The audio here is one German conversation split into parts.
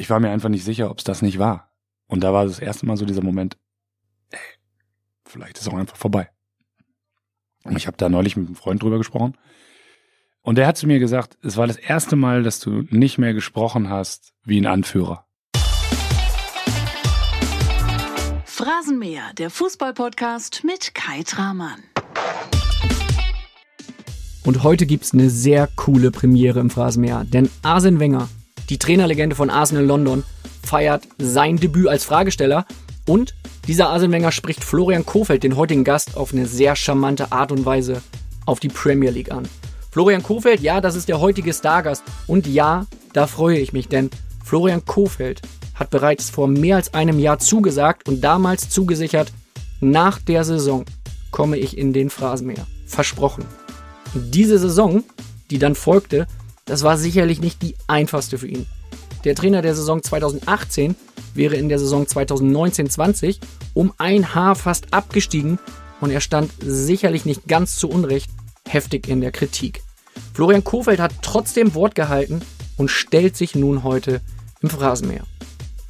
ich war mir einfach nicht sicher, ob es das nicht war. Und da war das erste Mal so dieser Moment, ey, vielleicht ist es auch einfach vorbei. Und ich habe da neulich mit einem Freund drüber gesprochen. Und der hat zu mir gesagt, es war das erste Mal, dass du nicht mehr gesprochen hast wie ein Anführer. Phrasenmäher, der Fußballpodcast mit Kai Tramann. Und heute gibt's eine sehr coole Premiere im Phrasenmäher, denn Arsene Wenger die Trainerlegende von Arsenal London, feiert sein Debüt als Fragesteller und dieser Arsene Wenger spricht Florian Kofeld, den heutigen Gast, auf eine sehr charmante Art und Weise auf die Premier League an. Florian Kofeld, ja, das ist der heutige Stargast und ja, da freue ich mich, denn Florian Kofeld hat bereits vor mehr als einem Jahr zugesagt und damals zugesichert, nach der Saison komme ich in den Phrasenmäher. Versprochen. Diese Saison, die dann folgte, das war sicherlich nicht die einfachste für ihn. Der Trainer der Saison 2018 wäre in der Saison 2019-20 um ein Haar fast abgestiegen und er stand sicherlich nicht ganz zu Unrecht heftig in der Kritik. Florian Kofeld hat trotzdem Wort gehalten und stellt sich nun heute im Phrasenmäher.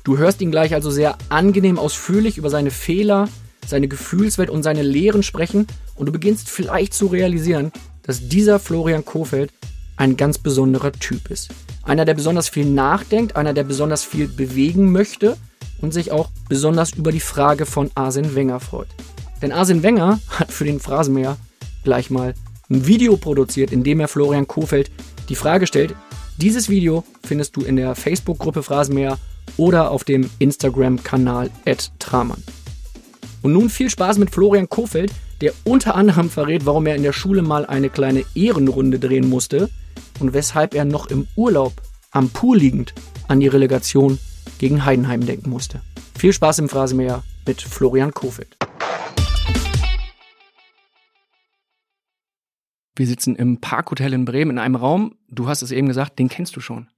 Du hörst ihn gleich also sehr angenehm ausführlich über seine Fehler, seine Gefühlswelt und seine Lehren sprechen und du beginnst vielleicht zu realisieren, dass dieser Florian Kofeld ein ganz besonderer Typ ist. Einer, der besonders viel nachdenkt, einer, der besonders viel bewegen möchte und sich auch besonders über die Frage von Arsene Wenger freut. Denn Arsene Wenger hat für den Phrasenmäher gleich mal ein Video produziert, in dem er Florian Kofeld die Frage stellt. Dieses Video findest du in der Facebook-Gruppe Phrasenmäher oder auf dem Instagram-Kanal Tramann. Und nun viel Spaß mit Florian Kofeld, der unter anderem verrät, warum er in der Schule mal eine kleine Ehrenrunde drehen musste und weshalb er noch im Urlaub am Pool liegend an die Relegation gegen Heidenheim denken musste. Viel Spaß im Phrasenmäher mit Florian Kofeld. Wir sitzen im Parkhotel in Bremen in einem Raum. Du hast es eben gesagt, den kennst du schon.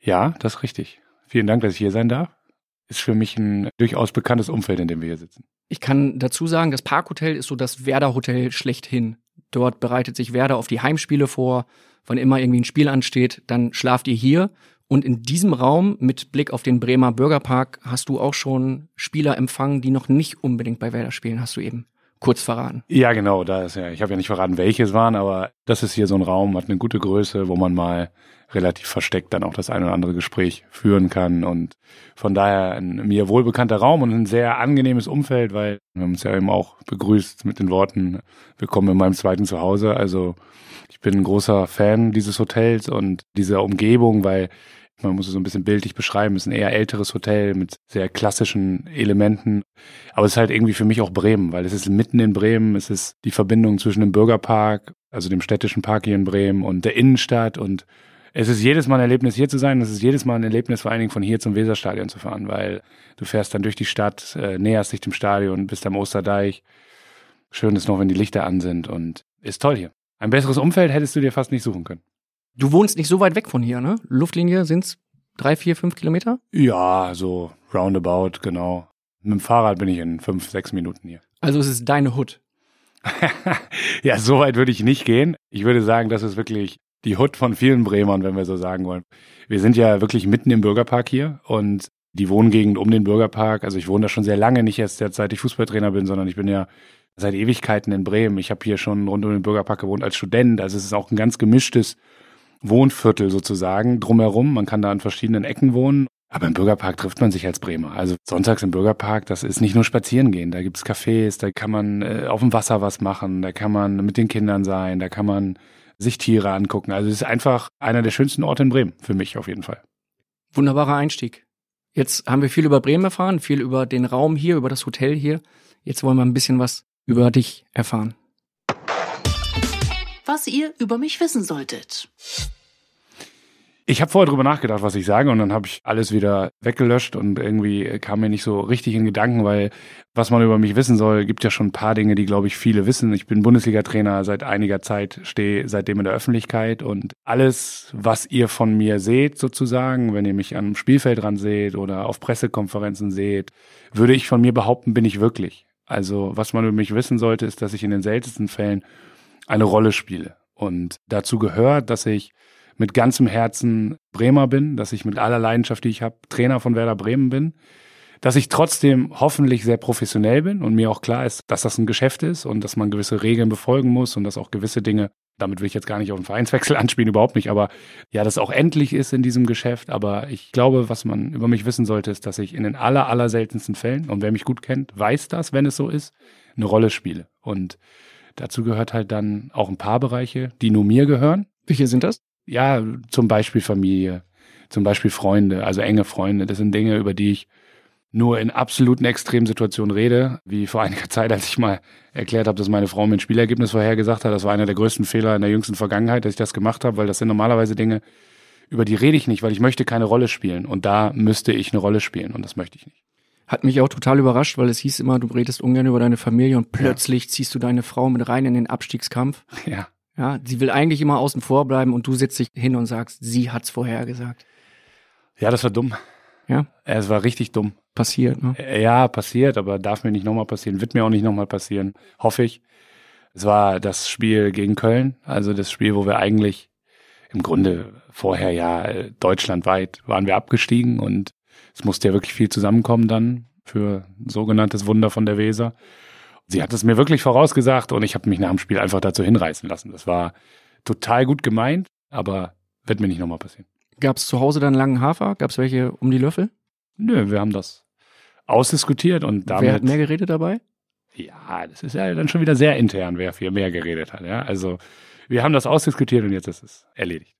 Ja, das ist richtig. Vielen Dank, dass ich hier sein darf. Ist für mich ein durchaus bekanntes Umfeld, in dem wir hier sitzen. Ich kann dazu sagen, das Parkhotel ist so das Werder-Hotel schlechthin. Dort bereitet sich Werder auf die Heimspiele vor wann immer irgendwie ein Spiel ansteht, dann schlaft ihr hier. Und in diesem Raum mit Blick auf den Bremer Bürgerpark hast du auch schon Spieler empfangen, die noch nicht unbedingt bei Werder spielen, hast du eben kurz verraten. Ja, genau, da ist ja, ich habe ja nicht verraten, welche es waren, aber das ist hier so ein Raum, hat eine gute Größe, wo man mal relativ versteckt dann auch das ein oder andere Gespräch führen kann. Und von daher ein mir wohlbekannter Raum und ein sehr angenehmes Umfeld, weil wir haben uns ja eben auch begrüßt mit den Worten, willkommen in meinem zweiten Zuhause, also ich bin ein großer Fan dieses Hotels und dieser Umgebung, weil man muss es so ein bisschen bildlich beschreiben, es ist ein eher älteres Hotel mit sehr klassischen Elementen. Aber es ist halt irgendwie für mich auch Bremen, weil es ist mitten in Bremen, es ist die Verbindung zwischen dem Bürgerpark, also dem städtischen Park hier in Bremen und der Innenstadt. Und es ist jedes Mal ein Erlebnis hier zu sein, es ist jedes Mal ein Erlebnis vor allen Dingen von hier zum Weserstadion zu fahren, weil du fährst dann durch die Stadt, äh, näherst dich dem Stadion, bist am Osterdeich. Schön ist noch, wenn die Lichter an sind und ist toll hier. Ein besseres Umfeld hättest du dir fast nicht suchen können. Du wohnst nicht so weit weg von hier, ne? Luftlinie sind's drei, vier, fünf Kilometer? Ja, so roundabout, genau. Mit dem Fahrrad bin ich in fünf, sechs Minuten hier. Also es ist deine Hut. ja, so weit würde ich nicht gehen. Ich würde sagen, das ist wirklich die Hut von vielen Bremern, wenn wir so sagen wollen. Wir sind ja wirklich mitten im Bürgerpark hier und die Wohngegend um den Bürgerpark, also ich wohne da schon sehr lange, nicht erst seit ich Fußballtrainer bin, sondern ich bin ja seit Ewigkeiten in Bremen. Ich habe hier schon rund um den Bürgerpark gewohnt als Student. Also es ist auch ein ganz gemischtes Wohnviertel sozusagen drumherum. Man kann da an verschiedenen Ecken wohnen. Aber im Bürgerpark trifft man sich als Bremer. Also sonntags im Bürgerpark, das ist nicht nur spazieren gehen. Da gibt's Cafés, da kann man äh, auf dem Wasser was machen, da kann man mit den Kindern sein, da kann man sich Tiere angucken. Also es ist einfach einer der schönsten Orte in Bremen, für mich auf jeden Fall. Wunderbarer Einstieg. Jetzt haben wir viel über Bremen erfahren, viel über den Raum hier, über das Hotel hier. Jetzt wollen wir ein bisschen was über dich erfahren. Was ihr über mich wissen solltet. Ich habe vorher drüber nachgedacht, was ich sage, und dann habe ich alles wieder weggelöscht und irgendwie kam mir nicht so richtig in Gedanken, weil was man über mich wissen soll, gibt ja schon ein paar Dinge, die, glaube ich, viele wissen. Ich bin Bundesliga-Trainer seit einiger Zeit, stehe seitdem in der Öffentlichkeit und alles, was ihr von mir seht, sozusagen, wenn ihr mich am Spielfeld dran seht oder auf Pressekonferenzen seht, würde ich von mir behaupten, bin ich wirklich. Also was man über mich wissen sollte, ist, dass ich in den seltensten Fällen eine Rolle spiele. Und dazu gehört, dass ich mit ganzem Herzen Bremer bin, dass ich mit aller Leidenschaft, die ich habe, Trainer von Werder Bremen bin, dass ich trotzdem hoffentlich sehr professionell bin und mir auch klar ist, dass das ein Geschäft ist und dass man gewisse Regeln befolgen muss und dass auch gewisse Dinge, damit will ich jetzt gar nicht auf den Vereinswechsel anspielen, überhaupt nicht, aber ja, das auch endlich ist in diesem Geschäft. Aber ich glaube, was man über mich wissen sollte, ist, dass ich in den aller, aller seltensten Fällen, und wer mich gut kennt, weiß das, wenn es so ist, eine Rolle spiele. Und dazu gehört halt dann auch ein paar Bereiche, die nur mir gehören. Welche sind das? Ja, zum Beispiel Familie, zum Beispiel Freunde, also enge Freunde. Das sind Dinge, über die ich nur in absoluten Extremsituationen rede, wie vor einiger Zeit, als ich mal erklärt habe, dass meine Frau mir ein Spielergebnis vorhergesagt hat. Das war einer der größten Fehler in der jüngsten Vergangenheit, dass ich das gemacht habe, weil das sind normalerweise Dinge, über die rede ich nicht, weil ich möchte keine Rolle spielen. Und da müsste ich eine Rolle spielen und das möchte ich nicht. Hat mich auch total überrascht, weil es hieß immer, du redest ungern über deine Familie und plötzlich ja. ziehst du deine Frau mit rein in den Abstiegskampf. Ja. Ja, sie will eigentlich immer außen vor bleiben und du setzt dich hin und sagst, sie hat's vorhergesagt. Ja, das war dumm. Ja. Es war richtig dumm. Passiert, ne? Ja, passiert, aber darf mir nicht nochmal passieren, wird mir auch nicht nochmal passieren, hoffe ich. Es war das Spiel gegen Köln, also das Spiel, wo wir eigentlich im Grunde vorher ja deutschlandweit waren wir abgestiegen und es musste ja wirklich viel zusammenkommen dann für sogenanntes Wunder von der Weser. Sie hat es mir wirklich vorausgesagt und ich habe mich nach dem Spiel einfach dazu hinreißen lassen. Das war total gut gemeint, aber wird mir nicht nochmal passieren. Gab es zu Hause dann langen Hafer? Gab es welche um die Löffel? Nö, wir haben das ausdiskutiert und damit. Wer hat mehr geredet dabei? Ja, das ist ja dann schon wieder sehr intern, wer viel mehr geredet hat. Ja, also wir haben das ausdiskutiert und jetzt ist es erledigt.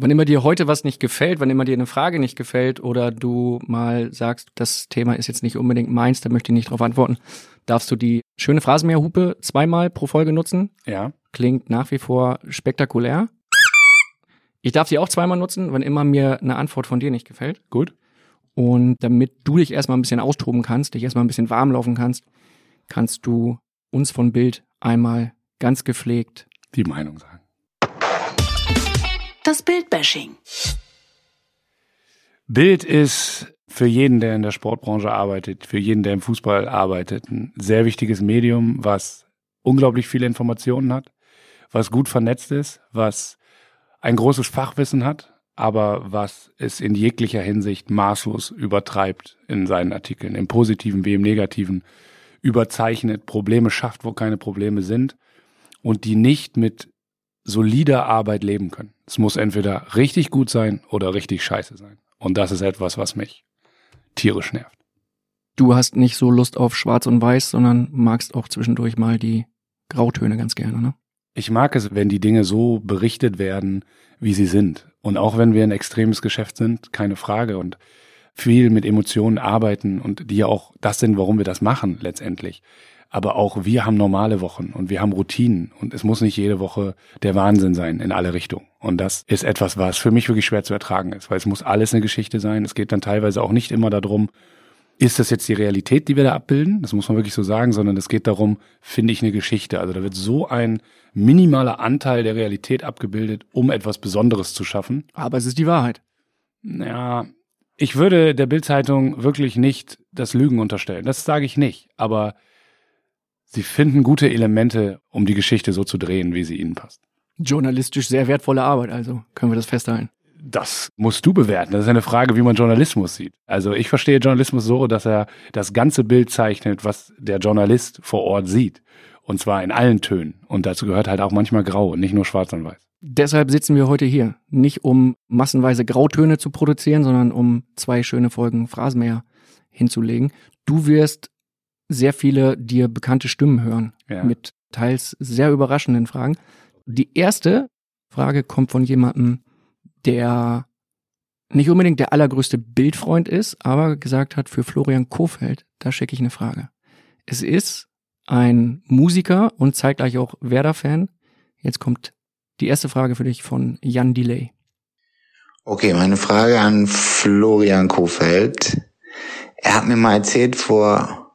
Wann immer dir heute was nicht gefällt, wann immer dir eine Frage nicht gefällt oder du mal sagst, das Thema ist jetzt nicht unbedingt meins, da möchte ich nicht drauf antworten, darfst du die schöne Phrasenmäherhupe zweimal pro Folge nutzen. Ja. Klingt nach wie vor spektakulär. Ich darf sie auch zweimal nutzen, wann immer mir eine Antwort von dir nicht gefällt. Gut. Und damit du dich erstmal ein bisschen austoben kannst, dich erstmal ein bisschen warm laufen kannst, kannst du uns von Bild einmal ganz gepflegt die Meinung sagen. Das Bildbashing. Bild ist für jeden, der in der Sportbranche arbeitet, für jeden, der im Fußball arbeitet, ein sehr wichtiges Medium, was unglaublich viele Informationen hat, was gut vernetzt ist, was ein großes Fachwissen hat, aber was es in jeglicher Hinsicht maßlos übertreibt in seinen Artikeln, im positiven wie im negativen, überzeichnet, Probleme schafft, wo keine Probleme sind und die nicht mit solider Arbeit leben können. Es muss entweder richtig gut sein oder richtig scheiße sein. Und das ist etwas, was mich tierisch nervt. Du hast nicht so Lust auf Schwarz und Weiß, sondern magst auch zwischendurch mal die Grautöne ganz gerne, ne? Ich mag es, wenn die Dinge so berichtet werden, wie sie sind. Und auch wenn wir ein extremes Geschäft sind, keine Frage. Und viel mit Emotionen arbeiten und die ja auch das sind, warum wir das machen letztendlich. Aber auch wir haben normale Wochen und wir haben Routinen und es muss nicht jede Woche der Wahnsinn sein in alle Richtungen. Und das ist etwas, was für mich wirklich schwer zu ertragen ist, weil es muss alles eine Geschichte sein. Es geht dann teilweise auch nicht immer darum, ist das jetzt die Realität, die wir da abbilden? Das muss man wirklich so sagen, sondern es geht darum, finde ich eine Geschichte. Also da wird so ein minimaler Anteil der Realität abgebildet, um etwas Besonderes zu schaffen. Aber es ist die Wahrheit. Ja, ich würde der Bildzeitung wirklich nicht das Lügen unterstellen. Das sage ich nicht. Aber sie finden gute Elemente, um die Geschichte so zu drehen, wie sie ihnen passt. Journalistisch sehr wertvolle Arbeit, also können wir das festhalten. Das musst du bewerten. Das ist eine Frage, wie man Journalismus sieht. Also ich verstehe Journalismus so, dass er das ganze Bild zeichnet, was der Journalist vor Ort sieht. Und zwar in allen Tönen. Und dazu gehört halt auch manchmal grau und nicht nur schwarz und weiß. Deshalb sitzen wir heute hier. Nicht um massenweise Grautöne zu produzieren, sondern um zwei schöne Folgen Phrasenmäher hinzulegen. Du wirst sehr viele dir bekannte Stimmen hören. Ja. Mit teils sehr überraschenden Fragen. Die erste Frage kommt von jemandem, der nicht unbedingt der allergrößte Bildfreund ist, aber gesagt hat, für Florian Kofeld, da schicke ich eine Frage. Es ist ein Musiker und zeitgleich auch Werder-Fan. Jetzt kommt die erste Frage für dich von Jan Delay. Okay, meine Frage an Florian Kofeld. Er hat mir mal erzählt vor,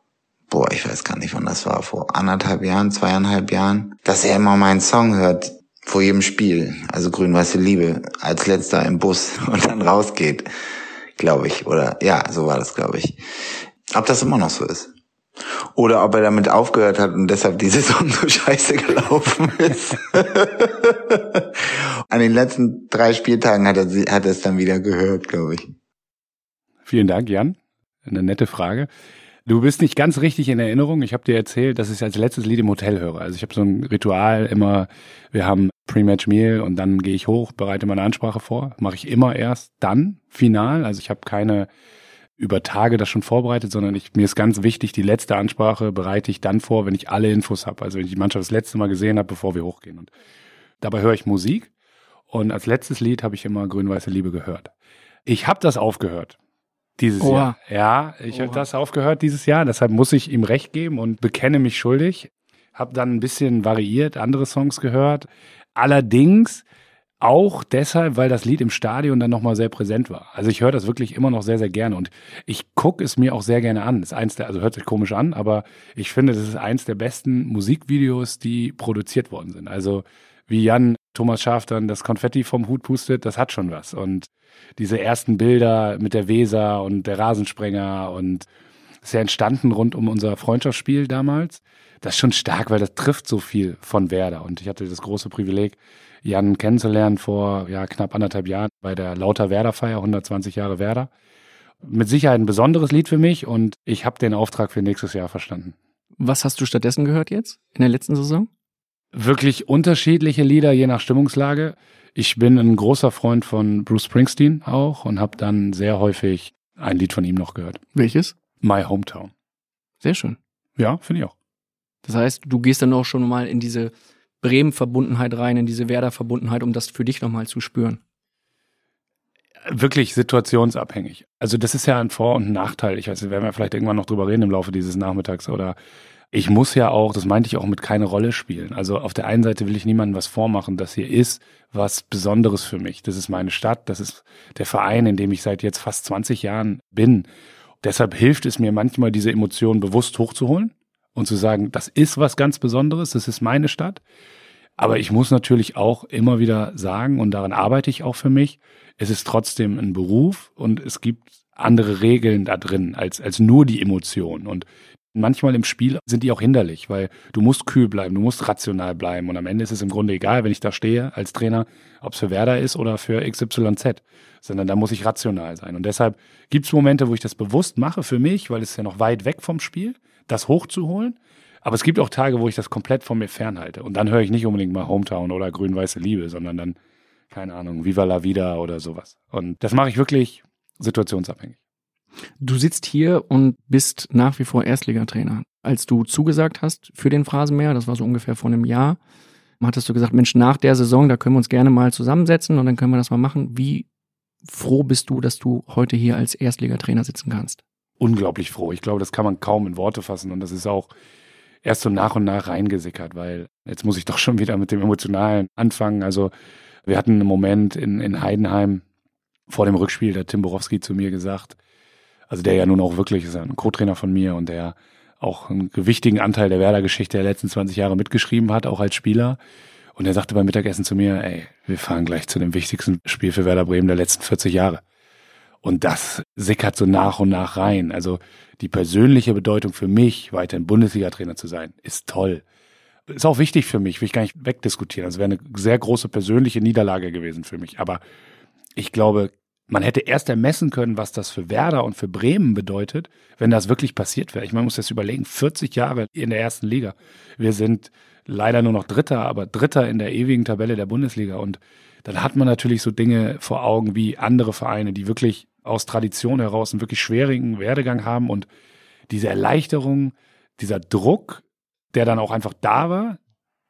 boah, ich weiß gar nicht, wann das war, vor anderthalb Jahren, zweieinhalb Jahren, dass er immer meinen Song hört, vor jedem Spiel, also grün-weiße Liebe, als letzter im Bus und dann rausgeht, glaube ich. Oder ja, so war das, glaube ich. Ob das immer noch so ist. Oder ob er damit aufgehört hat und deshalb die Saison so scheiße gelaufen ist. an den letzten drei Spieltagen hat er, hat er es dann wieder gehört, glaube ich. Vielen Dank, Jan. Eine nette Frage. Du bist nicht ganz richtig in Erinnerung. Ich habe dir erzählt, dass ich als letztes Lied im Hotel höre. Also ich habe so ein Ritual immer, wir haben Pre-Match Meal und dann gehe ich hoch, bereite meine Ansprache vor. Mache ich immer erst dann final. Also ich habe keine über Tage das schon vorbereitet, sondern ich, mir ist ganz wichtig, die letzte Ansprache bereite ich dann vor, wenn ich alle Infos habe. Also wenn ich die Mannschaft das letzte Mal gesehen habe, bevor wir hochgehen. Und dabei höre ich Musik und als letztes Lied habe ich immer Grün-Weiße Liebe gehört. Ich habe das aufgehört. Dieses Oha. Jahr. Ja, ich habe Oha. das aufgehört dieses Jahr. Deshalb muss ich ihm recht geben und bekenne mich schuldig. Hab dann ein bisschen variiert, andere Songs gehört. Allerdings auch deshalb, weil das Lied im Stadion dann nochmal sehr präsent war. Also ich höre das wirklich immer noch sehr, sehr gerne und ich gucke es mir auch sehr gerne an. Ist eins der, also hört sich komisch an, aber ich finde, das ist eins der besten Musikvideos, die produziert worden sind. Also wie Jan Thomas Schaaf dann das Konfetti vom Hut pustet, das hat schon was. Und diese ersten Bilder mit der Weser und der Rasensprenger und ist ja entstanden rund um unser Freundschaftsspiel damals. Das ist schon stark, weil das trifft so viel von Werder. Und ich hatte das große Privileg, Jan kennenzulernen vor ja, knapp anderthalb Jahren bei der Lauter Werder-Feier, 120 Jahre Werder. Mit Sicherheit ein besonderes Lied für mich und ich habe den Auftrag für nächstes Jahr verstanden. Was hast du stattdessen gehört jetzt in der letzten Saison? Wirklich unterschiedliche Lieder, je nach Stimmungslage. Ich bin ein großer Freund von Bruce Springsteen auch und habe dann sehr häufig ein Lied von ihm noch gehört. Welches? My Hometown. Sehr schön. Ja, finde ich auch. Das heißt, du gehst dann auch schon mal in diese Bremen-Verbundenheit rein, in diese Werder-Verbundenheit, um das für dich nochmal zu spüren. Wirklich situationsabhängig. Also das ist ja ein Vor- und ein Nachteil. Ich weiß, wir werden ja vielleicht irgendwann noch drüber reden im Laufe dieses Nachmittags oder ich muss ja auch, das meinte ich auch mit keine Rolle spielen. Also auf der einen Seite will ich niemandem was vormachen. Das hier ist was Besonderes für mich. Das ist meine Stadt. Das ist der Verein, in dem ich seit jetzt fast 20 Jahren bin. Deshalb hilft es mir manchmal, diese Emotionen bewusst hochzuholen und zu sagen, das ist was ganz Besonderes. Das ist meine Stadt. Aber ich muss natürlich auch immer wieder sagen, und daran arbeite ich auch für mich, es ist trotzdem ein Beruf und es gibt andere Regeln da drin als, als nur die Emotionen. Und manchmal im Spiel sind die auch hinderlich, weil du musst kühl bleiben, du musst rational bleiben. Und am Ende ist es im Grunde egal, wenn ich da stehe als Trainer, ob es für Werder ist oder für XYZ, sondern da muss ich rational sein. Und deshalb gibt es Momente, wo ich das bewusst mache für mich, weil es ist ja noch weit weg vom Spiel, das hochzuholen. Aber es gibt auch Tage, wo ich das komplett von mir fernhalte. Und dann höre ich nicht unbedingt mal Hometown oder Grün-Weiße Liebe, sondern dann, keine Ahnung, Viva la Vida oder sowas. Und das mache ich wirklich situationsabhängig. Du sitzt hier und bist nach wie vor Erstligatrainer. Als du zugesagt hast für den Phrasenmäher, das war so ungefähr vor einem Jahr, hattest du gesagt, Mensch, nach der Saison, da können wir uns gerne mal zusammensetzen und dann können wir das mal machen. Wie froh bist du, dass du heute hier als Erstligatrainer sitzen kannst? Unglaublich froh. Ich glaube, das kann man kaum in Worte fassen und das ist auch erst so nach und nach reingesickert, weil jetzt muss ich doch schon wieder mit dem Emotionalen anfangen. Also wir hatten einen Moment in, in Heidenheim vor dem Rückspiel, der Tim Borowski zu mir gesagt, also der ja nun auch wirklich ist ein Co-Trainer von mir und der auch einen gewichtigen Anteil der Werder-Geschichte der letzten 20 Jahre mitgeschrieben hat, auch als Spieler. Und er sagte beim Mittagessen zu mir, ey, wir fahren gleich zu dem wichtigsten Spiel für Werder Bremen der letzten 40 Jahre. Und das sickert so nach und nach rein. Also die persönliche Bedeutung für mich, weiterhin Bundesliga-Trainer zu sein, ist toll. Ist auch wichtig für mich, will ich gar nicht wegdiskutieren. Also wäre eine sehr große persönliche Niederlage gewesen für mich. Aber ich glaube, man hätte erst ermessen können, was das für Werder und für Bremen bedeutet, wenn das wirklich passiert wäre. Ich meine, man muss das überlegen, 40 Jahre in der ersten Liga. Wir sind leider nur noch Dritter, aber Dritter in der ewigen Tabelle der Bundesliga. Und dann hat man natürlich so Dinge vor Augen wie andere Vereine, die wirklich aus Tradition heraus einen wirklich schwierigen Werdegang haben und diese Erleichterung, dieser Druck, der dann auch einfach da war,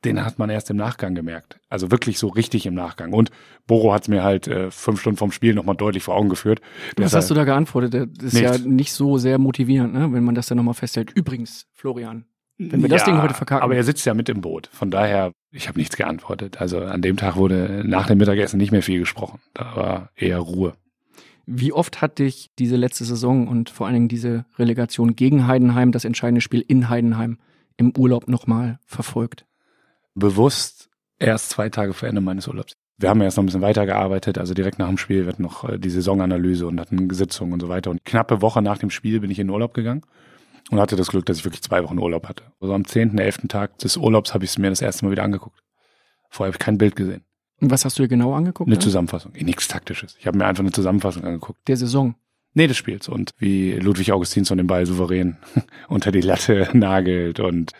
den hat man erst im Nachgang gemerkt. Also wirklich so richtig im Nachgang. Und Boro hat es mir halt äh, fünf Stunden vom Spiel nochmal deutlich vor Augen geführt. Was hast du da geantwortet? Das ist Nichts. ja nicht so sehr motivierend, ne? wenn man das dann nochmal festhält. Übrigens, Florian, wenn wir das Ding heute verkacken. Aber er sitzt ja mit im Boot. Von daher, ich habe nichts geantwortet. Also an dem Tag wurde nach dem Mittagessen nicht mehr viel gesprochen. Da war eher Ruhe. Wie oft hat dich diese letzte Saison und vor allen Dingen diese Relegation gegen Heidenheim, das entscheidende Spiel in Heidenheim, im Urlaub nochmal verfolgt? Bewusst erst zwei Tage vor Ende meines Urlaubs. Wir haben erst noch ein bisschen weitergearbeitet, also direkt nach dem Spiel wird noch äh, die Saisonanalyse und hatten eine Sitzung und so weiter. Und knappe Woche nach dem Spiel bin ich in den Urlaub gegangen und hatte das Glück, dass ich wirklich zwei Wochen Urlaub hatte. Also am 10., 11. Tag des Urlaubs habe ich es mir das erste Mal wieder angeguckt. Vorher habe ich kein Bild gesehen. Und was hast du dir genau angeguckt? Eine dann? Zusammenfassung. Nichts Taktisches. Ich habe mir einfach eine Zusammenfassung angeguckt. Der Saison. Nee, des Spiels. Und wie Ludwig Augustinsson den Ball souverän unter die Latte nagelt und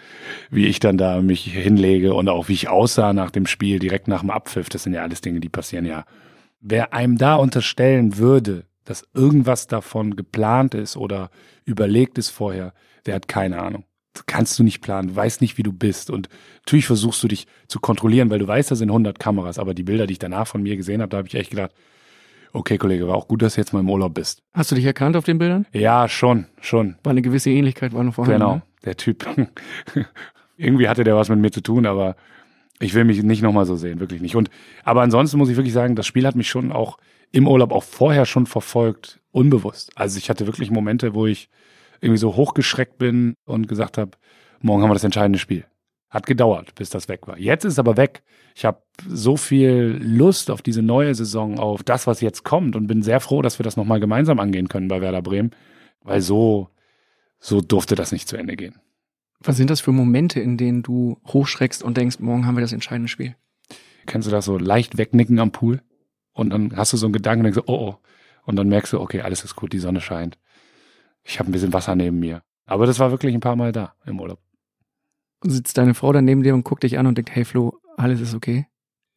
wie ich dann da mich hinlege und auch wie ich aussah nach dem Spiel, direkt nach dem Abpfiff. Das sind ja alles Dinge, die passieren ja. Wer einem da unterstellen würde, dass irgendwas davon geplant ist oder überlegt ist vorher, der hat keine Ahnung. Das kannst du nicht planen, weißt nicht, wie du bist. Und natürlich versuchst du dich zu kontrollieren, weil du weißt, da sind 100 Kameras. Aber die Bilder, die ich danach von mir gesehen habe, da habe ich echt gedacht, okay, Kollege, war auch gut, dass du jetzt mal im Urlaub bist. Hast du dich erkannt auf den Bildern? Ja, schon, schon. War eine gewisse Ähnlichkeit war noch vorhanden. Genau, ne? der Typ. Irgendwie hatte der was mit mir zu tun, aber ich will mich nicht nochmal so sehen, wirklich nicht. Und aber ansonsten muss ich wirklich sagen, das Spiel hat mich schon auch im Urlaub auch vorher schon verfolgt, unbewusst. Also ich hatte wirklich Momente, wo ich irgendwie so hochgeschreckt bin und gesagt habe, morgen haben wir das entscheidende Spiel. Hat gedauert, bis das weg war. Jetzt ist es aber weg. Ich habe so viel Lust auf diese neue Saison, auf das, was jetzt kommt und bin sehr froh, dass wir das nochmal gemeinsam angehen können bei Werder Bremen, weil so, so durfte das nicht zu Ende gehen. Was sind das für Momente, in denen du hochschreckst und denkst, morgen haben wir das entscheidende Spiel? Kennst du das so leicht wegnicken am Pool? Und dann hast du so einen Gedanken und denkst so, oh, oh. Und dann merkst du, okay, alles ist gut, die Sonne scheint. Ich habe ein bisschen Wasser neben mir. Aber das war wirklich ein paar Mal da im Urlaub. Sitzt deine Frau dann neben dir und guckt dich an und denkt, hey Flo, alles ist okay?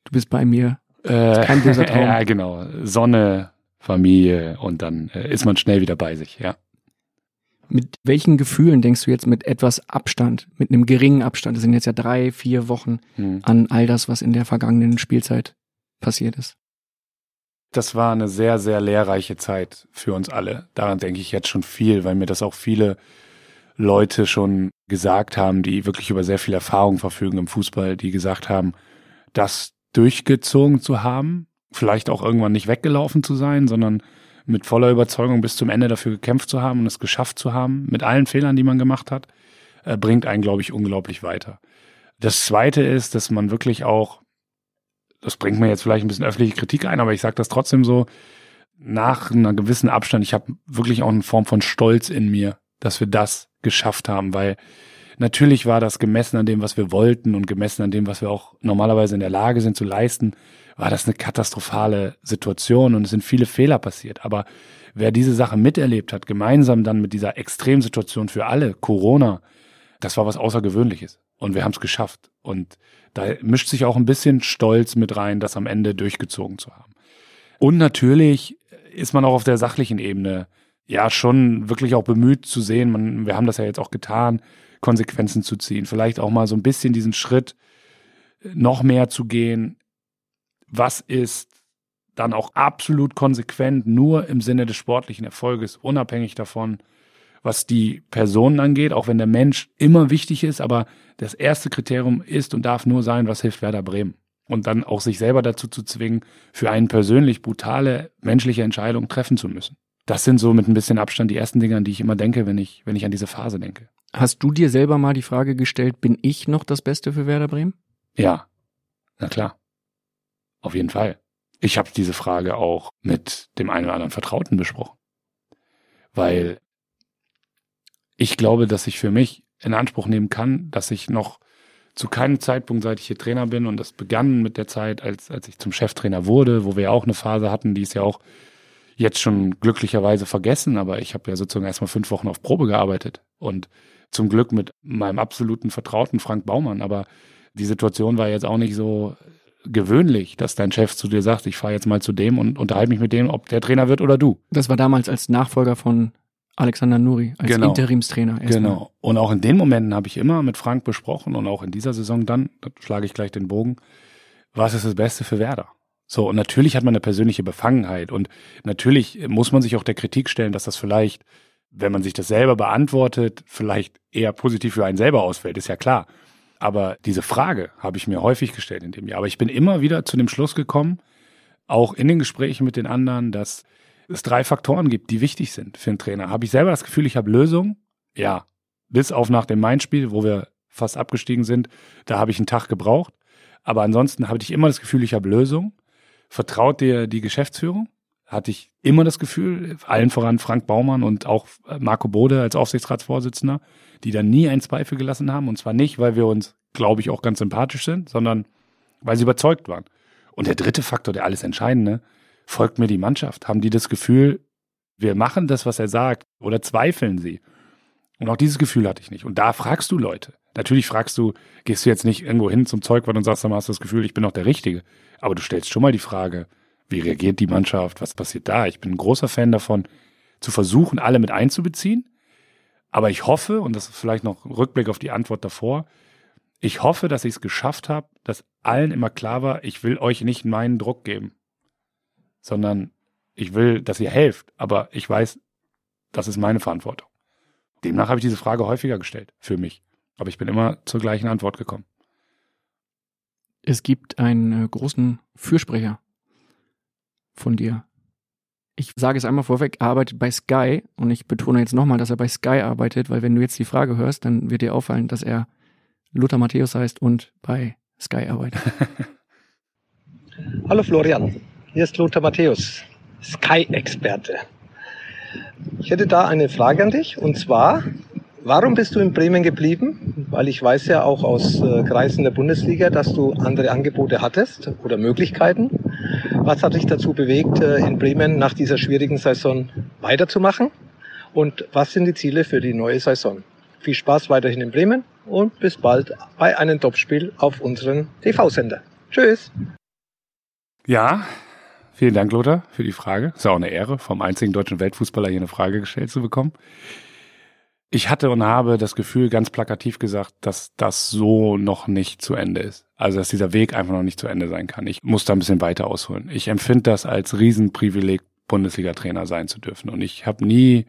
Du bist bei mir. Äh, Kein böser Traum. ja, genau. Sonne, Familie und dann äh, ist man schnell wieder bei sich, ja. Mit welchen Gefühlen denkst du jetzt mit etwas Abstand, mit einem geringen Abstand, das sind jetzt ja drei, vier Wochen, Hm. an all das, was in der vergangenen Spielzeit passiert ist? Das war eine sehr, sehr lehrreiche Zeit für uns alle. Daran denke ich jetzt schon viel, weil mir das auch viele Leute schon gesagt haben, die wirklich über sehr viel Erfahrung verfügen im Fußball, die gesagt haben, das durchgezogen zu haben, vielleicht auch irgendwann nicht weggelaufen zu sein, sondern mit voller Überzeugung bis zum Ende dafür gekämpft zu haben und es geschafft zu haben, mit allen Fehlern, die man gemacht hat, äh, bringt einen, glaube ich, unglaublich weiter. Das Zweite ist, dass man wirklich auch, das bringt mir jetzt vielleicht ein bisschen öffentliche Kritik ein, aber ich sage das trotzdem so, nach einer gewissen Abstand, ich habe wirklich auch eine Form von Stolz in mir, dass wir das geschafft haben, weil natürlich war das gemessen an dem, was wir wollten und gemessen an dem, was wir auch normalerweise in der Lage sind zu leisten, war das eine katastrophale Situation und es sind viele Fehler passiert. Aber wer diese Sache miterlebt hat, gemeinsam dann mit dieser Extremsituation für alle, Corona, das war was Außergewöhnliches. Und wir haben es geschafft. Und da mischt sich auch ein bisschen Stolz mit rein, das am Ende durchgezogen zu haben. Und natürlich ist man auch auf der sachlichen Ebene ja schon wirklich auch bemüht zu sehen, man, wir haben das ja jetzt auch getan, Konsequenzen zu ziehen. Vielleicht auch mal so ein bisschen diesen Schritt noch mehr zu gehen. Was ist dann auch absolut konsequent nur im Sinne des sportlichen Erfolges, unabhängig davon, was die Personen angeht, auch wenn der Mensch immer wichtig ist, aber das erste Kriterium ist und darf nur sein, was hilft Werder Bremen. Und dann auch sich selber dazu zu zwingen, für einen persönlich brutale menschliche Entscheidung treffen zu müssen. Das sind so mit ein bisschen Abstand die ersten Dinge, an die ich immer denke, wenn ich, wenn ich an diese Phase denke. Hast du dir selber mal die Frage gestellt, bin ich noch das Beste für Werder Bremen? Ja, na klar. Auf jeden Fall. Ich habe diese Frage auch mit dem einen oder anderen Vertrauten besprochen. Weil ich glaube, dass ich für mich in Anspruch nehmen kann, dass ich noch zu keinem Zeitpunkt, seit ich hier Trainer bin, und das begann mit der Zeit, als, als ich zum Cheftrainer wurde, wo wir ja auch eine Phase hatten, die ist ja auch jetzt schon glücklicherweise vergessen, aber ich habe ja sozusagen erstmal fünf Wochen auf Probe gearbeitet und zum Glück mit meinem absoluten Vertrauten Frank Baumann, aber die Situation war jetzt auch nicht so gewöhnlich, dass dein Chef zu dir sagt, ich fahre jetzt mal zu dem und unterhalte mich mit dem, ob der Trainer wird oder du. Das war damals als Nachfolger von Alexander Nuri, als Genau. Interimstrainer. Genau. Und auch in den Momenten habe ich immer mit Frank besprochen und auch in dieser Saison dann, da schlage ich gleich den Bogen, was ist das Beste für Werder? So, und natürlich hat man eine persönliche Befangenheit und natürlich muss man sich auch der Kritik stellen, dass das vielleicht, wenn man sich das selber beantwortet, vielleicht eher positiv für einen selber ausfällt, ist ja klar. Aber diese Frage habe ich mir häufig gestellt in dem Jahr. Aber ich bin immer wieder zu dem Schluss gekommen, auch in den Gesprächen mit den anderen, dass es drei Faktoren gibt, die wichtig sind für einen Trainer. Habe ich selber das Gefühl, ich habe Lösungen? Ja. Bis auf nach dem Main-Spiel, wo wir fast abgestiegen sind, da habe ich einen Tag gebraucht. Aber ansonsten hatte ich immer das Gefühl, ich habe Lösungen. Vertraut dir die Geschäftsführung? Hatte ich immer das Gefühl, allen voran Frank Baumann und auch Marco Bode als Aufsichtsratsvorsitzender, die da nie einen Zweifel gelassen haben. Und zwar nicht, weil wir uns, glaube ich, auch ganz sympathisch sind, sondern weil sie überzeugt waren. Und der dritte Faktor, der alles Entscheidende, folgt mir die Mannschaft? Haben die das Gefühl, wir machen das, was er sagt, oder zweifeln sie? Und auch dieses Gefühl hatte ich nicht. Und da fragst du Leute. Natürlich fragst du, gehst du jetzt nicht irgendwo hin zum Zeugwart und sagst, dann hast du das Gefühl, ich bin doch der Richtige. Aber du stellst schon mal die Frage, wie reagiert die Mannschaft? Was passiert da? Ich bin ein großer Fan davon, zu versuchen, alle mit einzubeziehen. Aber ich hoffe, und das ist vielleicht noch Rückblick auf die Antwort davor, ich hoffe, dass ich es geschafft habe, dass allen immer klar war, ich will euch nicht meinen Druck geben, sondern ich will, dass ihr helft, aber ich weiß, das ist meine Verantwortung. Demnach habe ich diese Frage häufiger gestellt, für mich. Aber ich bin immer zur gleichen Antwort gekommen. Es gibt einen äh, großen Fürsprecher von dir. Ich sage es einmal vorweg, er arbeitet bei Sky und ich betone jetzt nochmal, dass er bei Sky arbeitet, weil wenn du jetzt die Frage hörst, dann wird dir auffallen, dass er Lothar Matthäus heißt und bei Sky arbeitet. Hallo Florian, hier ist Lothar Matthäus, Sky-Experte. Ich hätte da eine Frage an dich und zwar, warum bist du in Bremen geblieben? Weil ich weiß ja auch aus äh, Kreisen der Bundesliga, dass du andere Angebote hattest oder Möglichkeiten. Was hat dich dazu bewegt, äh, in Bremen nach dieser schwierigen Saison weiterzumachen? Und was sind die Ziele für die neue Saison? Viel Spaß weiterhin in Bremen und bis bald bei einem Topspiel auf unseren TV-Sender. Tschüss! Ja, vielen Dank, Lothar, für die Frage. Ist ja auch eine Ehre, vom einzigen deutschen Weltfußballer hier eine Frage gestellt zu bekommen. Ich hatte und habe das Gefühl, ganz plakativ gesagt, dass das so noch nicht zu Ende ist. Also, dass dieser Weg einfach noch nicht zu Ende sein kann. Ich muss da ein bisschen weiter ausholen. Ich empfinde das als Riesenprivileg, Bundesliga-Trainer sein zu dürfen. Und ich habe nie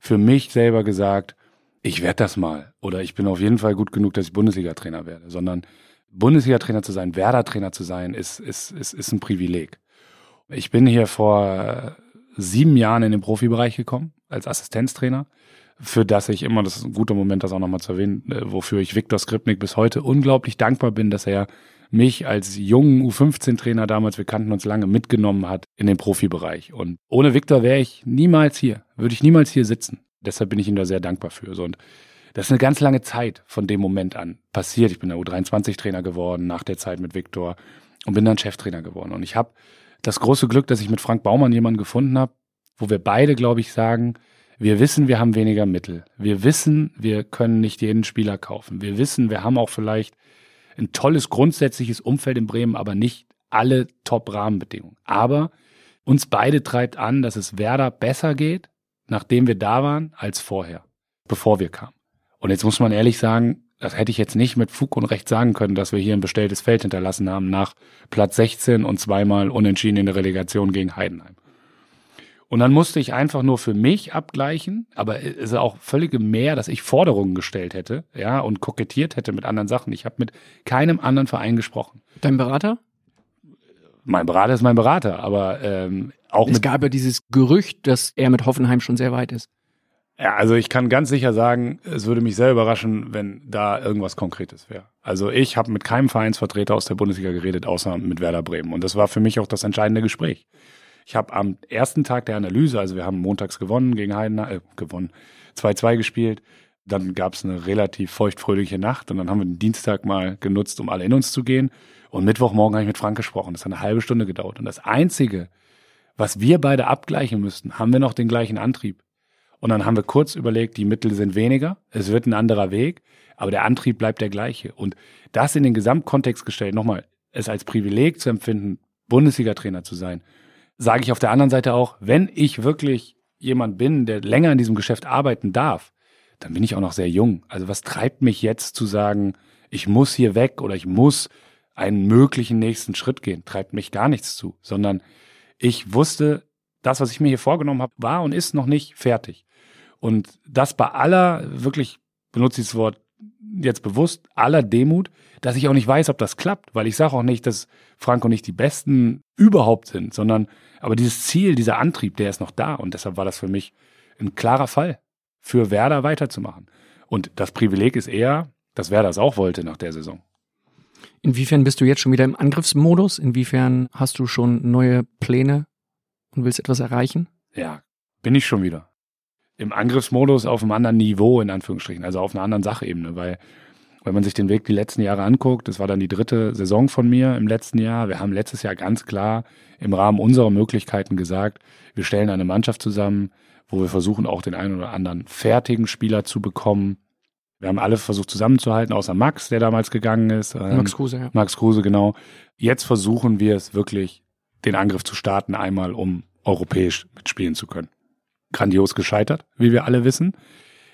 für mich selber gesagt, ich werde das mal oder ich bin auf jeden Fall gut genug, dass ich Bundesliga-Trainer werde, sondern Bundesliga-Trainer zu sein, Werder-Trainer zu sein, ist, ist, ist, ist ein Privileg. Ich bin hier vor sieben Jahren in den Profibereich gekommen als Assistenztrainer, für das ich immer, das ist ein guter Moment, das auch nochmal zu erwähnen, äh, wofür ich Viktor Skripnik bis heute unglaublich dankbar bin, dass er mich als jungen U15-Trainer damals, wir kannten uns lange, mitgenommen hat in den Profibereich. Und ohne Viktor wäre ich niemals hier, würde ich niemals hier sitzen. Deshalb bin ich ihm da sehr dankbar für. So, und das ist eine ganz lange Zeit von dem Moment an passiert. Ich bin der U23-Trainer geworden nach der Zeit mit Viktor und bin dann Cheftrainer geworden. Und ich habe das große Glück, dass ich mit Frank Baumann jemanden gefunden habe, wo wir beide, glaube ich, sagen, wir wissen, wir haben weniger Mittel. Wir wissen, wir können nicht jeden Spieler kaufen. Wir wissen, wir haben auch vielleicht ein tolles grundsätzliches Umfeld in Bremen, aber nicht alle Top-Rahmenbedingungen. Aber uns beide treibt an, dass es Werder besser geht, nachdem wir da waren, als vorher, bevor wir kamen. Und jetzt muss man ehrlich sagen, das hätte ich jetzt nicht mit Fug und Recht sagen können, dass wir hier ein bestelltes Feld hinterlassen haben nach Platz 16 und zweimal unentschieden in der Relegation gegen Heidenheim. Und dann musste ich einfach nur für mich abgleichen, aber es ist auch völlige Mehr, dass ich Forderungen gestellt hätte, ja, und kokettiert hätte mit anderen Sachen. Ich habe mit keinem anderen Verein gesprochen. Dein Berater? Mein Berater ist mein Berater, aber ähm, auch es mit gab ja dieses Gerücht, dass er mit Hoffenheim schon sehr weit ist. Ja, also ich kann ganz sicher sagen, es würde mich sehr überraschen, wenn da irgendwas Konkretes wäre. Also ich habe mit keinem Vereinsvertreter aus der Bundesliga geredet, außer mit Werder Bremen. Und das war für mich auch das entscheidende Gespräch. Ich habe am ersten Tag der Analyse, also wir haben montags gewonnen gegen Heidenheim, äh, gewonnen, 2-2 gespielt. Dann gab es eine relativ feuchtfröhliche Nacht und dann haben wir den Dienstag mal genutzt, um alle in uns zu gehen. Und Mittwochmorgen habe ich mit Frank gesprochen. Das hat eine halbe Stunde gedauert. Und das Einzige, was wir beide abgleichen müssten, haben wir noch den gleichen Antrieb. Und dann haben wir kurz überlegt, die Mittel sind weniger, es wird ein anderer Weg, aber der Antrieb bleibt der gleiche. Und das in den Gesamtkontext gestellt, nochmal, es als Privileg zu empfinden, Bundesliga-Trainer zu sein, sage ich auf der anderen Seite auch, wenn ich wirklich jemand bin, der länger in diesem Geschäft arbeiten darf, dann bin ich auch noch sehr jung. Also was treibt mich jetzt zu sagen, ich muss hier weg oder ich muss einen möglichen nächsten Schritt gehen, treibt mich gar nichts zu, sondern ich wusste, das, was ich mir hier vorgenommen habe, war und ist noch nicht fertig. Und das bei aller, wirklich benutze ich das Wort jetzt bewusst, aller Demut, dass ich auch nicht weiß, ob das klappt, weil ich sage auch nicht, dass Franco nicht die Besten überhaupt sind, sondern aber dieses Ziel, dieser Antrieb, der ist noch da und deshalb war das für mich ein klarer Fall, für Werder weiterzumachen. Und das Privileg ist eher, dass Werder es auch wollte nach der Saison. Inwiefern bist du jetzt schon wieder im Angriffsmodus? Inwiefern hast du schon neue Pläne und willst etwas erreichen? Ja, bin ich schon wieder. Im Angriffsmodus auf einem anderen Niveau, in Anführungsstrichen, also auf einer anderen Sachebene, weil Wenn man sich den Weg die letzten Jahre anguckt, das war dann die dritte Saison von mir im letzten Jahr. Wir haben letztes Jahr ganz klar im Rahmen unserer Möglichkeiten gesagt, wir stellen eine Mannschaft zusammen, wo wir versuchen, auch den einen oder anderen fertigen Spieler zu bekommen. Wir haben alle versucht zusammenzuhalten, außer Max, der damals gegangen ist. Ähm, Max Kruse, ja. Max Kruse, genau. Jetzt versuchen wir es wirklich, den Angriff zu starten, einmal um europäisch mitspielen zu können. Grandios gescheitert, wie wir alle wissen.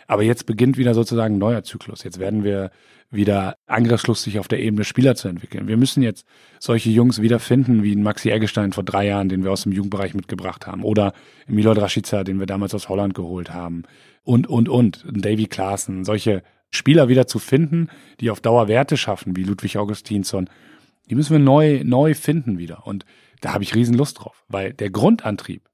Aber jetzt beginnt wieder sozusagen ein neuer Zyklus. Jetzt werden wir wieder angriffslustig auf der Ebene Spieler zu entwickeln. Wir müssen jetzt solche Jungs wieder finden, wie Maxi Eggestein vor drei Jahren, den wir aus dem Jugendbereich mitgebracht haben. Oder Milot Rashica, den wir damals aus Holland geholt haben. Und, und, und. Davy Klaassen. Solche Spieler wieder zu finden, die auf Dauer Werte schaffen, wie Ludwig Augustinsson. Die müssen wir neu, neu finden wieder. Und da habe ich riesen Lust drauf. Weil der Grundantrieb,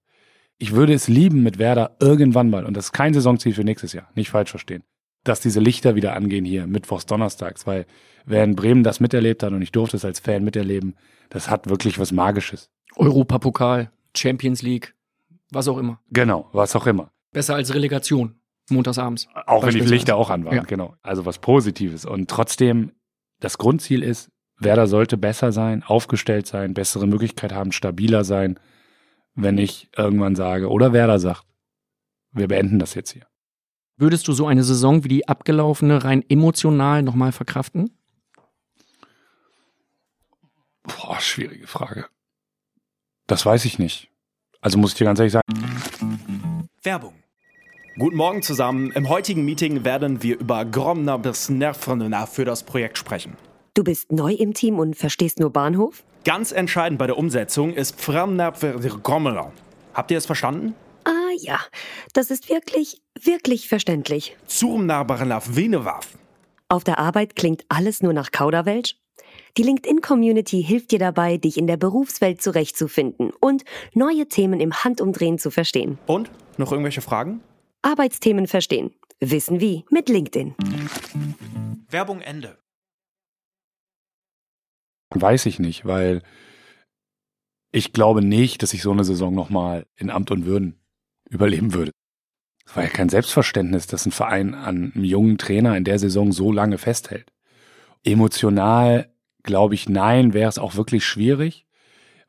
ich würde es lieben mit Werder irgendwann mal, und das ist kein Saisonziel für nächstes Jahr, nicht falsch verstehen, dass diese Lichter wieder angehen hier, mittwochs, donnerstags, weil wer in Bremen das miterlebt hat und ich durfte es als Fan miterleben, das hat wirklich was Magisches. Europapokal, Champions League, was auch immer. Genau, was auch immer. Besser als Relegation, montagsabends. Auch wenn die. Lichter auch an waren, Ja. genau. Also was Positives. Und trotzdem, das Grundziel ist, Werder sollte besser sein, aufgestellt sein, bessere Möglichkeit haben, stabiler sein, wenn ich irgendwann sage, oder Werder sagt, wir beenden das jetzt hier. Würdest du so eine Saison wie die abgelaufene rein emotional nochmal verkraften? Boah, schwierige Frage. Das weiß ich nicht. Also muss ich dir ganz ehrlich sagen, Werbung. Guten Morgen zusammen. Im heutigen Meeting werden wir über Gromner bis Nervrenner für das Projekt sprechen. Du bist neu im Team und verstehst nur Bahnhof? Ganz entscheidend bei der Umsetzung ist Framnerver Grommeler. Habt ihr es verstanden? Ah ja, das ist wirklich, wirklich verständlich. Zurmnabarnaf Venewaf. Auf der Arbeit klingt alles nur nach Kauderwelsch? Die LinkedIn-Community hilft dir dabei, dich in der Berufswelt zurechtzufinden und neue Themen im Handumdrehen zu verstehen. Und? Noch irgendwelche Fragen? Arbeitsthemen verstehen. Wissen wie mit LinkedIn. Werbung Ende. Weiß ich nicht, weil ich glaube nicht, dass ich so eine Saison nochmal in Amt und Würden überleben würde. Es war ja kein Selbstverständnis, dass ein Verein an einem jungen Trainer in der Saison so lange festhält. Emotional glaube ich, nein, wäre es auch wirklich schwierig,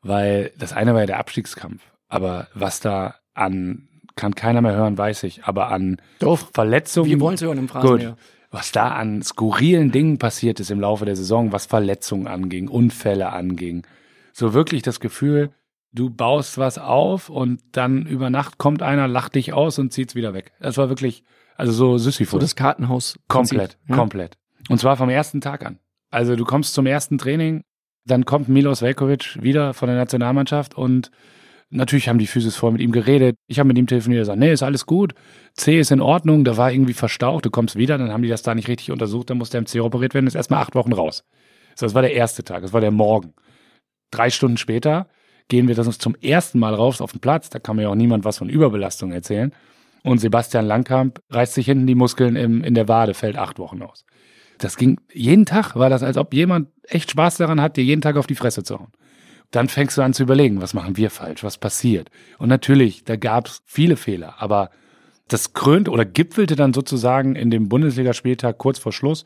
weil das eine war ja der Abstiegskampf. Aber was da an, kann keiner mehr hören, weiß ich, aber an Doch. Verletzungen. Wir wollen es hören im Gut. Was da an skurrilen Dingen passiert ist im Laufe der Saison, was Verletzungen anging, Unfälle anging. So wirklich das Gefühl, du baust was auf und dann über Nacht kommt einer, lacht dich aus und zieht's wieder weg. Das war wirklich, also so Sisyphus. So das Kartenhaus. Komplett, ja. komplett. Und zwar vom ersten Tag an. Also du kommst zum ersten Training, dann kommt Milos Velkovic wieder von der Nationalmannschaft und natürlich haben die Physis vorher mit ihm geredet. Ich habe mit ihm telefoniert und gesagt, nee, ist alles gut. C ist in Ordnung, da war irgendwie verstaucht, du kommst wieder, dann haben die das da nicht richtig untersucht, dann muss der im C operiert werden, ist erstmal acht Wochen raus. So, das war der erste Tag, das war der Morgen. Drei Stunden später gehen wir das zum ersten Mal raus auf den Platz, da kann mir auch niemand was von Überbelastung erzählen. Und Sebastian Langkamp reißt sich hinten die Muskeln im, in der Wade, fällt acht Wochen aus. Das ging, jeden Tag war das, als ob jemand echt Spaß daran hat, dir jeden Tag auf die Fresse zu hauen. Dann fängst du an zu überlegen, was machen wir falsch, was passiert. Und natürlich, da gab es viele Fehler, aber das krönte oder gipfelte dann sozusagen in dem Bundesligaspieltag kurz vor Schluss,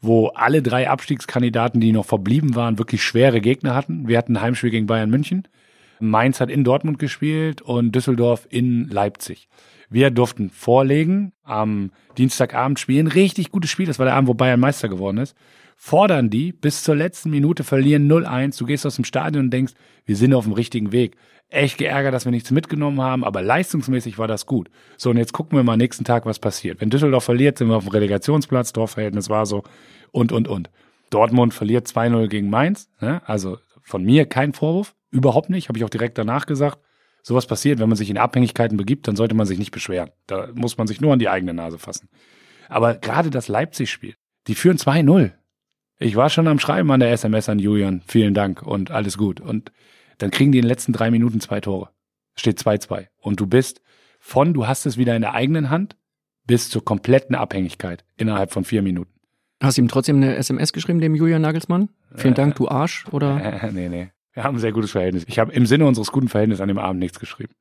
wo alle drei Abstiegskandidaten, die noch verblieben waren, wirklich schwere Gegner hatten. Wir hatten ein Heimspiel gegen Bayern München. Mainz hat in Dortmund gespielt und Düsseldorf in Leipzig. Wir durften vorlegen, am Dienstagabend spielen, richtig gutes Spiel, das war der Abend, wo Bayern Meister geworden ist. Fordern die bis zur letzten Minute, verlieren 0-1, du gehst aus dem Stadion und denkst, wir sind auf dem richtigen Weg. Echt geärgert, dass wir nichts mitgenommen haben, aber leistungsmäßig war das gut. So, und jetzt gucken wir mal nächsten Tag, was passiert. Wenn Düsseldorf verliert, sind wir auf dem Relegationsplatz, Torverhältnis war so und, und, und. Dortmund verliert 2-0 gegen Mainz, ne? also von mir kein Vorwurf, überhaupt nicht, habe ich auch direkt danach gesagt. Sowas passiert, wenn man sich in Abhängigkeiten begibt, dann sollte man sich nicht beschweren. Da muss man sich nur an die eigene Nase fassen. Aber gerade das Leipzig-Spiel, die führen 2-0. Ich war schon am Schreiben an der SMS an Julian, vielen Dank und alles gut. Und dann kriegen die in den letzten drei Minuten zwei Tore. Steht 2-2. Und du bist von, du hast es wieder in der eigenen Hand, bis zur kompletten Abhängigkeit innerhalb von vier Minuten. Hast du ihm trotzdem eine SMS geschrieben, dem Julian Nagelsmann? Vielen Dank, du Arsch, oder? Äh, nee, nee. Wir haben ein sehr gutes Verhältnis. Ich habe im Sinne unseres guten Verhältnisses an dem Abend nichts geschrieben.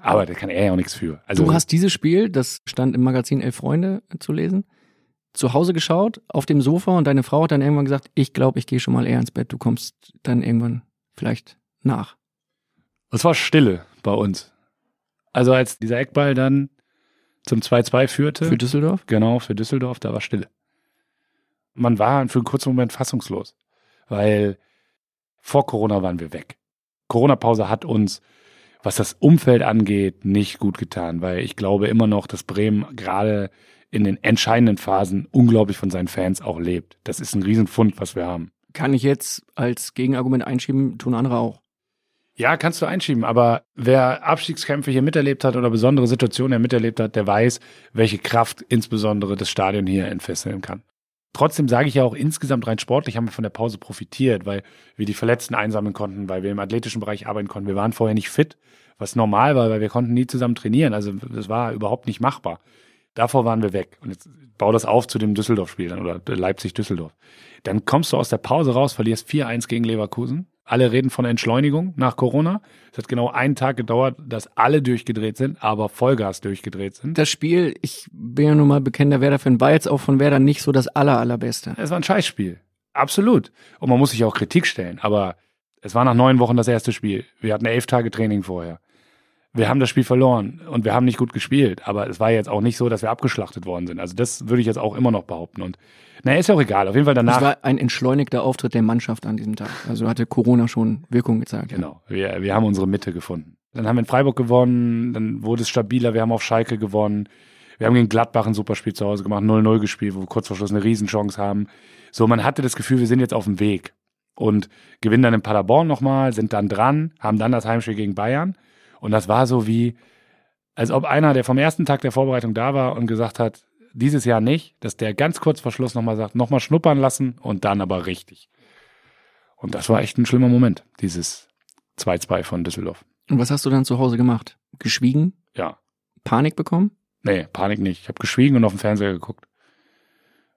Aber da kann er ja auch nichts für. Also, du hast dieses Spiel, das stand im Magazin Elf Freunde zu lesen, zu Hause geschaut, auf dem Sofa und deine Frau hat dann irgendwann gesagt, ich glaube, ich gehe schon mal eher ins Bett, du kommst dann irgendwann vielleicht nach. Es war Stille bei uns. Also als dieser Eckball dann zum 2-2 führte. Für Düsseldorf? Genau, für Düsseldorf, da war Stille. Man war für einen kurzen Moment fassungslos, weil vor Corona waren wir weg. Corona-Pause hat uns, was das Umfeld angeht, nicht gut getan, weil ich glaube immer noch, dass Bremen gerade in den entscheidenden Phasen unglaublich von seinen Fans auch lebt. Das ist ein Riesenfund, was wir haben. Kann ich jetzt als Gegenargument einschieben, tun andere auch. Ja, kannst du einschieben, aber wer Abstiegskämpfe hier miterlebt hat oder besondere Situationen hier miterlebt hat, der weiß, welche Kraft insbesondere das Stadion hier entfesseln kann. Trotzdem sage ich ja auch insgesamt rein sportlich haben wir von der Pause profitiert, weil wir die Verletzten einsammeln konnten, weil wir im athletischen Bereich arbeiten konnten. Wir waren vorher nicht fit, was normal war, weil wir konnten nie zusammen trainieren. Also das war überhaupt nicht machbar. Davor waren wir weg. Und jetzt bau das auf zu dem Düsseldorf-Spiel dann oder Leipzig-Düsseldorf. Dann kommst du aus der Pause raus, verlierst 4-1 gegen Leverkusen. Alle reden von Entschleunigung nach Corona. Es hat genau einen Tag gedauert, dass alle durchgedreht sind, aber Vollgas durchgedreht sind. Das Spiel, ich bin ja nun mal bekennender Werder-Fan, war jetzt auch von Werder nicht so das aller, allerbeste. Es war ein Scheißspiel. Absolut. Und man muss sich auch Kritik stellen. Aber es war nach neun Wochen das erste Spiel. Wir hatten elf Tage Training vorher wir haben das Spiel verloren und wir haben nicht gut gespielt, aber es war jetzt auch nicht so, dass wir abgeschlachtet worden sind. Also das würde ich jetzt auch immer noch behaupten. Und naja, ist ja auch egal. Auf jeden Fall danach. Es war ein entschleunigter Auftritt der Mannschaft an diesem Tag. Also hatte Corona schon Wirkung gezeigt. Genau. Wir, wir haben unsere Mitte gefunden. Dann haben wir in Freiburg gewonnen, dann wurde es stabiler, wir haben auf Schalke gewonnen. Wir haben gegen Gladbach ein super Spiel zu Hause gemacht, 0-0 gespielt, wo wir kurz vor Schluss eine Riesenchance haben. So, man hatte das Gefühl, wir sind jetzt auf dem Weg. Und gewinnen dann in Paderborn nochmal, sind dann dran, haben dann das Heimspiel gegen Bayern und das war so wie, als ob einer, der vom ersten Tag der Vorbereitung da war und gesagt hat, dieses Jahr nicht, dass der ganz kurz vor Schluss nochmal sagt, nochmal schnuppern lassen und dann aber richtig. Und das war echt ein schlimmer Moment, dieses 2-2 von Düsseldorf. Und was hast du dann zu Hause gemacht? Geschwiegen? Ja. Panik bekommen? Nee, Panik nicht. Ich habe geschwiegen und auf den Fernseher geguckt.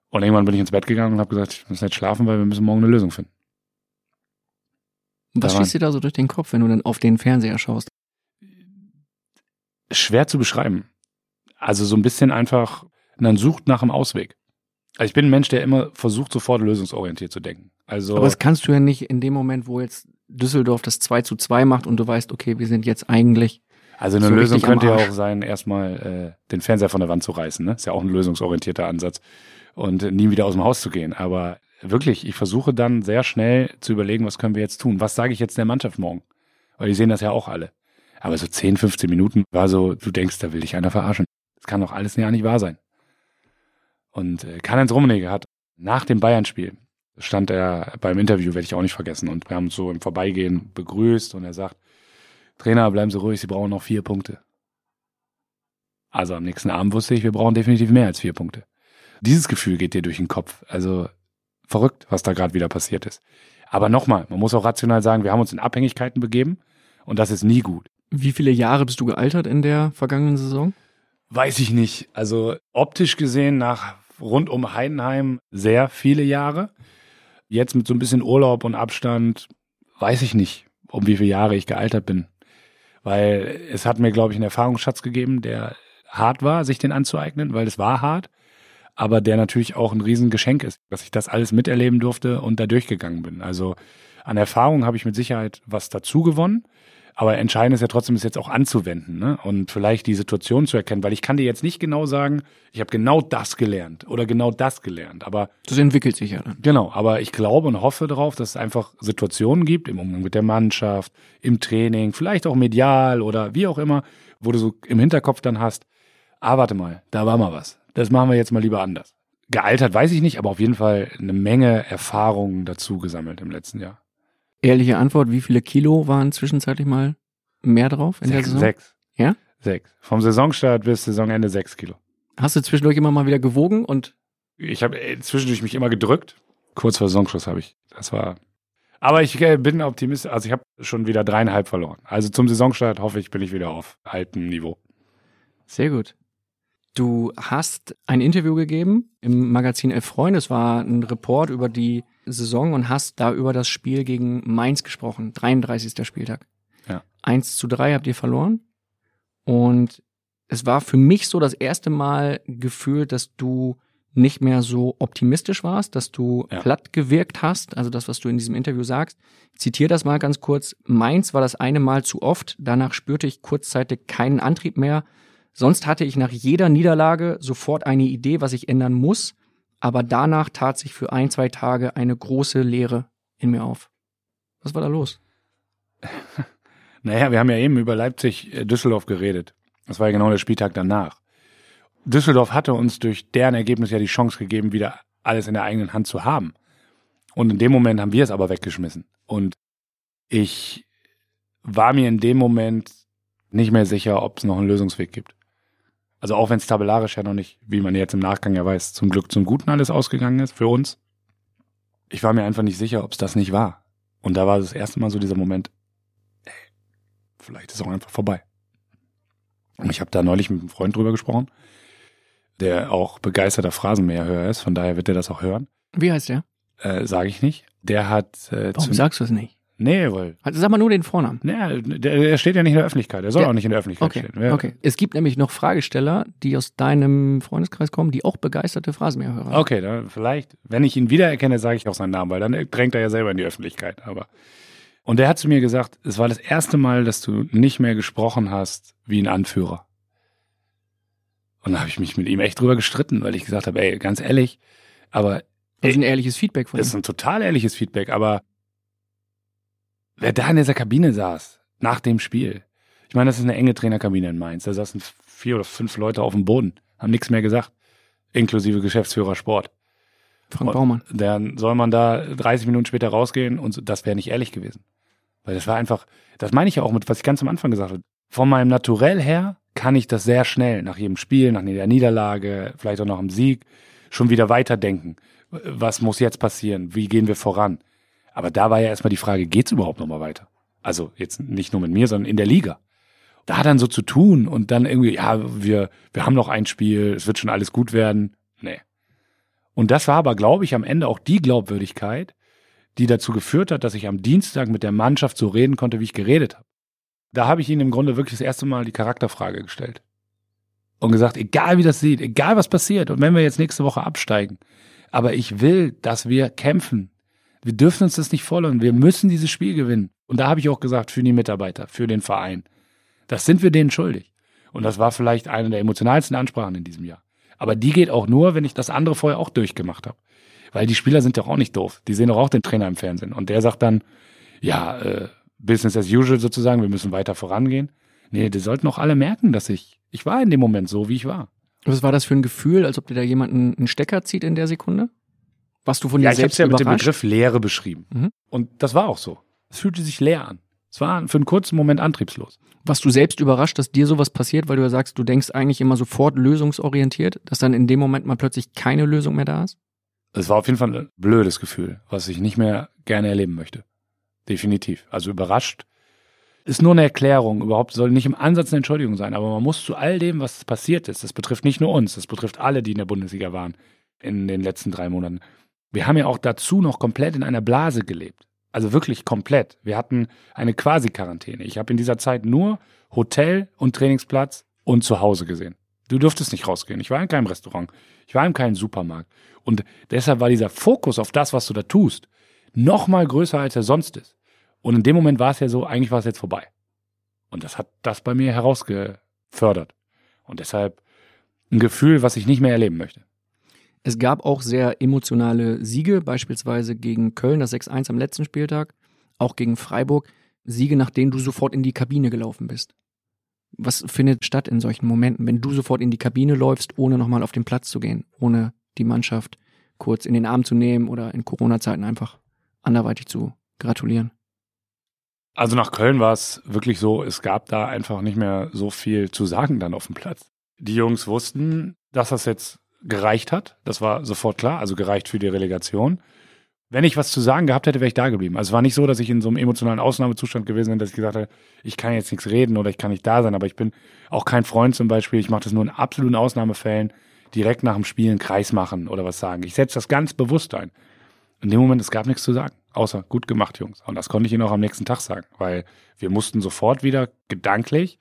Und irgendwann bin ich ins Bett gegangen und habe gesagt, ich muss nicht schlafen, weil wir müssen morgen eine Lösung finden. Was schießt dir da so durch den Kopf, wenn du dann auf den Fernseher schaust? Schwer zu beschreiben. Also so ein bisschen einfach, man sucht nach einem Ausweg. Also ich bin ein Mensch, der immer versucht, sofort lösungsorientiert zu denken. Also Aber das kannst du ja nicht in dem Moment, wo jetzt Düsseldorf das 2 zu 2 macht und du weißt, okay, wir sind jetzt eigentlich. Also eine so Lösung könnte ja auch sein, erstmal äh, den Fernseher von der Wand zu reißen. Ne? Ist ja auch ein lösungsorientierter Ansatz. Und nie wieder aus dem Haus zu gehen. Aber wirklich, ich versuche dann sehr schnell zu überlegen, was können wir jetzt tun? Was sage ich jetzt der Mannschaft morgen? Weil die sehen das ja auch alle. Aber so 10, 15 Minuten war so, du denkst, da will dich einer verarschen. Das kann doch alles ja nicht wahr sein. Und äh, Karl-Heinz Rummenigge hat nach dem Bayern-Spiel stand er beim Interview, werde ich auch nicht vergessen. Und wir haben uns so im Vorbeigehen begrüßt und er sagt, Trainer, bleiben Sie ruhig, Sie brauchen noch vier Punkte. Also am nächsten Abend wusste ich, wir brauchen definitiv mehr als vier Punkte. Dieses Gefühl geht dir durch den Kopf. Also verrückt, was da gerade wieder passiert ist. Aber nochmal, man muss auch rational sagen, wir haben uns in Abhängigkeiten begeben und das ist nie gut. Wie viele Jahre bist du gealtert in der vergangenen Saison? Weiß ich nicht. Also optisch gesehen nach rund um Heidenheim sehr viele Jahre. Jetzt mit so ein bisschen Urlaub und Abstand weiß ich nicht, um wie viele Jahre ich gealtert bin. Weil es hat mir, glaube ich, einen Erfahrungsschatz gegeben, der hart war, sich den anzueignen, weil es war hart, aber der natürlich auch ein Riesengeschenk ist, dass ich das alles miterleben durfte und da durchgegangen bin. Also an Erfahrung habe ich mit Sicherheit was dazu gewonnen. Aber entscheidend ist ja trotzdem, es jetzt auch anzuwenden ne? und vielleicht die Situation zu erkennen, weil ich kann dir jetzt nicht genau sagen, ich habe genau das gelernt oder genau das gelernt. Aber das entwickelt sich ja dann. Genau, aber ich glaube und hoffe darauf, dass es einfach Situationen gibt im Umgang mit der Mannschaft, im Training, vielleicht auch medial oder wie auch immer, wo du so im Hinterkopf dann hast, ah, warte mal, da war mal was. Das machen wir jetzt mal lieber anders. Gealtert weiß ich nicht, aber auf jeden Fall eine Menge Erfahrungen dazu gesammelt im letzten Jahr. Ehrliche Antwort, wie viele Kilo waren zwischenzeitlich mal mehr drauf in sechs, der Saison? Sechs. Ja? Sechs. Vom Saisonstart bis Saisonende sechs Kilo. Hast du zwischendurch immer mal wieder gewogen und? Ich habe äh, zwischendurch mich immer gedrückt. Kurz vor Saisonschluss habe ich. Das war. Aber ich äh, bin Optimist. Also ich habe schon wieder dreieinhalb verloren. Also zum Saisonstart hoffe ich, bin ich wieder auf altem Niveau. Sehr gut. Du hast ein Interview gegeben im Magazin Elf Freunde. Es war ein Report über die Saison und hast da über das Spiel gegen Mainz gesprochen. 33. Spieltag. Ja. 1 zu 3 habt ihr verloren. Und es war für mich so das erste Mal gefühlt, dass du nicht mehr so optimistisch warst, dass du Ja. platt gewirkt hast, also das, was du in diesem Interview sagst. Ich zitiere das mal ganz kurz. Mainz war das eine Mal zu oft, danach spürte ich kurzzeitig keinen Antrieb mehr. Sonst hatte ich nach jeder Niederlage sofort eine Idee, was ich ändern muss, aber danach tat sich für ein, zwei Tage eine große Leere in mir auf. Was war da los? Naja, wir haben ja eben über Leipzig-Düsseldorf geredet. Das war ja genau der Spieltag danach. Düsseldorf hatte uns durch deren Ergebnis ja die Chance gegeben, wieder alles in der eigenen Hand zu haben. Und in dem Moment haben wir es aber weggeschmissen. Und ich war mir in dem Moment nicht mehr sicher, ob es noch einen Lösungsweg gibt. Also auch wenn es tabellarisch ja noch nicht, wie man jetzt im Nachgang ja weiß, zum Glück zum Guten alles ausgegangen ist für uns. Ich war mir einfach nicht sicher, ob es das nicht war. Und da war das erste Mal so dieser Moment, ey, vielleicht ist auch einfach vorbei. Und ich habe da neulich mit einem Freund drüber gesprochen, der auch begeisterter Phrasenmäherhörer ist, von daher wird er das auch hören. Wie heißt der? Äh, Sage ich nicht. Der hat äh, Warum sagst du es nicht? Nee, weil Also sag mal nur den Vornamen. naja, der, der steht ja nicht in der Öffentlichkeit. Der soll Der- auch nicht in der Öffentlichkeit Okay, stehen. Wer- okay. Es gibt nämlich noch Fragesteller, die aus deinem Freundeskreis kommen, die auch begeisterte Phrasenmäherhörer sind. Okay, dann vielleicht, wenn ich ihn wiedererkenne, sage ich auch seinen Namen, weil dann drängt er ja selber in die Öffentlichkeit. Aber und der hat zu mir gesagt, es war das erste Mal, dass du nicht mehr gesprochen hast wie ein Anführer. Und da habe ich mich mit ihm echt drüber gestritten, weil ich gesagt habe, ey, ganz ehrlich, aber Das ist ein ehrliches Feedback von das ist ihm. ein total ehrliches Feedback, aber wer da in dieser Kabine saß, nach dem Spiel, ich meine, das ist eine enge Trainerkabine in Mainz, da saßen vier oder fünf Leute auf dem Boden, haben nichts mehr gesagt, inklusive Geschäftsführer Sport. Frank Baumann. Dann soll man da 30 Minuten später rausgehen und so, das wäre nicht ehrlich gewesen. Weil das war einfach, das meine ich ja auch mit, was ich ganz am Anfang gesagt habe. Von meinem Naturell her kann ich das sehr schnell, nach jedem Spiel, nach jeder Niederlage, vielleicht auch nach dem Sieg, schon wieder weiterdenken. Was muss jetzt passieren? Wie gehen wir voran? Aber da war ja erstmal die Frage, geht's überhaupt nochmal weiter? Also jetzt nicht nur mit mir, sondern in der Liga. Da dann so zu tun und dann irgendwie, ja, wir, wir haben noch ein Spiel, es wird schon alles gut werden. Nee. Und das war aber, glaube ich, am Ende auch die Glaubwürdigkeit, die dazu geführt hat, dass ich am Dienstag mit der Mannschaft so reden konnte, wie ich geredet habe. Da habe ich ihnen im Grunde wirklich das erste Mal die Charakterfrage gestellt. Und gesagt, egal wie das sieht, egal was passiert, und wenn wir jetzt nächste Woche absteigen, aber ich will, dass wir kämpfen. Wir dürfen uns das nicht vorlassen. Wir müssen dieses Spiel gewinnen. Und da habe ich auch gesagt, für die Mitarbeiter, für den Verein. Das sind wir denen schuldig. Und das war vielleicht eine der emotionalsten Ansprachen in diesem Jahr. Aber die geht auch nur, wenn ich das andere vorher auch durchgemacht habe. Weil die Spieler sind doch auch nicht doof. Die sehen doch auch den Trainer im Fernsehen. Und der sagt dann, ja, äh, Business as usual sozusagen, wir müssen weiter vorangehen. Nee, die sollten auch alle merken, dass ich, ich war in dem Moment so, wie ich war. Was war das für ein Gefühl, als ob dir da jemand einen Stecker zieht in der Sekunde? Was du von dir Ja, ich habe selbst es ja mit dem überrascht? Begriff Leere beschrieben. Mhm. Und das war auch so. Es fühlte sich leer an. Es war für einen kurzen Moment antriebslos. Was du selbst überrascht, dass dir sowas passiert, weil du ja sagst, du denkst eigentlich immer sofort lösungsorientiert, dass dann in dem Moment mal plötzlich keine Lösung mehr da ist? Es war auf jeden Fall ein blödes Gefühl, was ich nicht mehr gerne erleben möchte. Definitiv. Also überrascht. Ist nur eine Erklärung, überhaupt soll nicht im Ansatz eine Entschuldigung sein, aber man muss zu all dem, was passiert ist, das betrifft nicht nur uns, das betrifft alle, die in der Bundesliga waren in den letzten drei Monaten. Wir haben ja auch dazu noch komplett in einer Blase gelebt. Also wirklich komplett. Wir hatten eine Quasi-Quarantäne. Ich habe in dieser Zeit nur Hotel und Trainingsplatz und zu Hause gesehen. Du durftest nicht rausgehen. Ich war in keinem Restaurant. Ich war in keinem Supermarkt. Und deshalb war dieser Fokus auf das, was du da tust, noch mal größer, als er sonst ist. Und in dem Moment war es ja so, eigentlich war es jetzt vorbei. Und das hat das bei mir herausgefördert. Und deshalb ein Gefühl, was ich nicht mehr erleben möchte. Es gab auch sehr emotionale Siege, beispielsweise gegen Köln, das 6-1 am letzten Spieltag, auch gegen Freiburg. Siege, nach denen du sofort in die Kabine gelaufen bist. Was findet statt in solchen Momenten, wenn du sofort in die Kabine läufst, ohne nochmal auf den Platz zu gehen, ohne die Mannschaft kurz in den Arm zu nehmen oder in Corona-Zeiten einfach anderweitig zu gratulieren? Also nach Köln war es wirklich so, es gab da einfach nicht mehr so viel zu sagen dann auf dem Platz. Die Jungs wussten, dass das jetzt gereicht hat. Das war sofort klar, also gereicht für die Relegation. Wenn ich was zu sagen gehabt hätte, wäre ich da geblieben. Also es war nicht so, dass ich in so einem emotionalen Ausnahmezustand gewesen bin, dass ich gesagt hätte, ich kann jetzt nichts reden oder ich kann nicht da sein. Aber ich bin auch kein Freund zum Beispiel. Ich mache das nur in absoluten Ausnahmefällen, direkt nach dem Spiel einen Kreis machen oder was sagen. Ich setze das ganz bewusst ein. In dem Moment, es gab nichts zu sagen, außer gut gemacht, Jungs. Und das konnte ich Ihnen auch am nächsten Tag sagen, weil wir mussten sofort wieder gedanklich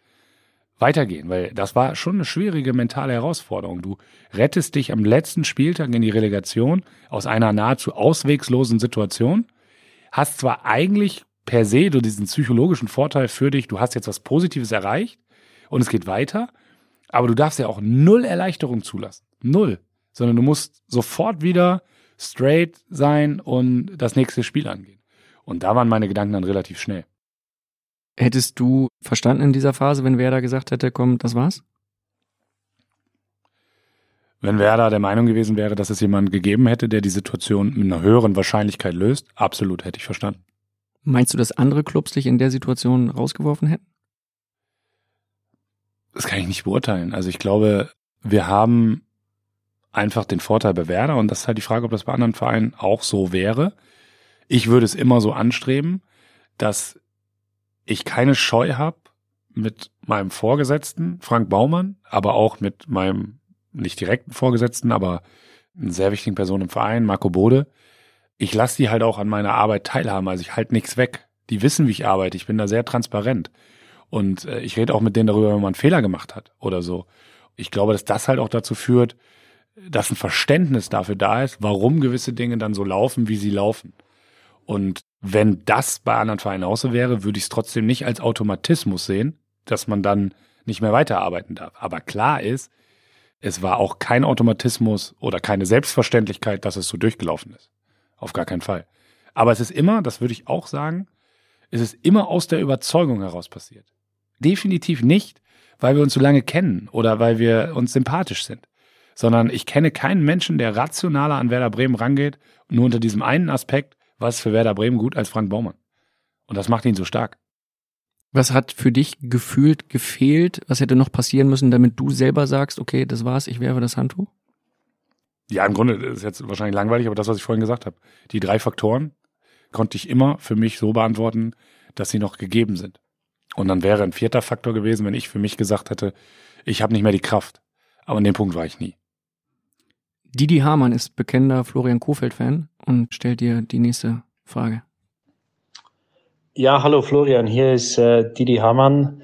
weitergehen, weil das war schon eine schwierige mentale Herausforderung. Du rettest dich am letzten Spieltag in die Relegation aus einer nahezu auswegslosen Situation, hast zwar eigentlich per se du diesen psychologischen Vorteil für dich, du hast jetzt was Positives erreicht und es geht weiter, aber du darfst ja auch null Erleichterung zulassen. Null. Sondern du musst sofort wieder straight sein und das nächste Spiel angehen. Und da waren meine Gedanken dann relativ schnell. Hättest du verstanden in dieser Phase, wenn Werder gesagt hätte, komm, das war's? Wenn Werder der Meinung gewesen wäre, dass es jemanden gegeben hätte, der die Situation mit einer höheren Wahrscheinlichkeit löst, absolut hätte ich verstanden. Meinst du, dass andere Clubs dich in der Situation rausgeworfen hätten? Das kann ich nicht beurteilen. Also ich glaube, wir haben einfach den Vorteil bei Werder und das ist halt die Frage, ob das bei anderen Vereinen auch so wäre. Ich würde es immer so anstreben, dass ich keine Scheu habe mit meinem Vorgesetzten, Frank Baumann, aber auch mit meinem nicht direkten Vorgesetzten, aber einen sehr wichtigen Person im Verein, Marco Bode. Ich lasse die halt auch an meiner Arbeit teilhaben, also ich halte nichts weg. Die wissen, wie ich arbeite. Ich bin da sehr transparent. Und äh, ich rede auch mit denen darüber, wenn man einen Fehler gemacht hat oder so. Ich glaube, dass das halt auch dazu führt, dass ein Verständnis dafür da ist, warum gewisse Dinge dann so laufen, wie sie laufen. Und wenn das bei anderen Vereinen auch so wäre, würde ich es trotzdem nicht als Automatismus sehen, dass man dann nicht mehr weiterarbeiten darf. Aber klar ist, es war auch kein Automatismus oder keine Selbstverständlichkeit, dass es so durchgelaufen ist. Auf gar keinen Fall. Aber es ist immer, das würde ich auch sagen, es ist immer aus der Überzeugung heraus passiert. Definitiv nicht, weil wir uns so lange kennen oder weil wir uns sympathisch sind, sondern ich kenne keinen Menschen, der rationaler an Werder Bremen rangeht, nur unter diesem einen Aspekt, was für Werder Bremen gut als Frank Baumann. Und das macht ihn so stark. Was hat für dich gefühlt gefehlt? Was hätte noch passieren müssen, damit du selber sagst, okay, das war's, ich werfe das Handtuch? Ja, im Grunde ist jetzt wahrscheinlich langweilig, aber das, was ich vorhin gesagt habe. Die drei Faktoren konnte ich immer für mich so beantworten, dass sie noch gegeben sind. Und dann wäre ein vierter Faktor gewesen, wenn ich für mich gesagt hätte, ich habe nicht mehr die Kraft. Aber an dem Punkt war ich nie. Didi Hamann ist bekennender Florian Kofeld-Fan und stellt dir die nächste Frage. Ja, hallo Florian, hier ist äh, Didi Hamann.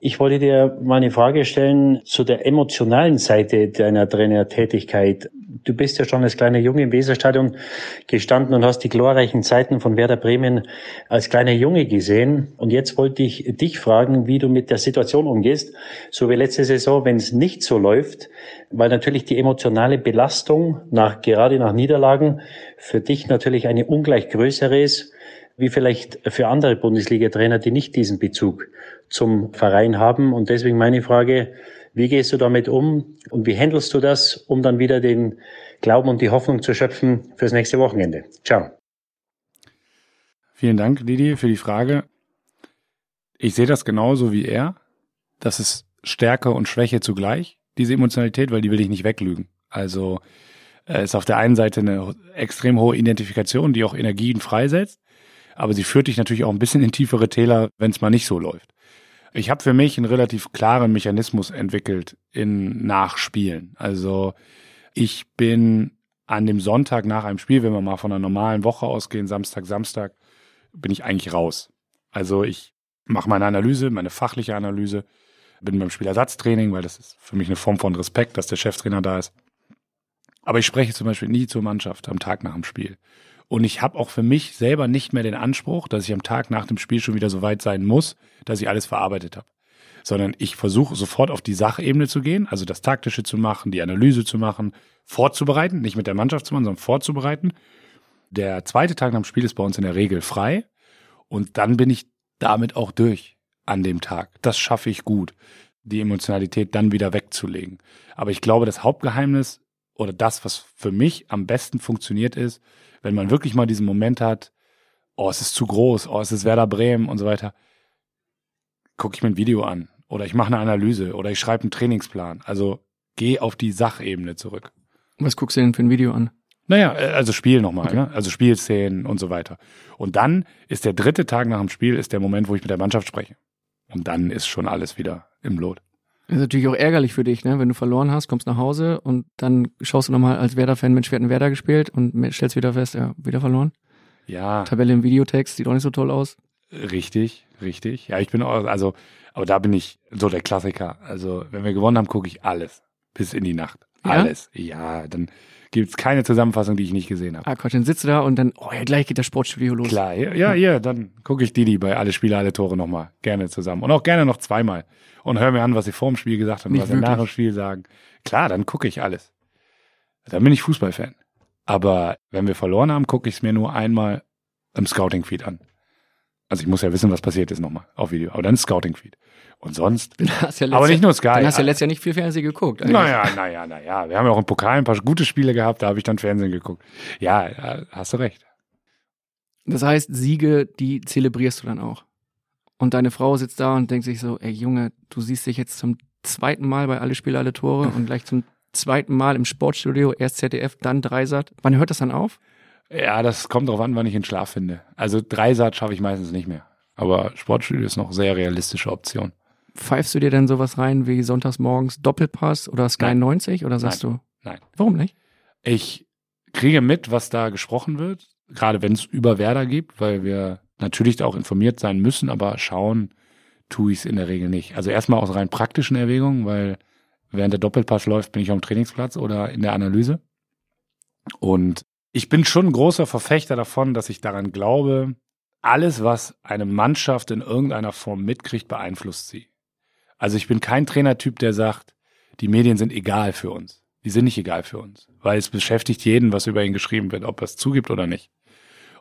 Ich wollte dir mal eine Frage stellen zu der emotionalen Seite deiner Trainertätigkeit. Du bist ja schon als kleiner Junge im Weserstadion gestanden und hast die glorreichen Zeiten von Werder Bremen als kleiner Junge gesehen. Und jetzt wollte ich dich fragen, wie du mit der Situation umgehst, so wie letzte Saison, wenn es nicht so läuft, weil natürlich die emotionale Belastung nach, gerade nach Niederlagen für dich natürlich eine ungleich größere ist wie vielleicht für andere Bundesliga-Trainer, die nicht diesen Bezug zum Verein haben. Und deswegen meine Frage, wie gehst du damit um und wie handelst du das, um dann wieder den Glauben und die Hoffnung zu schöpfen fürs nächste Wochenende? Ciao. Vielen Dank, Didi, für die Frage. Ich sehe das genauso wie er. Das ist Stärke und Schwäche zugleich, diese Emotionalität, weil die will ich nicht weglügen. Also äh, ist auf der einen Seite eine extrem hohe Identifikation, die auch Energien freisetzt aber sie führt dich natürlich auch ein bisschen in tiefere Täler, wenn es mal nicht so läuft. Ich habe für mich einen relativ klaren Mechanismus entwickelt in Nachspielen. Also ich bin an dem Sonntag nach einem Spiel, wenn wir mal von einer normalen Woche ausgehen, Samstag, Samstag, bin ich eigentlich raus. Also ich mache meine Analyse, meine fachliche Analyse, bin beim Spielersatztraining, weil das ist für mich eine Form von Respekt, dass der Cheftrainer da ist. Aber ich spreche zum Beispiel nie zur Mannschaft am Tag nach dem Spiel. Und ich habe auch für mich selber nicht mehr den Anspruch, dass ich am Tag nach dem Spiel schon wieder so weit sein muss, dass ich alles verarbeitet habe. Sondern ich versuche sofort auf die Sachebene zu gehen, also das Taktische zu machen, die Analyse zu machen, vorzubereiten, nicht mit der Mannschaft zu machen, sondern vorzubereiten. Der zweite Tag nach dem Spiel ist bei uns in der Regel frei. Und dann bin ich damit auch durch an dem Tag. Das schaffe ich gut, die Emotionalität dann wieder wegzulegen. Aber ich glaube, das Hauptgeheimnis oder das, was für mich am besten funktioniert ist, wenn man wirklich mal diesen Moment hat, oh, es ist zu groß, oh, es ist Werder Bremen und so weiter, gucke ich mir ein Video an oder ich mache eine Analyse oder ich schreibe einen Trainingsplan. Also geh auf die Sachebene zurück. Was guckst du denn für ein Video an? Naja, äh, also Spiel nochmal, okay. ne? also Spielszenen und so weiter. Und dann ist der dritte Tag nach dem Spiel ist der Moment, wo ich mit der Mannschaft spreche. Und dann ist schon alles wieder im Lot. Das ist natürlich auch ärgerlich für dich, ne? Wenn du verloren hast, kommst nach Hause und dann schaust du nochmal als Werder-Fan, Mensch, wir hatten Werder gespielt und stellst wieder fest, ja, wieder verloren. Ja. Tabelle im Videotext sieht auch nicht so toll aus. Richtig, richtig. Ja, ich bin auch, also, aber da bin ich so der Klassiker. Also, wenn wir gewonnen haben, gucke ich alles. Bis in die Nacht. Ja? Alles. Ja, dann gibt's keine Zusammenfassung, die ich nicht gesehen habe. Ah, Quatsch, dann sitzt du da und dann, oh ja, gleich geht das Sportstudio los. Klar, ja, ja, ja dann gucke ich Didi bei alle Spiele, alle Tore nochmal. Gerne zusammen. Und auch gerne noch zweimal. Und höre mir an, was sie vor dem Spiel gesagt haben, Nicht was sie nach dem. Spiel sagen. Klar, dann gucke ich alles. Dann bin ich Fußballfan. Aber wenn wir verloren haben, gucke ich es mir nur einmal im Scouting-Feed an. Also ich muss ja wissen, was passiert ist nochmal auf Video. Aber dann Scouting-Feed. Und sonst, du ja aber nicht nur Sky. Dann hast du ja letztes Jahr nicht viel Fernsehen geguckt. eigentlich. Naja, naja, naja. Wir haben ja auch im Pokal ein paar gute Spiele gehabt, da habe ich dann Fernsehen geguckt. Ja, ja, hast du recht. Das heißt, Siege, die zelebrierst du dann auch. Und deine Frau sitzt da und denkt sich so, ey Junge, du siehst dich jetzt zum zweiten Mal bei alle Spiele, alle Tore und gleich zum zweiten Mal im Sportstudio, erst ZDF, dann Dreisat. Wann hört das dann auf? Ja, das kommt drauf an, wann ich den Schlaf finde. Also Dreisat schaffe ich meistens nicht mehr. Aber Sportstudio ist noch eine sehr realistische Option. Pfeifst du dir denn sowas rein wie sonntags morgens Doppelpass oder Sky Nein. 90 oder sagst du, Nein. warum nicht? Ich kriege mit, was da gesprochen wird, gerade wenn es über Werder gibt, weil wir natürlich da auch informiert sein müssen, aber schauen tue ich es in der Regel nicht. Also erstmal aus rein praktischen Erwägungen, weil während der Doppelpass läuft, bin ich am Trainingsplatz oder in der Analyse. Und ich bin schon ein großer Verfechter davon, dass ich daran glaube, alles, was eine Mannschaft in irgendeiner Form mitkriegt, beeinflusst sie. Also ich bin kein Trainertyp, der sagt, die Medien sind egal für uns. Die sind nicht egal für uns, weil es beschäftigt jeden, was über ihn geschrieben wird, ob er es zugibt oder nicht.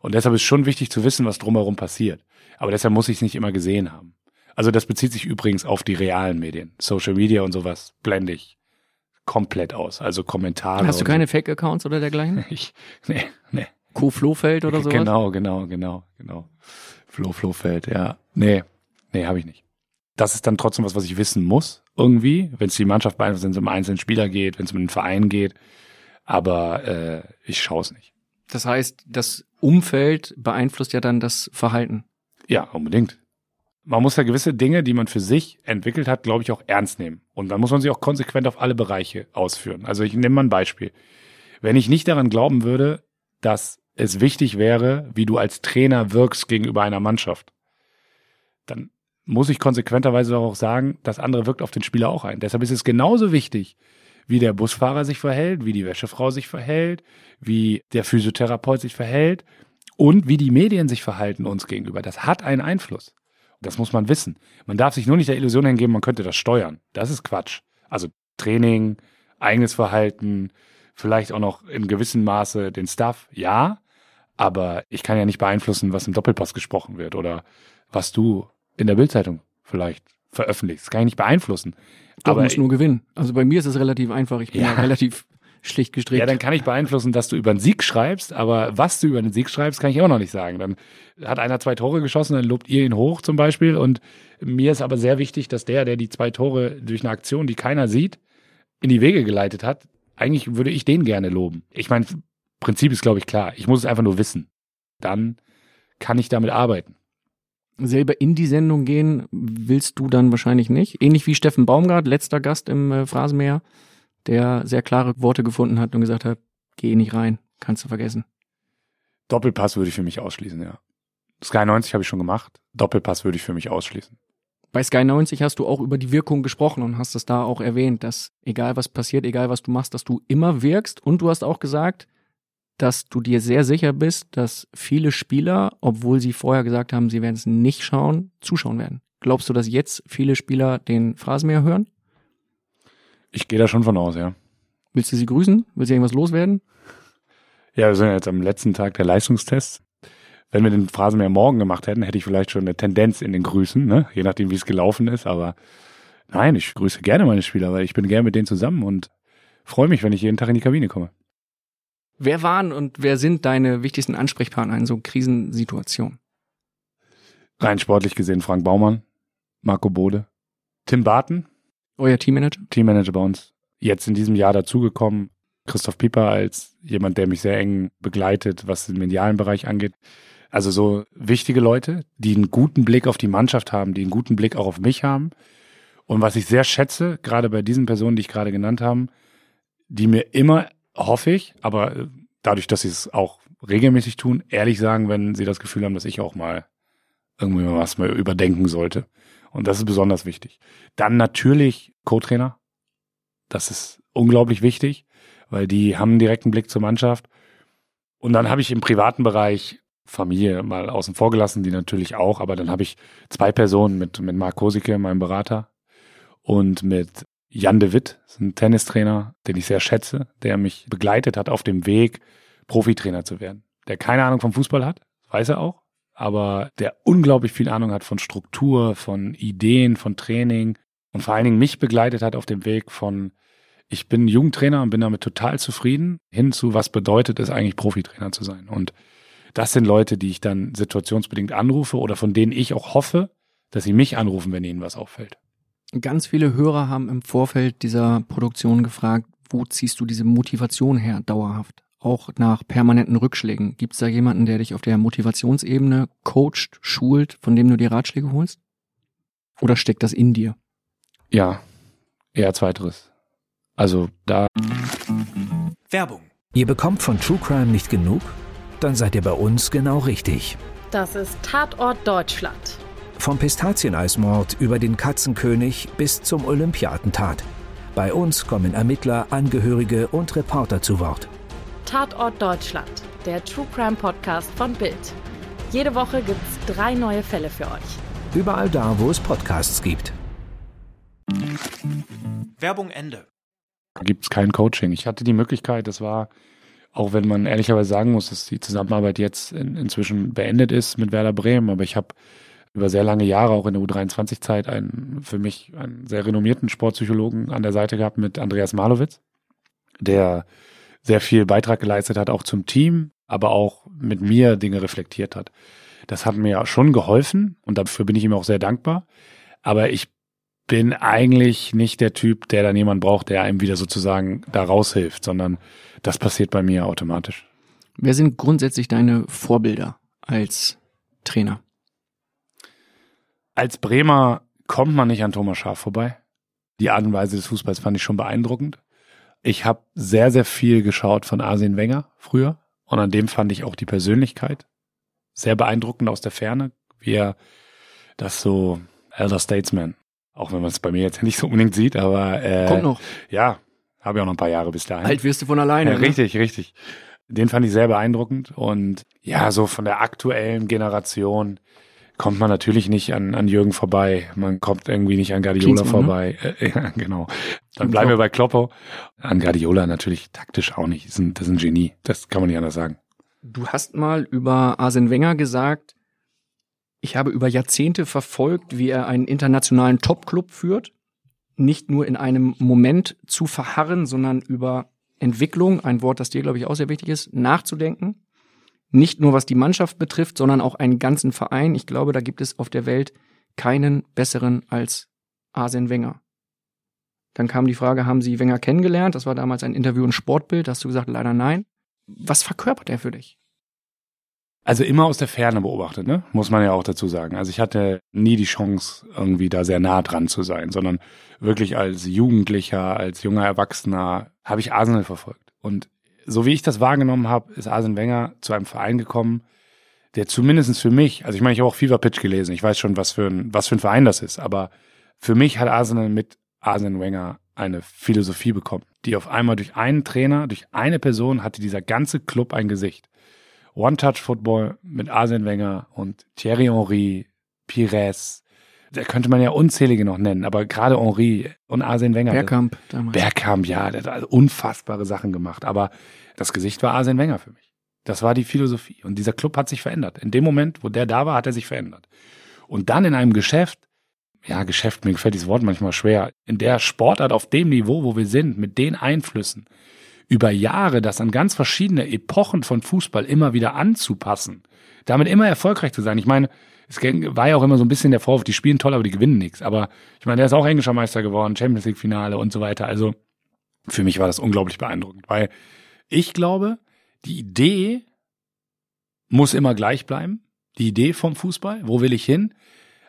Und deshalb ist schon wichtig zu wissen, was drumherum passiert. Aber deshalb muss ich es nicht immer gesehen haben. Also das bezieht sich übrigens auf die realen Medien. Social Media und sowas blende ich komplett aus. Also Kommentare. Hast du keine Fake-Accounts oder dergleichen? So. Ich, nee, nee. Co Flohfeld oder sowas? Genau, genau, genau, genau. Flo, Flofeld, ja. Nee, nee, habe ich nicht. Das ist dann trotzdem was, was ich wissen muss, irgendwie, wenn es die Mannschaft beeinflusst, wenn es um einzelnen Spieler geht, wenn es um den Verein geht. Aber äh, ich schaue es nicht. Das heißt, das Umfeld beeinflusst ja dann das Verhalten. Ja, unbedingt. Man muss ja gewisse Dinge, die man für sich entwickelt hat, glaube ich, auch ernst nehmen. Und dann muss man sie auch konsequent auf alle Bereiche ausführen. Also ich nehme mal ein Beispiel. Wenn ich nicht daran glauben würde, dass es wichtig wäre, wie du als Trainer wirkst gegenüber einer Mannschaft, dann muss ich konsequenterweise auch sagen, das andere wirkt auf den Spieler auch ein. Deshalb ist es genauso wichtig, wie der Busfahrer sich verhält, wie die Wäschefrau sich verhält, wie der Physiotherapeut sich verhält und wie die Medien sich verhalten uns gegenüber. Das hat einen Einfluss. Das muss man wissen. Man darf sich nur nicht der Illusion hingeben, man könnte das steuern. Das ist Quatsch. Also Training, eigenes Verhalten, vielleicht auch noch in gewissem Maße den Stuff, ja. Aber ich kann ja nicht beeinflussen, was im Doppelpass gesprochen wird oder was du in der Bildzeitung vielleicht veröffentlichst. Das kann ich nicht beeinflussen. Du aber musst nur gewinnen. Also bei mir ist es relativ einfach. Ich bin ja, Ja. relativ schlicht gestrickt. Ja, dann kann ich beeinflussen, dass du über einen Sieg schreibst, aber was du über den Sieg schreibst, kann ich immer noch nicht sagen. Dann hat einer zwei Tore geschossen, dann lobt ihr ihn hoch zum Beispiel. Und mir ist aber sehr wichtig, dass der, der die zwei Tore durch eine Aktion, die keiner sieht, in die Wege geleitet hat, eigentlich würde ich den gerne loben. Ich meine, Prinzip ist, glaube ich, klar. Ich muss es einfach nur wissen. Dann kann ich damit arbeiten. selber in die Sendung gehen willst du dann wahrscheinlich nicht. Ähnlich wie Steffen Baumgart, letzter Gast im äh, Phrasenmäher, der sehr klare Worte gefunden hat und gesagt hat, geh nicht rein, kannst du vergessen. Doppelpass würde ich für mich ausschließen, ja. Sky 90 habe ich schon gemacht. Doppelpass würde ich für mich ausschließen. Bei Sky 90 hast du auch über die Wirkung gesprochen und hast es da auch erwähnt, dass egal was passiert, egal was du machst, dass du immer wirkst. Und du hast auch gesagt, dass du dir sehr sicher bist, dass viele Spieler, obwohl sie vorher gesagt haben, sie werden es nicht schauen, zuschauen werden. Glaubst du, dass jetzt viele Spieler den Phrasenmäher hören? Ich gehe da schon von aus, ja. Willst du sie grüßen? Willst du irgendwas loswerden? Ja, wir sind ja jetzt am letzten Tag der Leistungstests. Wenn wir den Phrasenmäher morgen gemacht hätten, hätte ich vielleicht schon eine Tendenz in den Grüßen, ne? je nachdem, wie es gelaufen ist. Aber nein, ich grüße gerne meine Spieler, weil ich bin gerne mit denen zusammen und freue mich, wenn ich jeden Tag in die Kabine komme. Wer waren und wer sind deine wichtigsten Ansprechpartner in so Krisensituationen? Rein sportlich gesehen Frank Baumann, Marco Bode, Tim Barton, Euer Teammanager? Teammanager bei uns, jetzt in diesem Jahr dazugekommen. Christoph Pieper als jemand, der mich sehr eng begleitet, was den medialen Bereich angeht. Also so wichtige Leute, die einen guten Blick auf die Mannschaft haben, die einen guten Blick auch auf mich haben. Und was ich sehr schätze, gerade bei diesen Personen, die ich gerade genannt habe, die mir immer, hoffe ich, aber äh, dadurch, dass sie es auch regelmäßig tun, ehrlich sagen, wenn sie das Gefühl haben, dass ich auch mal irgendwie was mal überdenken sollte. Und das ist besonders wichtig. Dann natürlich Co-Trainer. Das ist unglaublich wichtig, weil die haben einen direkten Blick zur Mannschaft. Und dann habe ich im privaten Bereich Familie mal außen vor gelassen, die natürlich auch, aber dann habe ich zwei Personen mit, mit Marc Kosicke, meinem Berater, und mit Jan de Witt, ein Tennistrainer, den ich sehr schätze, der mich begleitet hat auf dem Weg, Profitrainer zu werden. Der keine Ahnung vom Fußball hat, weiß er auch, aber der unglaublich viel Ahnung hat von Struktur, von Ideen, von Training und vor allen Dingen mich begleitet hat auf dem Weg von ich bin Jugendtrainer und bin damit total zufrieden, hin zu was bedeutet es eigentlich Profitrainer zu sein. Und das sind Leute, die ich dann situationsbedingt anrufe oder von denen ich auch hoffe, dass sie mich anrufen, wenn ihnen was auffällt. Ganz viele Hörer haben im Vorfeld dieser Produktion gefragt, wo ziehst du diese Motivation her, dauerhaft? Auch nach permanenten Rückschlägen. Gibt es da jemanden, der dich auf der Motivationsebene coacht, schult, von dem du dir Ratschläge holst? Oder steckt das in dir? Ja, eher zweiteres. Also da. Werbung. Ihr bekommt von True Crime nicht genug? Dann seid ihr bei uns genau richtig. Das ist Tatort Deutschland. Vom Pistazieneismord über den Katzenkönig bis zum Olympiatentat. Bei uns kommen Ermittler, Angehörige und Reporter zu Wort. Tatort Deutschland, der True Crime Podcast von Bild. Jede Woche gibt's drei neue Fälle für euch. Überall da, wo es Podcasts gibt. Werbung Ende. Gibt es kein Coaching. Ich hatte die Möglichkeit, das war, auch wenn man ehrlicherweise sagen muss, dass die Zusammenarbeit jetzt in, inzwischen beendet ist mit Werder Bremen, aber ich habe über sehr lange Jahre, auch in der U23-Zeit, einen für mich einen sehr renommierten Sportpsychologen an der Seite gehabt mit Andreas Malowitz, der sehr viel Beitrag geleistet hat, auch zum Team, aber auch mit mir Dinge reflektiert hat. Das hat mir schon geholfen und dafür bin ich ihm auch sehr dankbar. Aber ich bin eigentlich nicht der Typ, der dann jemand braucht, der einem wieder sozusagen da raushilft, sondern das passiert bei mir automatisch. Wer sind grundsätzlich deine Vorbilder als Trainer? Als Bremer kommt man nicht an Thomas Schaaf vorbei. Die Art und Weise des Fußballs fand ich schon beeindruckend. Ich habe sehr, sehr viel geschaut von Arsene Wenger früher und an dem fand ich auch die Persönlichkeit sehr beeindruckend aus der Ferne, wie er das so Elder Statesman, auch wenn man es bei mir jetzt nicht so unbedingt sieht, aber äh, kommt noch. Ja, habe ja auch noch ein paar Jahre bis dahin. Alt wirst du von alleine. Ja, ne? richtig, richtig. Den fand ich sehr beeindruckend und ja, so von der aktuellen Generation kommt man natürlich nicht an, an Jürgen vorbei. Man kommt irgendwie nicht an Guardiola Klinsmann, vorbei. Äh, ja, genau. Dann bleiben wir bei Kloppo. An Guardiola natürlich taktisch auch nicht. Das ist ein, das ist ein Genie. Das kann man nicht anders sagen. Du hast mal über Arsene Wenger gesagt, ich habe über Jahrzehnte verfolgt, wie er einen internationalen Top-Club führt. Nicht nur in einem Moment zu verharren, sondern über Entwicklung, ein Wort, das dir, glaube ich, auch sehr wichtig ist, nachzudenken. Nicht nur was die Mannschaft betrifft, sondern auch einen ganzen Verein. Ich glaube, da gibt es auf der Welt keinen besseren als Arsene Wenger. Dann kam die Frage, haben Sie Wenger kennengelernt? Das war damals ein Interview in Sportbild. Da hast du gesagt, leider nein. Was verkörpert er für dich? Also immer aus der Ferne beobachtet, ne? Muss man ja auch dazu sagen. Also ich hatte nie die Chance, irgendwie da sehr nah dran zu sein, sondern wirklich als Jugendlicher, als junger Erwachsener habe ich Arsenal verfolgt. Und so wie ich das wahrgenommen habe, ist Arsene Wenger zu einem Verein gekommen, der zumindestens für mich, also ich meine, ich habe auch Fever Pitch gelesen, ich weiß schon, was für ein, was für ein Verein das ist, aber für mich hat Arsenal mit Arsene Wenger eine Philosophie bekommen, die auf einmal durch einen Trainer, durch eine Person hatte dieser ganze Club ein Gesicht. One-Touch-Football mit Arsene Wenger und Thierry Henry, Pires, da könnte man ja unzählige noch nennen, aber gerade Henry und Arsene Wenger. Bergkamp damals. Bergkamp, ja, der hat also unfassbare Sachen gemacht, aber das Gesicht war Arsene Wenger für mich. Das war die Philosophie und dieser Club hat sich verändert. In dem Moment, wo der da war, hat er sich verändert. Und dann in einem Geschäft, ja, Geschäft, mir gefällt dieses Wort manchmal schwer, in der Sportart auf dem Niveau, wo wir sind, mit den Einflüssen, über Jahre das an ganz verschiedene Epochen von Fußball immer wieder anzupassen, damit immer erfolgreich zu sein. Ich meine, es war ja auch immer so ein bisschen der Vorwurf, die spielen toll, aber die gewinnen nichts. Aber ich meine, der ist auch englischer Meister geworden, Champions League Finale und so weiter. Also für mich war das unglaublich beeindruckend, weil ich glaube, die Idee muss immer gleich bleiben. Die Idee vom Fußball, wo will ich hin?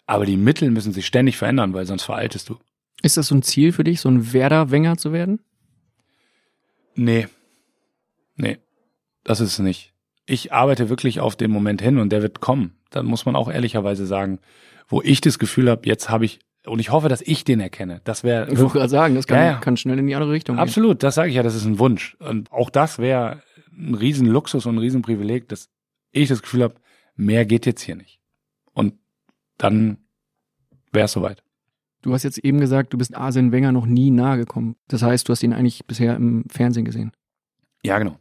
Aber die Mittel müssen sich ständig verändern, weil sonst veraltest du. Ist das so ein Ziel für dich, so ein Werder-Wenger zu werden? Nee. Nee. Das ist es nicht. Ich arbeite wirklich auf den Moment hin und der wird kommen. dann muss man auch ehrlicherweise sagen, wo ich das Gefühl habe, jetzt habe ich und ich hoffe, dass ich den erkenne. Das wäre. Ich wollte gerade sagen, das kann, Ja, ja. kann schnell in die andere Richtung gehen. Absolut, das sage ich ja, das ist ein Wunsch. Und auch das wäre ein Riesenluxus und ein Riesenprivileg, dass ich das Gefühl habe, mehr geht jetzt hier nicht. Und dann wäre es soweit. Du hast jetzt eben gesagt, du bist Arsene Wenger noch nie nahe gekommen. Das heißt, du hast ihn eigentlich bisher im Fernsehen gesehen. Ja, genau.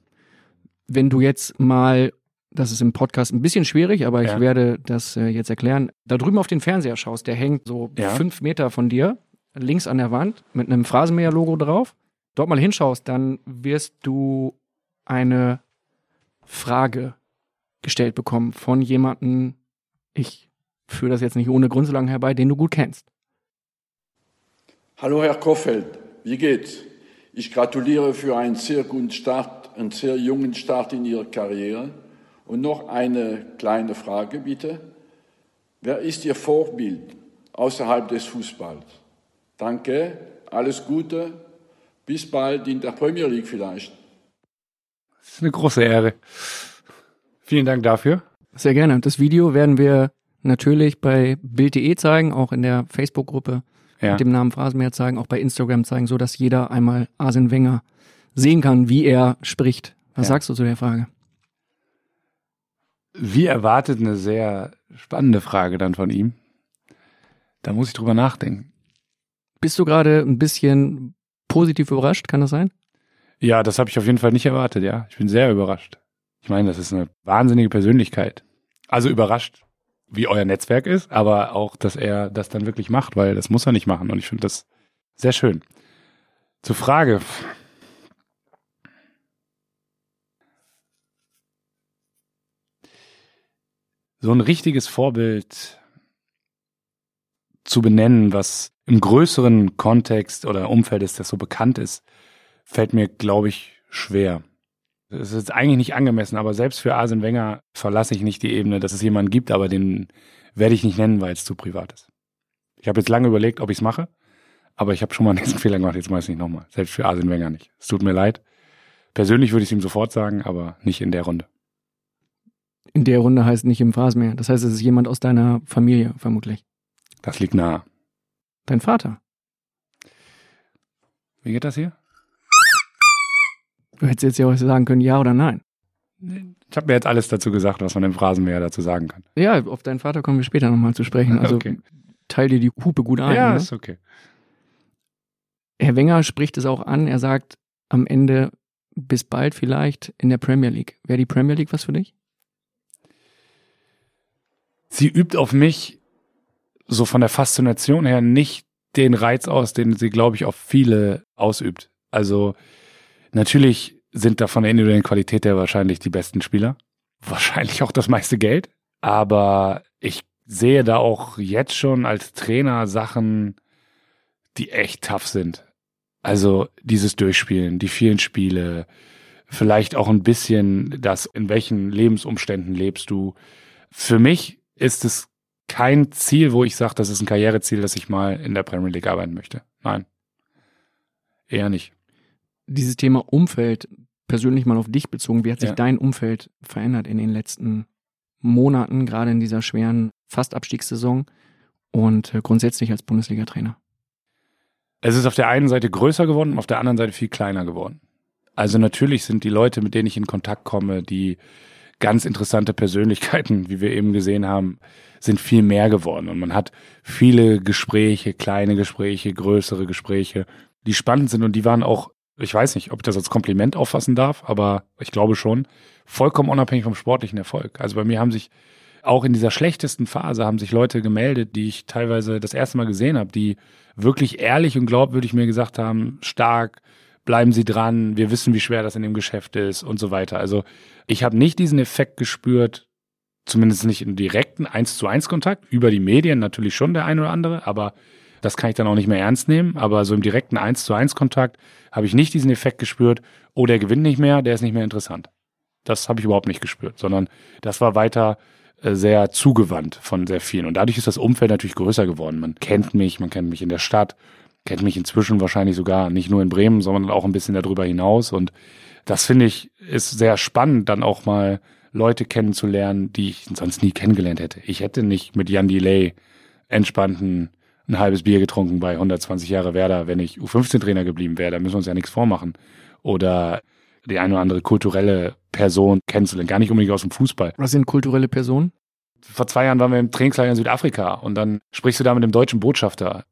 Wenn du jetzt mal, das ist im Podcast ein bisschen schwierig, aber ich Ja. werde das äh, jetzt erklären, da drüben auf den Fernseher schaust, der hängt so Ja. fünf Meter von dir, links an der Wand, mit einem Phrasenmäher-Logo drauf. Dort mal hinschaust, dann wirst du eine Frage gestellt bekommen von jemandem, ich führe das jetzt nicht ohne Grund so lange herbei, den du gut kennst. Hallo Herr Kofeld, wie geht's? Ich gratuliere für einen sehr guten Start, einen sehr jungen Start in Ihrer Karriere. Und noch eine kleine Frage bitte. Wer ist Ihr Vorbild außerhalb des Fußballs? Danke, alles Gute, bis bald in der Premier League vielleicht. Das ist eine große Ehre. Vielen Dank dafür. Sehr gerne. Und das Video werden wir natürlich bei Bild.de zeigen, auch in der Facebook-Gruppe Ja. mit dem Namen Phrasenmäher zeigen, auch bei Instagram zeigen, so dass jeder einmal Arsene Wenger sehen kann, wie er spricht. Was Ja. sagst du zu der Frage? Wie erwartet eine sehr spannende Frage dann von ihm. Da muss ich drüber nachdenken. Bist du gerade ein bisschen positiv überrascht? Kann das sein? Ja, das habe ich auf jeden Fall nicht erwartet, ja. Ich bin sehr überrascht. Ich meine, das ist eine wahnsinnige Persönlichkeit. Also überrascht, wie euer Netzwerk ist, aber auch, dass er das dann wirklich macht, weil das muss er nicht machen. Und ich finde das sehr schön. Zur Frage. So ein richtiges Vorbild zu benennen, was im größeren Kontext oder Umfeld ist, das so bekannt ist, fällt mir, glaube ich, schwer. Es ist eigentlich nicht angemessen, aber selbst für Arsene Wenger verlasse ich nicht die Ebene, dass es jemanden gibt, aber den werde ich nicht nennen, weil es zu privat ist. Ich habe jetzt lange überlegt, ob ich es mache, aber ich habe schon mal einen Fehler gemacht, jetzt mache ich es nicht nochmal. Selbst für Arsene Wenger nicht. Es tut mir leid. Persönlich würde ich es ihm sofort sagen, aber nicht in der Runde. In der Runde heißt nicht im Phrasenmäher. Das heißt, es ist jemand aus deiner Familie, vermutlich. Das liegt nahe. Dein Vater. Wie geht das hier? Du hättest jetzt ja auch sagen können, ja oder nein. Ich habe mir jetzt alles dazu gesagt, was man im Phrasenmäher dazu sagen kann. Ja, auf deinen Vater kommen wir später nochmal zu sprechen. Also Okay. teil dir die Hupe gut ein. ja, ne? ist okay. Herr Wenger spricht es auch an. Er sagt am Ende bis bald vielleicht in der Premier League. Wäre die Premier League was für dich? Sie übt auf mich so von der Faszination her nicht den Reiz aus, den sie, glaube ich, auf viele ausübt. Also natürlich sind da von der individuellen Qualität her wahrscheinlich die besten Spieler. Wahrscheinlich auch das meiste Geld. Aber ich sehe da auch jetzt schon als Trainer Sachen, die echt tough sind. Also dieses Durchspielen, die vielen Spiele, vielleicht auch ein bisschen das, in welchen Lebensumständen lebst du. Für mich ist es kein Ziel, wo ich sage, das ist ein Karriereziel, dass ich mal in der Premier League arbeiten möchte. Nein. Eher nicht. Dieses Thema Umfeld, persönlich mal auf dich bezogen, wie hat sich Ja. dein Umfeld verändert in den letzten Monaten, gerade in dieser schweren Fastabstiegssaison und äh, grundsätzlich als Bundesliga-Trainer? Es ist auf der einen Seite größer geworden, auf der anderen Seite viel kleiner geworden. Also natürlich sind die Leute, mit denen ich in Kontakt komme, die ganz interessante Persönlichkeiten, wie wir eben gesehen haben, sind viel mehr geworden. Und man hat viele Gespräche, kleine Gespräche, größere Gespräche, die spannend sind und die waren auch, ich weiß nicht, ob ich das als Kompliment auffassen darf, aber ich glaube schon, vollkommen unabhängig vom sportlichen Erfolg. Also bei mir haben sich auch in dieser schlechtesten Phase haben sich Leute gemeldet, die ich teilweise das erste Mal gesehen habe, die wirklich ehrlich und glaubwürdig mir gesagt haben, stark, bleiben Sie dran, wir wissen, wie schwer das in dem Geschäft ist und so weiter. Also ich habe nicht diesen Effekt gespürt, zumindest nicht im direkten eins zu eins Kontakt, über die Medien natürlich schon der ein oder andere, aber das kann ich dann auch nicht mehr ernst nehmen. Aber so im direkten eins zu eins Kontakt habe ich nicht diesen Effekt gespürt, oh, der gewinnt nicht mehr, der ist nicht mehr interessant. Das habe ich überhaupt nicht gespürt, sondern das war weiter äh, sehr zugewandt von sehr vielen. Und dadurch ist das Umfeld natürlich größer geworden. Man kennt mich, man kennt mich in der Stadt, kennt mich inzwischen wahrscheinlich sogar nicht nur in Bremen, sondern auch ein bisschen darüber hinaus. Und das finde ich ist sehr spannend, dann auch mal Leute kennenzulernen, die ich sonst nie kennengelernt hätte. Ich hätte nicht mit Jan Delay entspannten ein halbes Bier getrunken bei 120 Jahre Werder, wenn ich U15-Trainer geblieben wäre. Da müssen wir uns ja nichts vormachen. Oder die eine oder andere kulturelle Person kennenzulernen, gar nicht unbedingt aus dem Fußball. Was sind kulturelle Personen? Vor zwei Jahren waren wir im Trainingslager in Südafrika und dann sprichst du da mit dem deutschen Botschafter.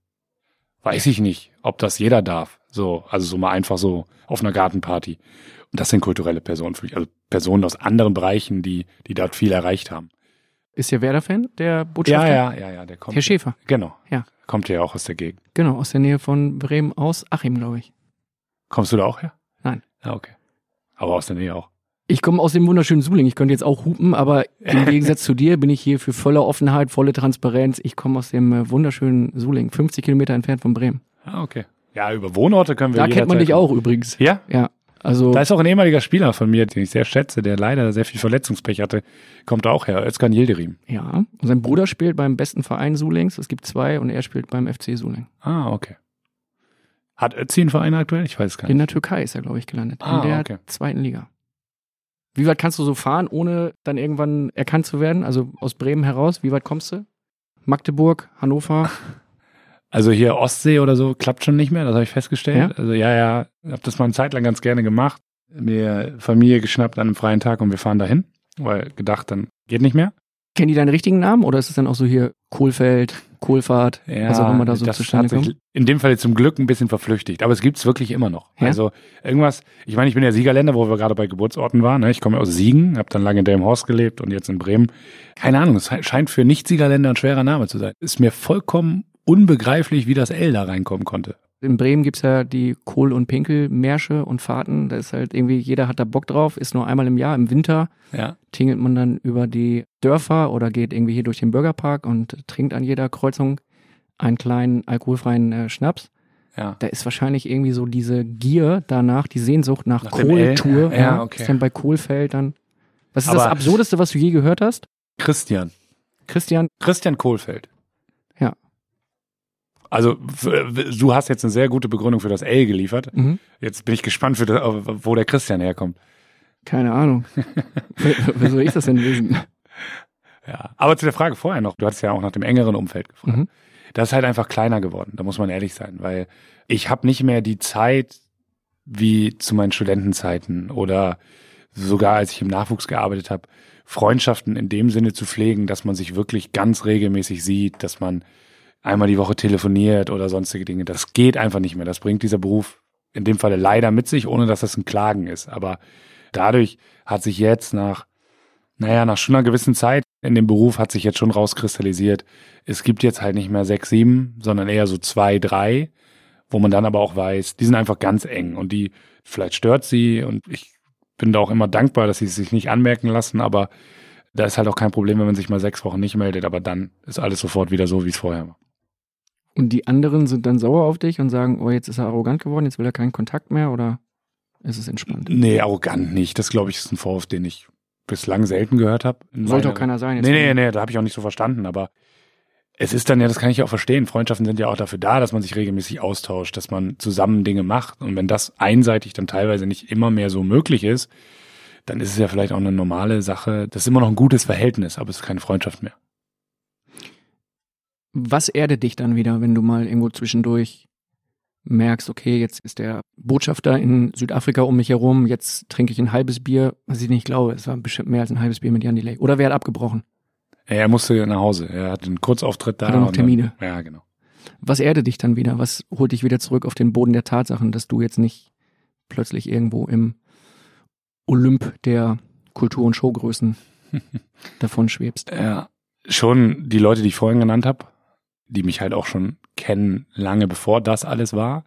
Weiß ich nicht, ob das jeder darf. So, also so mal einfach so auf einer Gartenparty. Und das sind kulturelle Personen für mich, also Personen aus anderen Bereichen, die, die dort viel erreicht haben. Ist der Werder-Fan, der Botschafter? Ja, ja, ja, ja, der kommt. Herr Schäfer. Genau. Ja. Kommt ja auch aus der Gegend. Genau, aus der Nähe von Bremen aus Achim, glaube ich. Kommst du da auch her? Nein. Ah, okay. Aber aus der Nähe auch. Ich komme aus dem wunderschönen Suling. Ich könnte jetzt auch hupen, aber im Gegensatz zu dir bin ich hier für volle Offenheit, volle Transparenz. Ich komme aus dem äh, wunderschönen Suling, 50 Kilometer entfernt von Bremen. Ah, okay. Ja, über Wohnorte können wir Da kennt man dich auch übrigens. Ja? Ja. Also Da ist auch ein ehemaliger Spieler von mir, den ich sehr schätze, der leider sehr viel Verletzungspech hatte. Kommt da auch her, Özkan Yildirim. Ja, und sein Bruder spielt beim besten Verein Sulings. Es gibt zwei und er spielt beim FC Suling. Ah, okay. Hat Ötzi einen Verein aktuell? Ich weiß es gar In nicht. der Türkei ist er, glaube ich, gelandet. Ah, in der okay. zweiten Liga. Wie weit kannst du so fahren, ohne dann irgendwann erkannt zu werden? Also aus Bremen heraus, wie weit kommst du? Magdeburg, Hannover? Also hier Ostsee oder so klappt schon nicht mehr, das habe ich festgestellt. Ja? Also ja, ja, habe das mal eine Zeit lang ganz gerne gemacht. Mir Familie geschnappt an einem freien Tag und wir fahren dahin, weil gedacht, dann geht nicht mehr. Kennen die deinen richtigen Namen oder ist es dann auch so hier Kohlfeld, Kohlfahrt, was auch immer da so das zustande kommt? in dem Fall zum Glück ein bisschen verflüchtigt, aber es gibt's wirklich immer noch. Ja? Also irgendwas, ich meine, ich bin ja Siegerländer, wo wir gerade bei Geburtsorten waren. Ne? Ich komme ja aus Siegen, habe dann lange in Delmenhorst gelebt und jetzt in Bremen. Keine Ahnung, es scheint für Nicht-Siegerländer ein schwerer Name zu sein. Ist mir vollkommen unbegreiflich, wie das L da reinkommen konnte. In Bremen gibt's ja die Kohl- und Pinkel-Märsche und Fahrten. Da ist halt irgendwie, jeder hat da Bock drauf, ist nur einmal im Jahr, im Winter. Ja. Tingelt man dann über die Dörfer oder geht irgendwie hier durch den Bürgerpark und trinkt an jeder Kreuzung einen kleinen alkoholfreien äh, Schnaps. Ja. Da ist wahrscheinlich irgendwie so diese Gier danach, die Sehnsucht nach, Nach? Kohltour. Ja, okay. Ist dann bei Kohlfeld dann. Was ist Aber- das Absurdeste, was du je gehört hast? Christian. Christian, Christian Kohlfeld. Also du hast jetzt eine sehr gute Begründung für das L geliefert. Mhm. Jetzt bin ich gespannt, das, wo der Christian herkommt. keine Ahnung. Wie wie soll ich das denn wissen? Ja, aber zu der Frage vorher noch, du hattest ja auch nach dem engeren Umfeld gefragt. Mhm. Das ist halt einfach kleiner geworden, da muss man ehrlich sein, weil ich habe nicht mehr die Zeit wie zu meinen Studentenzeiten oder sogar als ich im Nachwuchs gearbeitet habe, Freundschaften in dem Sinne zu pflegen, dass man sich wirklich ganz regelmäßig sieht, dass man einmal die Woche telefoniert oder sonstige Dinge. Das geht einfach nicht mehr. Das bringt dieser Beruf in dem Falle leider mit sich, ohne dass das ein Klagen ist. Aber dadurch hat sich jetzt nach naja, nach schon einer gewissen Zeit in dem Beruf hat sich jetzt schon rauskristallisiert, es gibt jetzt halt nicht mehr sechs, sieben, sondern eher so zwei, drei, wo man dann aber auch weiß, die sind einfach ganz eng und die, vielleicht stört sie und ich bin da auch immer dankbar, dass sie sich nicht anmerken lassen, aber da ist halt auch kein Problem, wenn man sich mal sechs Wochen nicht meldet, aber dann ist alles sofort wieder so, wie es vorher war. Und die anderen sind dann sauer auf dich und sagen, oh, jetzt ist er arrogant geworden, jetzt will er keinen Kontakt mehr oder ist es entspannt? Nee, arrogant nicht. Das, glaube ich, ist ein Vorwurf, den ich bislang selten gehört habe. Sollte auch keiner sein. jetzt. Nee, nee, nee, da habe ich auch nicht so verstanden, aber es ist dann ja, das kann ich ja auch verstehen, Freundschaften sind ja auch dafür da, dass man sich regelmäßig austauscht, dass man zusammen Dinge macht. Und wenn das einseitig dann teilweise nicht immer mehr so möglich ist, dann ist es ja vielleicht auch eine normale Sache. Das ist immer noch ein gutes Verhältnis, aber es ist keine Freundschaft mehr. Was erdet dich dann wieder, wenn du mal irgendwo zwischendurch merkst, okay, jetzt ist der Botschafter in Südafrika um mich herum, jetzt trinke ich ein halbes Bier, was ich nicht glaube, es war bestimmt mehr als ein halbes Bier mit Jan Delay. Oder wer hat abgebrochen? Er musste nach Hause. Er hat einen Kurzauftritt da. Hat er noch und dann- Termine? Ja, genau. Was erdet dich dann wieder? Was holt dich wieder zurück auf den Boden der Tatsachen, dass du jetzt nicht plötzlich irgendwo im Olymp der Kultur- und Showgrößen davon schwebst? Ja, schon die Leute, die ich vorhin genannt habe, die mich halt auch schon kennen, lange bevor das alles war.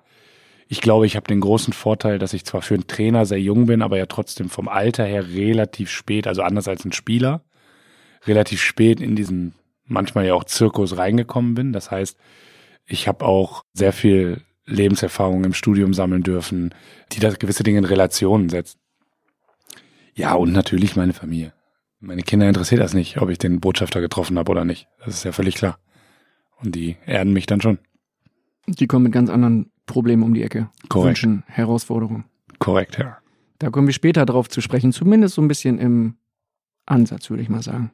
Ich glaube, ich habe den großen Vorteil, dass ich zwar für einen Trainer sehr jung bin, aber ja trotzdem vom Alter her relativ spät, also anders als ein Spieler, relativ spät in diesen manchmal ja auch Zirkus reingekommen bin. Das heißt, ich habe auch sehr viel Lebenserfahrung im Studium sammeln dürfen, die da gewisse Dinge in Relationen setzt. Ja, und natürlich meine Familie. Meine Kinder interessiert das nicht, ob ich den Botschafter getroffen habe oder nicht. Das ist ja völlig klar. Und die erden mich dann schon. Die kommen mit ganz anderen Problemen um die Ecke. Korrekt. Wünschen, Herausforderungen. Korrekt, ja. Da kommen wir später drauf zu sprechen, zumindest so ein bisschen im Ansatz, würde ich mal sagen.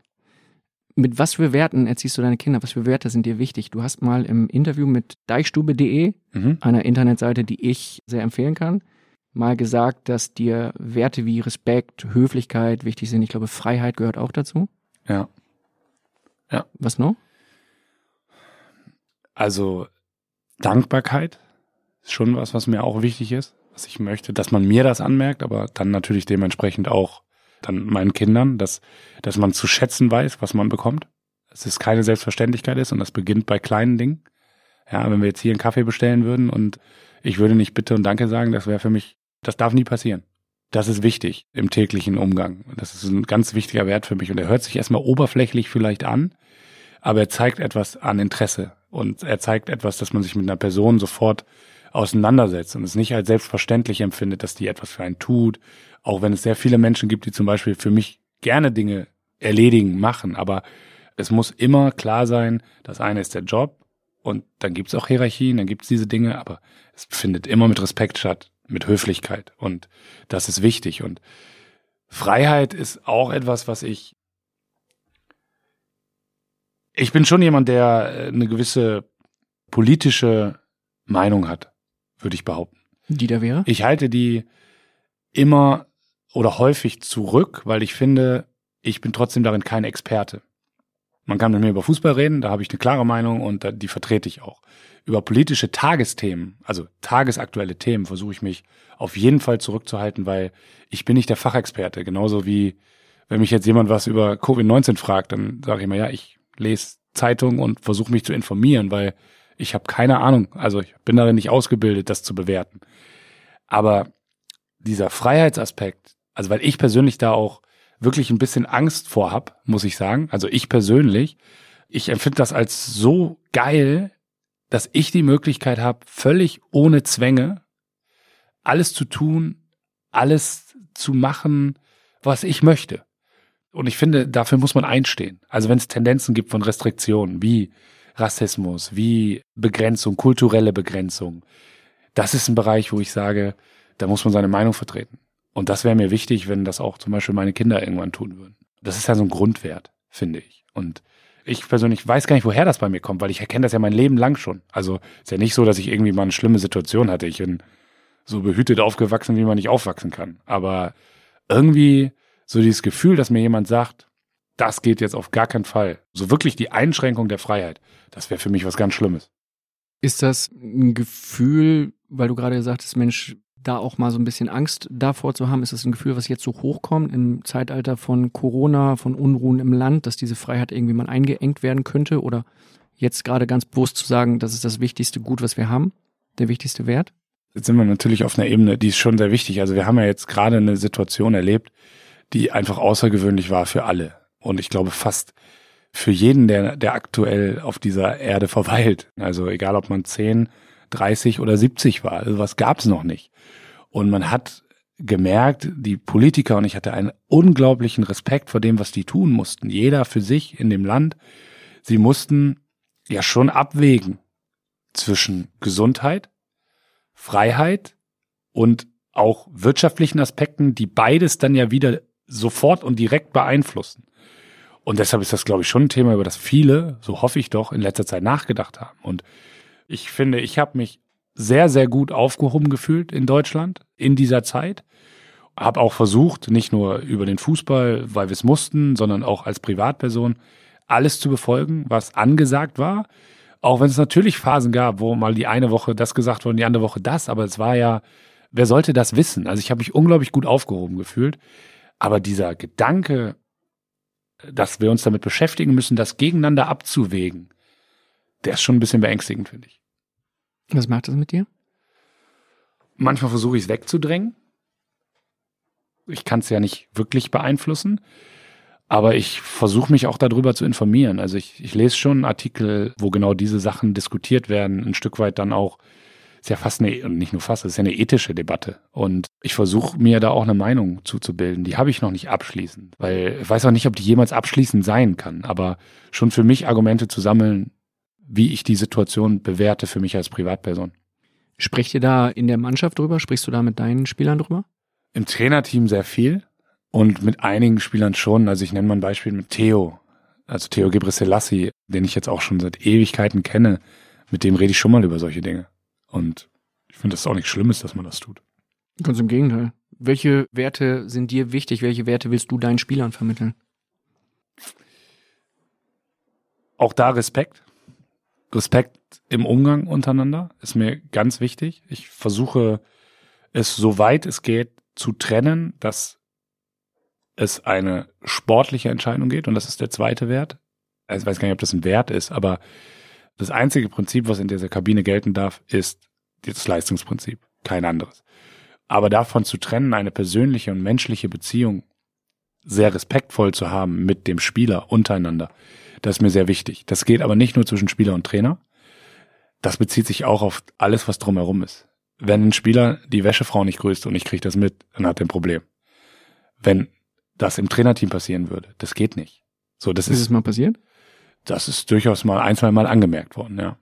Mit was für Werten erziehst du deine Kinder? Was für Werte sind dir wichtig? Du hast mal im Interview mit deichstube.de, Mhm. einer Internetseite, die ich sehr empfehlen kann, mal gesagt, dass dir Werte wie Respekt, Höflichkeit wichtig sind. Ich glaube, Freiheit gehört auch dazu. Ja. Ja. Was noch? Also Dankbarkeit ist schon was, was mir auch wichtig ist, was ich möchte, dass man mir das anmerkt, aber dann natürlich dementsprechend auch dann meinen Kindern, dass, dass man zu schätzen weiß, was man bekommt. Dass es keine Selbstverständlichkeit ist und das beginnt bei kleinen Dingen. Ja, wenn wir jetzt hier einen Kaffee bestellen würden und ich würde nicht Bitte und Danke sagen, das wäre für mich, das darf nie passieren. Das ist wichtig im täglichen Umgang. Das ist ein ganz wichtiger Wert für mich und er hört sich erstmal oberflächlich vielleicht an, aber er zeigt etwas an Interesse und er zeigt etwas, dass man sich mit einer Person sofort auseinandersetzt und es nicht als selbstverständlich empfindet, dass die etwas für einen tut, auch wenn es sehr viele Menschen gibt, die zum Beispiel für mich gerne Dinge erledigen, machen, aber es muss immer klar sein, das eine ist der Job und dann gibt's auch Hierarchien, dann gibt's diese Dinge, aber es findet immer mit Respekt statt, mit Höflichkeit. Und das ist wichtig. Und Freiheit ist auch etwas, was ich ich bin schon jemand, der äh, eine gewisse politische Meinung hat, würde ich behaupten. Die da wäre? Ich halte die immer oder häufig zurück, weil ich finde, ich bin trotzdem darin kein Experte. Man kann mit mir über Fußball reden, da habe ich eine klare Meinung und die vertrete ich auch. Über politische Tagesthemen, also tagesaktuelle Themen, versuche ich mich auf jeden Fall zurückzuhalten, weil ich bin nicht der Fachexperte. Genauso wie, wenn mich jetzt jemand was über Covid-19 fragt, dann sage ich immer, ja, ich lese Zeitung und versuche mich zu informieren, weil ich habe keine Ahnung. Also ich bin darin nicht ausgebildet, das zu bewerten. Aber dieser Freiheitsaspekt, also weil ich persönlich da auch wirklich ein bisschen Angst vor hab, muss ich sagen. Also ich persönlich, ich empfinde das als so geil, dass ich die Möglichkeit habe, völlig ohne Zwänge alles zu tun, alles zu machen, was ich möchte. Und ich finde, dafür muss man einstehen. Also wenn es Tendenzen gibt von Restriktionen, wie Rassismus, wie Begrenzung, kulturelle Begrenzung, das ist ein Bereich, wo ich sage, da muss man seine Meinung vertreten. Und das wäre mir wichtig, wenn das auch zum Beispiel meine Kinder irgendwann tun würden. Das ist ja so ein Grundwert, finde ich. Und ich persönlich weiß gar nicht, woher das bei mir kommt, weil ich erkenne das ja mein Leben lang schon. Also ist ja nicht so, dass ich irgendwie mal eine schlimme Situation hatte. Ich bin so behütet aufgewachsen, wie man nicht aufwachsen kann. Aber irgendwie so dieses Gefühl, dass mir jemand sagt, das geht jetzt auf gar keinen Fall. So wirklich die Einschränkung der Freiheit. Das wäre für mich was ganz Schlimmes. Ist das ein Gefühl, weil du gerade gesagt hast, Mensch, da auch mal so ein bisschen Angst davor zu haben, ist das ein Gefühl, was jetzt so hochkommt im Zeitalter von Corona, von Unruhen im Land, dass diese Freiheit irgendwie mal eingeengt werden könnte oder jetzt gerade ganz bewusst zu sagen, das ist das wichtigste Gut, was wir haben, der wichtigste Wert? Jetzt sind wir natürlich auf einer Ebene, die ist schon sehr wichtig. Also wir haben ja jetzt gerade eine Situation erlebt, die einfach außergewöhnlich war für alle. Und ich glaube fast für jeden, der, der aktuell auf dieser Erde verweilt. Also egal, ob man 10, 30 oder 70 war. Also was gab es noch nicht. Und man hat gemerkt, die Politiker, und ich hatte einen unglaublichen Respekt vor dem, was die tun mussten. Jeder für sich in dem Land. Sie mussten ja schon abwägen zwischen Gesundheit, Freiheit und auch wirtschaftlichen Aspekten, die beides dann ja wieder sofort und direkt beeinflussen. Und deshalb ist das, glaube ich, schon ein Thema, über das viele, so hoffe ich doch, in letzter Zeit nachgedacht haben. Und ich finde, ich habe mich sehr, sehr gut aufgehoben gefühlt in Deutschland in dieser Zeit. Habe auch versucht, nicht nur über den Fußball, weil wir es mussten, sondern auch als Privatperson alles zu befolgen, was angesagt war. Auch wenn es natürlich Phasen gab, wo mal die eine Woche das gesagt wurde und die andere Woche das. Aber es war ja, wer sollte das wissen? Also ich habe mich unglaublich gut aufgehoben gefühlt. Aber dieser Gedanke, dass wir uns damit beschäftigen müssen, das gegeneinander abzuwägen, der ist schon ein bisschen beängstigend, finde ich. Was macht das mit dir? Manchmal versuche ich es wegzudrängen. Ich kann es ja nicht wirklich beeinflussen. Aber ich versuche mich auch darüber zu informieren. Also ich, ich lese schon Artikel, wo genau diese Sachen diskutiert werden, ein Stück weit dann auch, ist ja fast eine, und nicht nur fast, es ist ja eine ethische Debatte. Und ich versuche mir da auch eine Meinung zuzubilden. Die habe ich noch nicht abschließend, weil ich weiß auch nicht, ob die jemals abschließend sein kann. Aber schon für mich Argumente zu sammeln, wie ich die Situation bewerte für mich als Privatperson. Sprecht ihr da in der Mannschaft drüber? Sprichst du da mit deinen Spielern drüber? Im Trainerteam sehr viel Und mit einigen Spielern schon. Also ich nenne mal ein Beispiel mit Theo. Also Theo Gebrselassie, den ich jetzt auch schon seit Ewigkeiten kenne. Mit dem rede ich schon mal über solche Dinge. Und ich finde, das ist auch nichts Schlimmes, dass man das tut. Ganz im Gegenteil. Welche Werte sind dir wichtig? Welche Werte willst du deinen Spielern vermitteln? Auch da Respekt. Respekt im Umgang untereinander ist mir ganz wichtig. Ich versuche es soweit es geht zu trennen, dass es eine sportliche Entscheidung geht und das ist der zweite Wert. Also ich weiß gar nicht, ob das ein Wert ist, aber das einzige Prinzip, was in dieser Kabine gelten darf, ist das Leistungsprinzip, kein anderes. Aber davon zu trennen, eine persönliche und menschliche Beziehung sehr respektvoll zu haben mit dem Spieler untereinander, das ist mir sehr wichtig. Das geht aber nicht nur zwischen Spieler und Trainer. Das bezieht sich auch auf alles, was drumherum ist. Wenn ein Spieler die Wäschefrau nicht grüßt und ich kriege das mit, dann hat er ein Problem. Wenn das im Trainerteam passieren würde, das geht nicht. So, das ist, ist es mal passiert? Das ist durchaus mal ein, zwei Mal angemerkt worden, ja.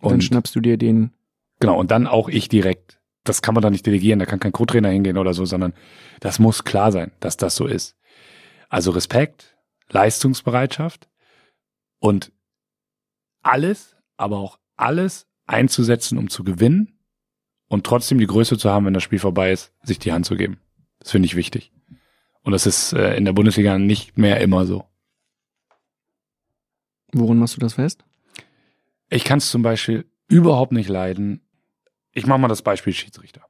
Und dann schnappst du dir den. Genau, und dann auch ich direkt. Das kann man da nicht delegieren, da kann kein Co-Trainer hingehen oder so, sondern das muss klar sein, dass das so ist. Also Respekt, Leistungsbereitschaft und alles, aber auch alles einzusetzen, um zu gewinnen und trotzdem die Größe zu haben, wenn das Spiel vorbei ist, sich die Hand zu geben. Das finde ich wichtig. Und das ist äh, in der Bundesliga nicht mehr immer so. Worin machst du das fest? Ich kann es zum Beispiel überhaupt nicht leiden. Ich mache mal das Beispiel Schiedsrichter.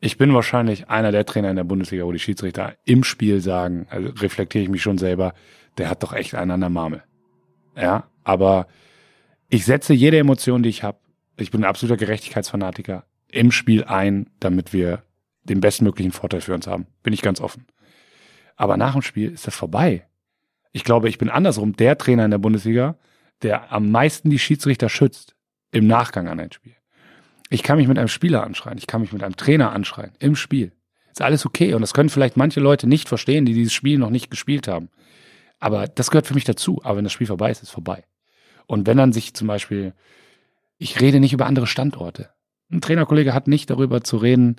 Ich bin wahrscheinlich einer der Trainer in der Bundesliga, wo die Schiedsrichter im Spiel sagen, also reflektiere ich mich schon selber, der hat doch echt einen an der Marmel. Ja, aber ich setze jede Emotion, die ich habe, ich bin ein absoluter Gerechtigkeitsfanatiker, im Spiel ein, damit wir den bestmöglichen Vorteil für uns haben. Bin ich ganz offen. Aber nach dem Spiel ist das vorbei. Ich glaube, ich bin andersrum der Trainer in der Bundesliga, der am meisten die Schiedsrichter schützt im Nachgang an ein Spiel. Ich kann mich mit einem Spieler anschreien, ich kann mich mit einem Trainer anschreien im Spiel. Ist alles okay und das können vielleicht manche Leute nicht verstehen, die dieses Spiel noch nicht gespielt haben. Aber das gehört für mich dazu. Aber wenn das Spiel vorbei ist, ist es vorbei. Und wenn dann sich zum Beispiel, ich rede nicht über andere Standorte. Ein Trainerkollege hat nicht darüber zu reden,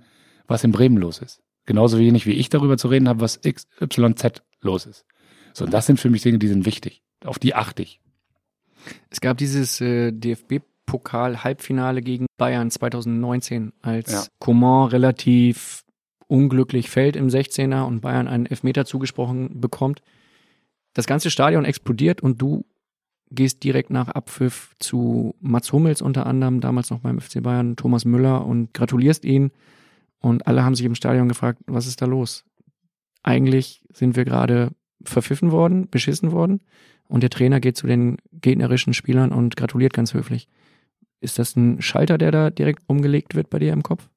was in Bremen los ist. Genauso wenig wie ich darüber zu reden habe, was XYZ los ist. So, und das sind für mich Dinge, die sind wichtig. Auf die achte ich. Es gab dieses äh, DFB-Pokal-Halbfinale gegen Bayern 2019, als ja. Coman relativ unglücklich fällt im 16er und Bayern einen Elfmeter zugesprochen bekommt. Das ganze Stadion explodiert und du gehst direkt nach Abpfiff zu Mats Hummels unter anderem, damals noch beim FC Bayern, Thomas Müller und gratulierst ihn. Und alle haben sich im Stadion gefragt, was ist da los? Eigentlich sind wir gerade verpfiffen worden, beschissen worden. Und der Trainer geht zu den gegnerischen Spielern und gratuliert ganz höflich. Ist das ein Schalter, der da direkt umgelegt wird bei dir im Kopf?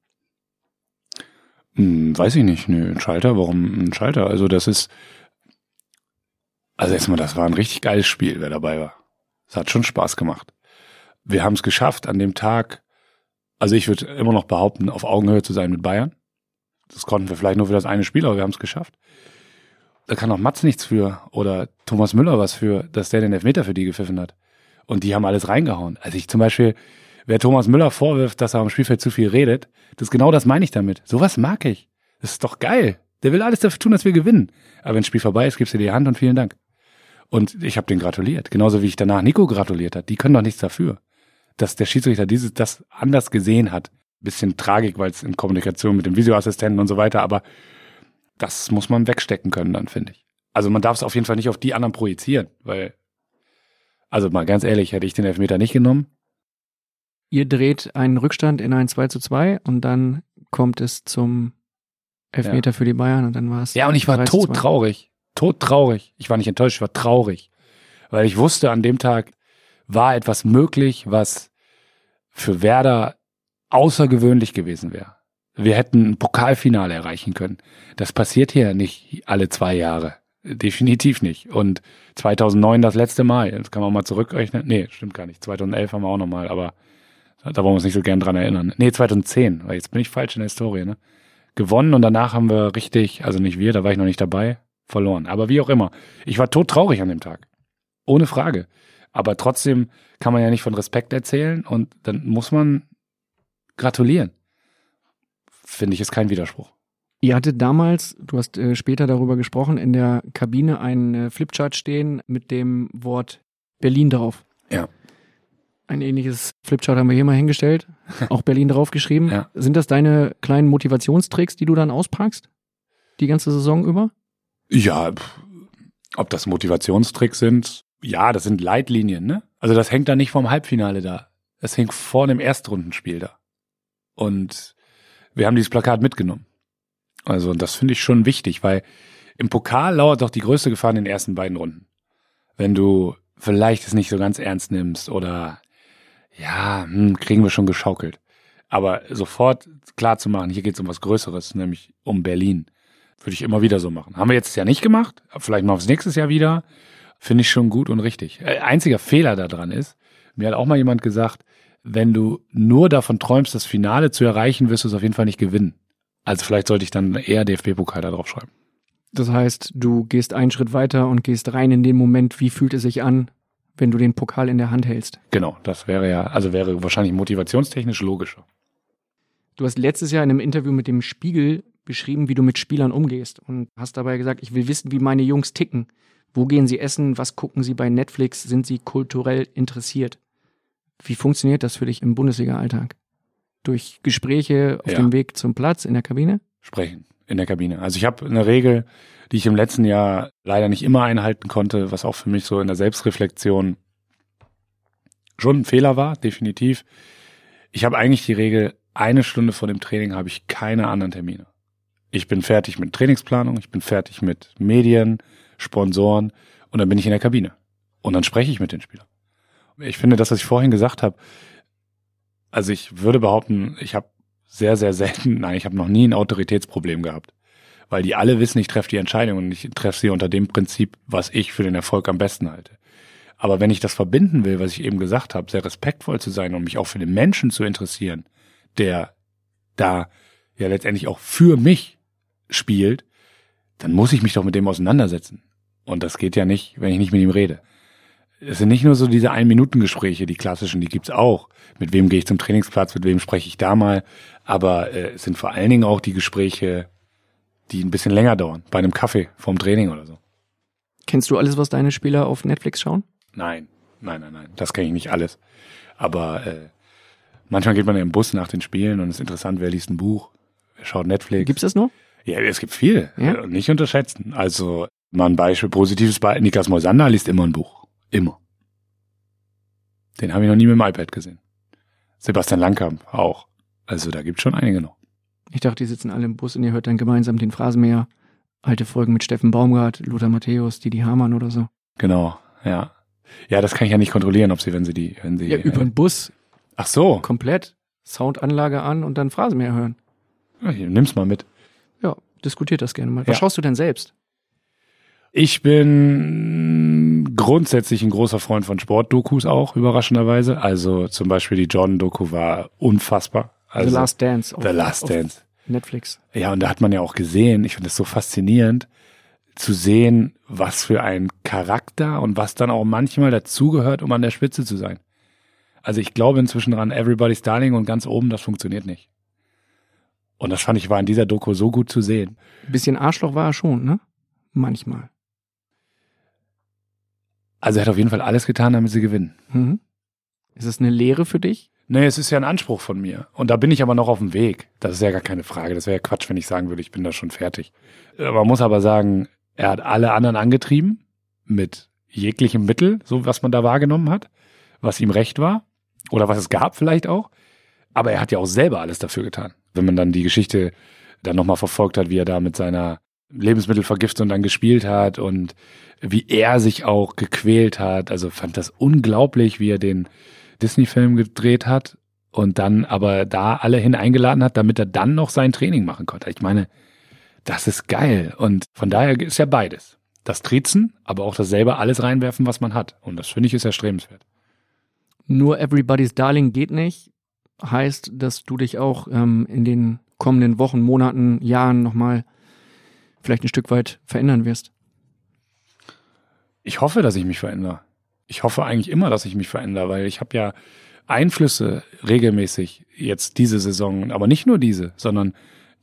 Hm, weiß ich nicht. Nö, ein Schalter, warum ein Schalter? Also das ist, also erstmal, das war ein richtig geiles Spiel, wer dabei war. Es hat schon Spaß gemacht. Wir haben es geschafft, an dem Tag, also ich würde immer noch behaupten, auf Augenhöhe zu sein mit Bayern. Das konnten wir vielleicht nur für das eine Spiel, aber wir haben es geschafft da kann auch Mats nichts für oder Thomas Müller was für, dass der den Elfmeter für die gepfiffen hat. Und die haben alles reingehauen. Also ich zum Beispiel, wer Thomas Müller vorwirft, dass er am Spielfeld zu viel redet, das genau das meine ich damit. Sowas mag ich. Das ist doch geil. Der will alles dafür tun, dass wir gewinnen. Aber wenn das Spiel vorbei ist, gibst du dir die Hand und vielen Dank. Und ich habe den gratuliert. Genauso wie ich danach Nico gratuliert hat. Die können doch nichts dafür. Dass der Schiedsrichter dieses, das anders gesehen hat. Bisschen Tragik, weil es in Kommunikation mit dem Videoassistenten und so weiter, aber das muss man wegstecken können dann, finde ich. Also man darf es auf jeden Fall nicht auf die anderen projizieren, weil, also mal ganz ehrlich, hätte ich den Elfmeter nicht genommen. Ihr dreht einen Rückstand in ein 2 zu 2 und dann kommt es zum Elfmeter ja. für die Bayern und dann war es. Ja, und ich war tot traurig. Tot traurig. Ich war nicht enttäuscht, ich war traurig. Weil ich wusste, an dem Tag war etwas möglich, was für Werder außergewöhnlich gewesen wäre wir hätten ein Pokalfinale erreichen können. Das passiert hier nicht alle zwei Jahre. Definitiv nicht. Und 2009 das letzte Mal. Jetzt kann man mal zurückrechnen. Nee, stimmt gar nicht. 2011 haben wir auch nochmal, aber da wollen wir uns nicht so gern dran erinnern. Nee, 2010, weil jetzt bin ich falsch in der Historie, ne? Gewonnen und danach haben wir richtig, also nicht wir, da war ich noch nicht dabei, verloren. Aber wie auch immer. Ich war todtraurig an dem Tag. Ohne Frage. Aber trotzdem kann man ja nicht von Respekt erzählen und dann muss man gratulieren finde ich, ist kein Widerspruch. Ihr hattet damals, du hast äh, später darüber gesprochen, in der Kabine einen äh, Flipchart stehen mit dem Wort Berlin drauf. Ja. Ein ähnliches Flipchart haben wir hier mal hingestellt, auch Berlin draufgeschrieben. Ja. Sind das deine kleinen Motivationstricks, die du dann auspackst? Die ganze Saison über? Ja, ob das Motivationstricks sind, ja, das sind Leitlinien, ne? Also das hängt da nicht vom Halbfinale da. Das hängt vor dem Erstrundenspiel da. Und wir haben dieses Plakat mitgenommen. Also das finde ich schon wichtig, weil im Pokal lauert doch die größte Gefahr in den ersten beiden Runden. Wenn du vielleicht es nicht so ganz ernst nimmst oder ja, hm, kriegen wir schon geschaukelt. Aber sofort klar zu machen, hier geht es um was Größeres, nämlich um Berlin. Würde ich immer wieder so machen. Haben wir jetzt ja nicht gemacht, vielleicht machen wir es nächstes Jahr wieder. Finde ich schon gut und richtig. Äh, Einziger Fehler daran ist, mir hat auch mal jemand gesagt, wenn du nur davon träumst, das Finale zu erreichen, wirst du es auf jeden Fall nicht gewinnen. Also vielleicht sollte ich dann eher DFB-Pokal da drauf schreiben. Das heißt, du gehst einen Schritt weiter und gehst rein in den Moment, wie fühlt es sich an, wenn du den Pokal in der Hand hältst. Genau, das wäre ja, also wäre wahrscheinlich motivationstechnisch logischer. Du hast letztes Jahr in einem Interview mit dem Spiegel beschrieben, wie du mit Spielern umgehst und hast dabei gesagt, ich will wissen, wie meine Jungs ticken. Wo gehen sie essen? Was gucken sie bei Netflix? Sind sie kulturell interessiert? Wie funktioniert das für dich im Bundesliga-Alltag? Durch Gespräche auf Ja. dem Weg zum Platz in der Kabine? Sprechen in der Kabine. Also ich habe eine Regel, die ich im letzten Jahr leider nicht immer einhalten konnte, was auch für mich so in der Selbstreflexion schon ein Fehler war, definitiv. Ich habe eigentlich die Regel, eine Stunde vor dem Training habe ich keine anderen Termine. Ich bin fertig mit Trainingsplanung, ich bin fertig mit Medien, Sponsoren und dann bin ich in der Kabine. Und dann spreche ich mit den Spielern. Ich finde, das, was ich vorhin gesagt habe, also ich würde behaupten, ich habe sehr, sehr selten, nein, ich habe noch nie ein Autoritätsproblem gehabt. Weil die alle wissen, ich treffe die Entscheidung und ich treffe sie unter dem Prinzip, was ich für den Erfolg am besten halte. Aber wenn ich das verbinden will, was ich eben gesagt habe, sehr respektvoll zu sein und mich auch für den Menschen zu interessieren, der da ja letztendlich auch für mich spielt, dann muss ich mich doch mit dem auseinandersetzen. Und das geht ja nicht, wenn ich nicht mit ihm rede. Es sind nicht nur so diese Ein-Minuten-Gespräche, die klassischen, die gibt's auch. Mit wem gehe ich zum Trainingsplatz, mit wem spreche ich da mal. Aber äh, es sind vor allen Dingen auch die Gespräche, die ein bisschen länger dauern, bei einem Kaffee vorm Training oder so. Kennst du alles, was deine Spieler auf Netflix schauen? Nein, nein, nein, nein, das kenne ich nicht alles. Aber äh, manchmal geht man ja im Bus nach den Spielen und es ist interessant, wer liest ein Buch, wer schaut Netflix. Gibt's das noch? Ja, es gibt viel. Ja? Nicht unterschätzen. Also mal ein Beispiel, positives Beispiel. Niklas Moisander liest immer ein Buch. Immer. Den habe ich noch nie mit dem iPad gesehen. Sebastian Langkamp auch. Also da gibt schon einige noch. Ich dachte, die sitzen alle im Bus und ihr hört dann gemeinsam den Phrasenmäher. Alte Folgen mit Steffen Baumgart, Lothar Matthäus, Didi Hamann oder so. Genau, ja. Ja, das kann ich ja nicht kontrollieren, ob sie, wenn sie die, wenn sie. Ja, über den Bus Ach so. komplett. Soundanlage an und dann Phrasenmäher hören. Ja, hier, nimm's mal mit. Ja, diskutiert das gerne mal. Was Ja. schaust du denn selbst? Ich bin grundsätzlich ein großer Freund von Sportdokus auch, überraschenderweise. Also zum Beispiel die Jordan-Doku war unfassbar. Also, The Last Dance. The Last Dance. Netflix. Ja, und da hat man ja auch gesehen, ich finde es so faszinierend, zu sehen, was für ein Charakter und was dann auch manchmal dazugehört, um an der Spitze zu sein. Also ich glaube inzwischen dran, Everybody's Darling und ganz oben, das funktioniert nicht. Und das fand ich war in dieser Doku so gut zu sehen. Bisschen Arschloch war er schon, ne? Manchmal. Also er hat auf jeden Fall alles getan, damit sie gewinnen. Mhm. Ist es eine Lehre für dich? Nee, es ist ja ein Anspruch von mir. Und da bin ich aber noch auf dem Weg. Das ist ja gar keine Frage. Das wäre ja Quatsch, wenn ich sagen würde, ich bin da schon fertig. Äh, Man muss aber sagen, er hat alle anderen angetrieben mit jeglichem Mittel, so was man da wahrgenommen hat, was ihm recht war oder was es gab vielleicht auch. Aber er hat ja auch selber alles dafür getan. Wenn man dann die Geschichte dann nochmal verfolgt hat, wie er da mit seiner Lebensmittelvergiftung dann gespielt hat und wie er sich auch gequält hat. Also fand das unglaublich, wie er den Disney-Film gedreht hat und dann aber da alle hin eingeladen hat, damit er dann noch sein Training machen konnte. Ich meine, das ist geil. Und von daher ist ja beides. Das Trizen, aber auch das selber alles reinwerfen, was man hat. Und das finde ich ist erstrebenswert. Nur Everybody's Darling geht nicht. Heißt, dass du dich auch ähm, in den kommenden Wochen, Monaten, Jahren nochmal vielleicht ein Stück weit verändern wirst. Ich hoffe, dass ich mich verändere. Ich hoffe eigentlich immer, dass ich mich verändere, weil ich habe ja Einflüsse regelmäßig jetzt diese Saison, aber nicht nur diese, sondern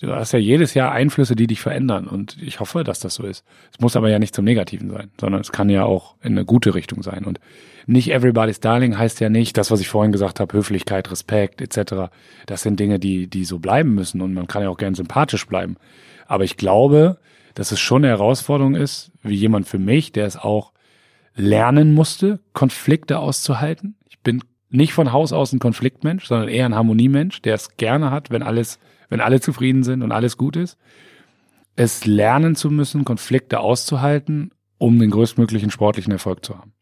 Du hast ja jedes Jahr Einflüsse, die dich verändern und ich hoffe, dass das so ist. Es muss aber ja nicht zum Negativen sein, sondern es kann ja auch in eine gute Richtung sein und nicht everybody's darling heißt ja nicht, das, was ich vorhin gesagt habe, Höflichkeit, Respekt etc. Das sind Dinge, die, die so bleiben müssen und man kann ja auch gern sympathisch bleiben. Aber ich glaube, dass es schon eine Herausforderung ist, wie jemand für mich, der es auch lernen musste, Konflikte auszuhalten. Ich bin nicht von Haus aus ein Konfliktmensch, sondern eher ein Harmoniemensch, der es gerne hat, wenn alles, wenn alle zufrieden sind und alles gut ist. Es lernen zu müssen, Konflikte auszuhalten, um den größtmöglichen sportlichen Erfolg zu haben.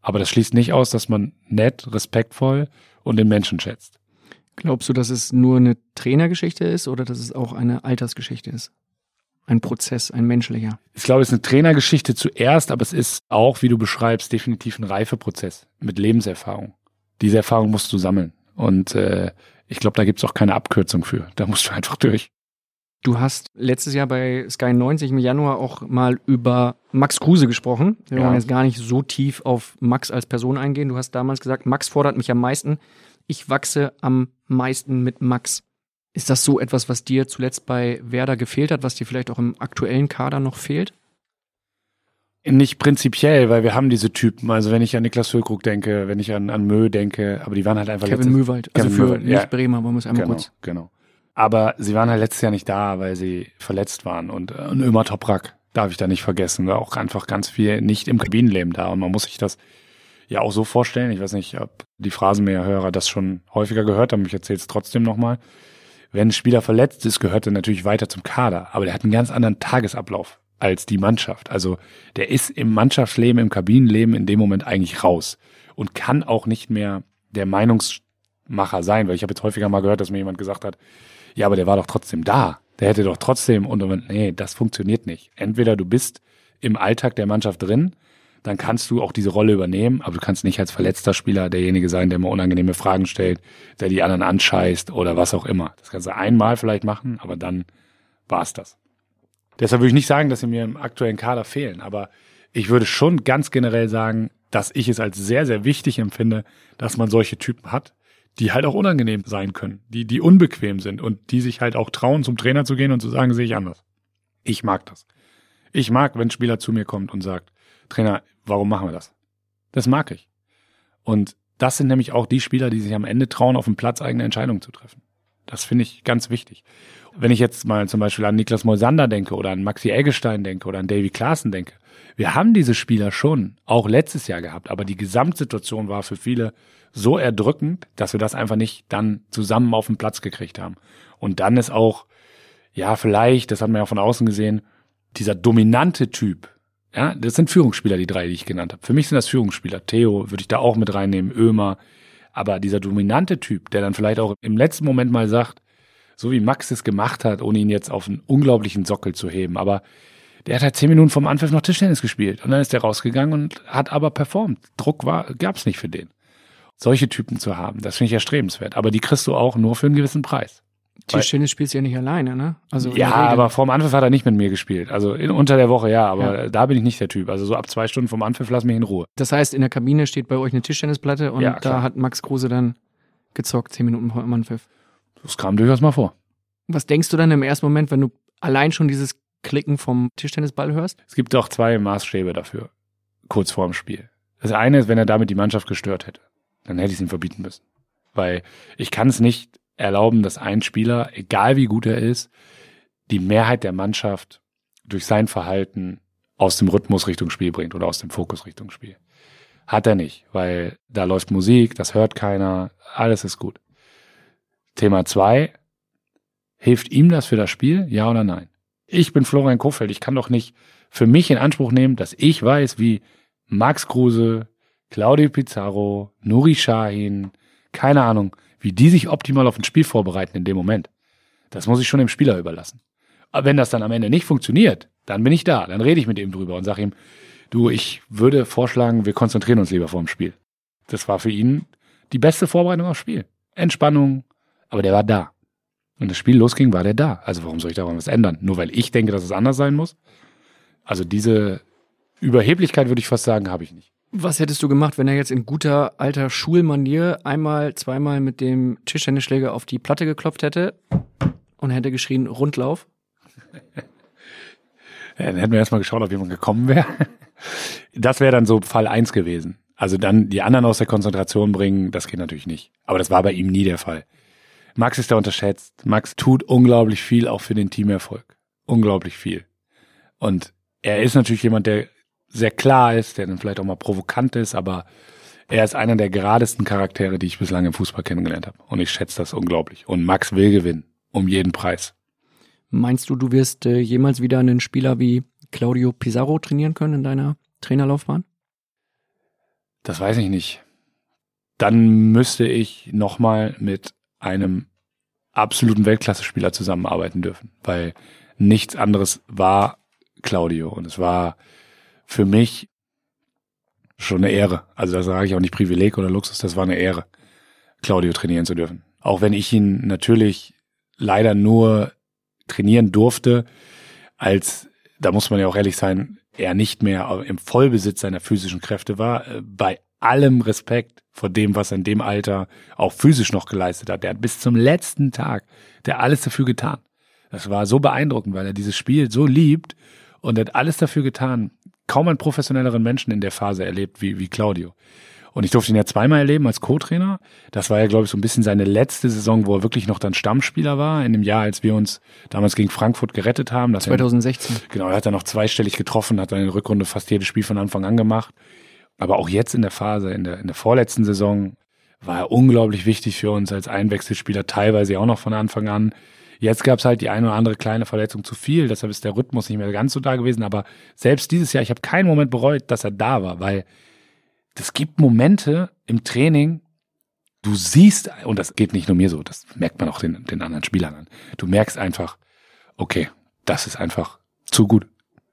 Aber das schließt nicht aus, dass man nett, respektvoll und den Menschen schätzt. Glaubst du, dass es nur eine Trainergeschichte ist oder dass es auch eine Altersgeschichte ist? Ein Prozess, ein menschlicher. Ich glaube, es ist eine Trainergeschichte zuerst, aber es ist auch, wie du beschreibst, definitiv ein Reifeprozess mit Lebenserfahrung. Diese Erfahrung musst du sammeln. Und äh, ich glaube, da gibt's auch keine Abkürzung für. Da musst du einfach durch. Du hast letztes Jahr bei Sky 90 im Januar auch mal über Max Kruse gesprochen. Wir Ja. wollen jetzt gar nicht so tief auf Max als Person eingehen. Du hast damals gesagt, Max fordert mich am meisten. Ich wachse am meisten mit Max. Ist das so etwas, was dir zuletzt bei Werder gefehlt hat, was dir vielleicht auch im aktuellen Kader noch fehlt? Nicht prinzipiell, weil wir haben diese Typen. Also wenn ich an Niklas Füllkrug denke, wenn ich an, an Mö denke, aber die waren halt einfach Kevin Möwald, also Kevin für Möwald, nicht Bremer, wollen wir es einmal genau, kurz. Genau. Aber sie waren halt letztes Jahr nicht da, weil sie verletzt waren. Und, äh, und Ömer Toprak darf ich da nicht vergessen. War auch einfach ganz viel nicht im Kabinenleben da. Und man muss sich das ja auch so vorstellen. Ich weiß nicht, ob die Phrasenmäherhörer das schon häufiger gehört haben. Ich erzähle es trotzdem nochmal. Wenn ein Spieler verletzt ist, gehört er natürlich weiter zum Kader. Aber der hat einen ganz anderen Tagesablauf als die Mannschaft. Also der ist im Mannschaftsleben, im Kabinenleben in dem Moment eigentlich raus und kann auch nicht mehr der Meinungsmacher sein, weil ich habe jetzt häufiger mal gehört, dass mir jemand gesagt hat, ja, aber der war doch trotzdem da. Der hätte doch trotzdem und nee, das funktioniert nicht. Entweder du bist im Alltag der Mannschaft drin, dann kannst du auch diese Rolle übernehmen, aber du kannst nicht als verletzter Spieler derjenige sein, der immer unangenehme Fragen stellt, der die anderen anscheißt oder was auch immer. Das kannst du einmal vielleicht machen, aber dann war's das. Deshalb würde ich nicht sagen, dass sie mir im aktuellen Kader fehlen, aber ich würde schon ganz generell sagen, dass ich es als sehr, sehr wichtig empfinde, dass man solche Typen hat, die halt auch unangenehm sein können, die, die unbequem sind und die sich halt auch trauen, zum Trainer zu gehen und zu sagen, sehe ich anders. Ich mag das. Ich mag, wenn ein Spieler zu mir kommt und sagt, Trainer, warum machen wir das? Das mag ich. Und das sind nämlich auch die Spieler, die sich am Ende trauen, auf dem Platz eigene Entscheidungen zu treffen. Das finde ich ganz wichtig. Wenn ich jetzt mal zum Beispiel an Niklas Moisander denke oder an Maxi Eggestein denke oder an Davy Klaassen denke, wir haben diese Spieler schon auch letztes Jahr gehabt, aber die Gesamtsituation war für viele so erdrückend, dass wir das einfach nicht dann zusammen auf den Platz gekriegt haben. Und dann ist auch, ja, vielleicht, das hat man ja von außen gesehen, dieser dominante Typ, ja, das sind Führungsspieler, die drei, die ich genannt habe. Für mich sind das Führungsspieler. Theo würde ich da auch mit reinnehmen, Ömer. Aber dieser dominante Typ, der dann vielleicht auch im letzten Moment mal sagt, so wie Max es gemacht hat, ohne ihn jetzt auf einen unglaublichen Sockel zu heben, aber der hat halt zehn Minuten vom Anpfiff noch Tischtennis gespielt und dann ist der rausgegangen und hat aber performt. Druck war, gab's nicht für den. Solche Typen zu haben, das finde ich erstrebenswert. Aber die kriegst du auch nur für einen gewissen Preis. Tischtennis spielst du ja nicht alleine, ne? Also ja, aber vorm Anpfiff hat er nicht mit mir gespielt. Also in, unter der Woche ja, aber da bin ich nicht der Typ. Also so ab zwei Stunden vom Anpfiff lass mich in Ruhe. Das heißt, in der Kabine steht bei euch eine Tischtennisplatte und Ja, da hat Max Kruse dann gezockt, zehn Minuten vor dem Anpfiff. Das kam durchaus mal vor. Was denkst du dann im ersten Moment, wenn du allein schon dieses Klicken vom Tischtennisball hörst? Es gibt auch zwei Maßstäbe dafür, kurz vorm Spiel. Das eine ist, wenn er damit die Mannschaft gestört hätte. Dann hätte ich es ihm verbieten müssen. Weil ich kann es nicht erlauben, dass ein Spieler, egal wie gut er ist, die Mehrheit der Mannschaft durch sein Verhalten aus dem Rhythmus Richtung Spiel bringt oder aus dem Fokus Richtung Spiel. Hat er nicht, weil da läuft Musik, das hört keiner, alles ist gut. Thema zwei, hilft ihm das für das Spiel, ja oder nein? Ich bin Florian Kofeld, ich kann doch nicht für mich in Anspruch nehmen, dass ich weiß, wie Max Kruse, Claudio Pizarro, Nuri Sahin, keine Ahnung, wie die sich optimal auf ein Spiel vorbereiten in dem Moment. Das muss ich schon dem Spieler überlassen. Aber wenn das dann am Ende nicht funktioniert, dann bin ich da, dann rede ich mit ihm drüber und sage ihm, du, ich würde vorschlagen, wir konzentrieren uns lieber vor dem Spiel. Das war für ihn die beste Vorbereitung aufs Spiel. Entspannung, aber der war da. Und das Spiel losging, war der da. Also warum soll ich daran was ändern? Nur weil ich denke, dass es anders sein muss? Also diese Überheblichkeit, würde ich fast sagen, habe ich nicht. Was hättest du gemacht, wenn er jetzt in guter alter Schulmanier einmal, zweimal mit dem Tischtennisschläger auf die Platte geklopft hätte und hätte geschrien Rundlauf? Ja, dann hätten wir erstmal geschaut, ob jemand gekommen wäre. Das wäre dann so Fall eins gewesen. Also dann die anderen aus der Konzentration bringen, das geht natürlich nicht. Aber das war bei ihm nie der Fall. Max ist da unterschätzt. Max tut unglaublich viel auch für den Teamerfolg. Unglaublich viel. Und er ist natürlich jemand, der sehr klar ist, der dann vielleicht auch mal provokant ist, aber er ist einer der geradesten Charaktere, die ich bislang im Fußball kennengelernt habe. Und ich schätze das unglaublich. Und Max will gewinnen. Um jeden Preis. Meinst du, du wirst äh, jemals wieder einen Spieler wie Claudio Pizarro trainieren können in deiner Trainerlaufbahn? Das weiß ich nicht. Dann müsste ich nochmal mit einem absoluten Weltklasse-Spieler zusammenarbeiten dürfen, weil nichts anderes war Claudio und es war für mich schon eine Ehre. Also da sage ich auch nicht Privileg oder Luxus, das war eine Ehre, Claudio trainieren zu dürfen. Auch wenn ich ihn natürlich leider nur trainieren durfte, als, da muss man ja auch ehrlich sein, er nicht mehr im Vollbesitz seiner physischen Kräfte war, äh, bei allem Respekt vor dem, was er in dem Alter auch physisch noch geleistet hat. Der hat bis zum letzten Tag der alles dafür getan. Das war so beeindruckend, weil er dieses Spiel so liebt und hat alles dafür getan. Kaum einen professionelleren Menschen in der Phase erlebt wie, wie Claudio. Und ich durfte ihn ja zweimal erleben als Co-Trainer. Das war ja, glaube ich, so ein bisschen seine letzte Saison, wo er wirklich noch dann Stammspieler war, in dem Jahr, als wir uns damals gegen Frankfurt gerettet haben. 2016. Er, genau, er hat dann noch zweistellig getroffen, hat dann in der Rückrunde fast jedes Spiel von Anfang an gemacht. Aber auch jetzt in der Phase, in der, in der vorletzten Saison, war er unglaublich wichtig für uns als Einwechselspieler, teilweise auch noch von Anfang an. Jetzt gab es halt die eine oder andere kleine Verletzung zu viel, deshalb ist der Rhythmus nicht mehr ganz so da gewesen. Aber selbst dieses Jahr, ich habe keinen Moment bereut, dass er da war, weil das gibt Momente im Training, du siehst, und das geht nicht nur mir so, das merkt man auch den, den anderen Spielern an. Du merkst einfach, okay, das ist einfach zu gut.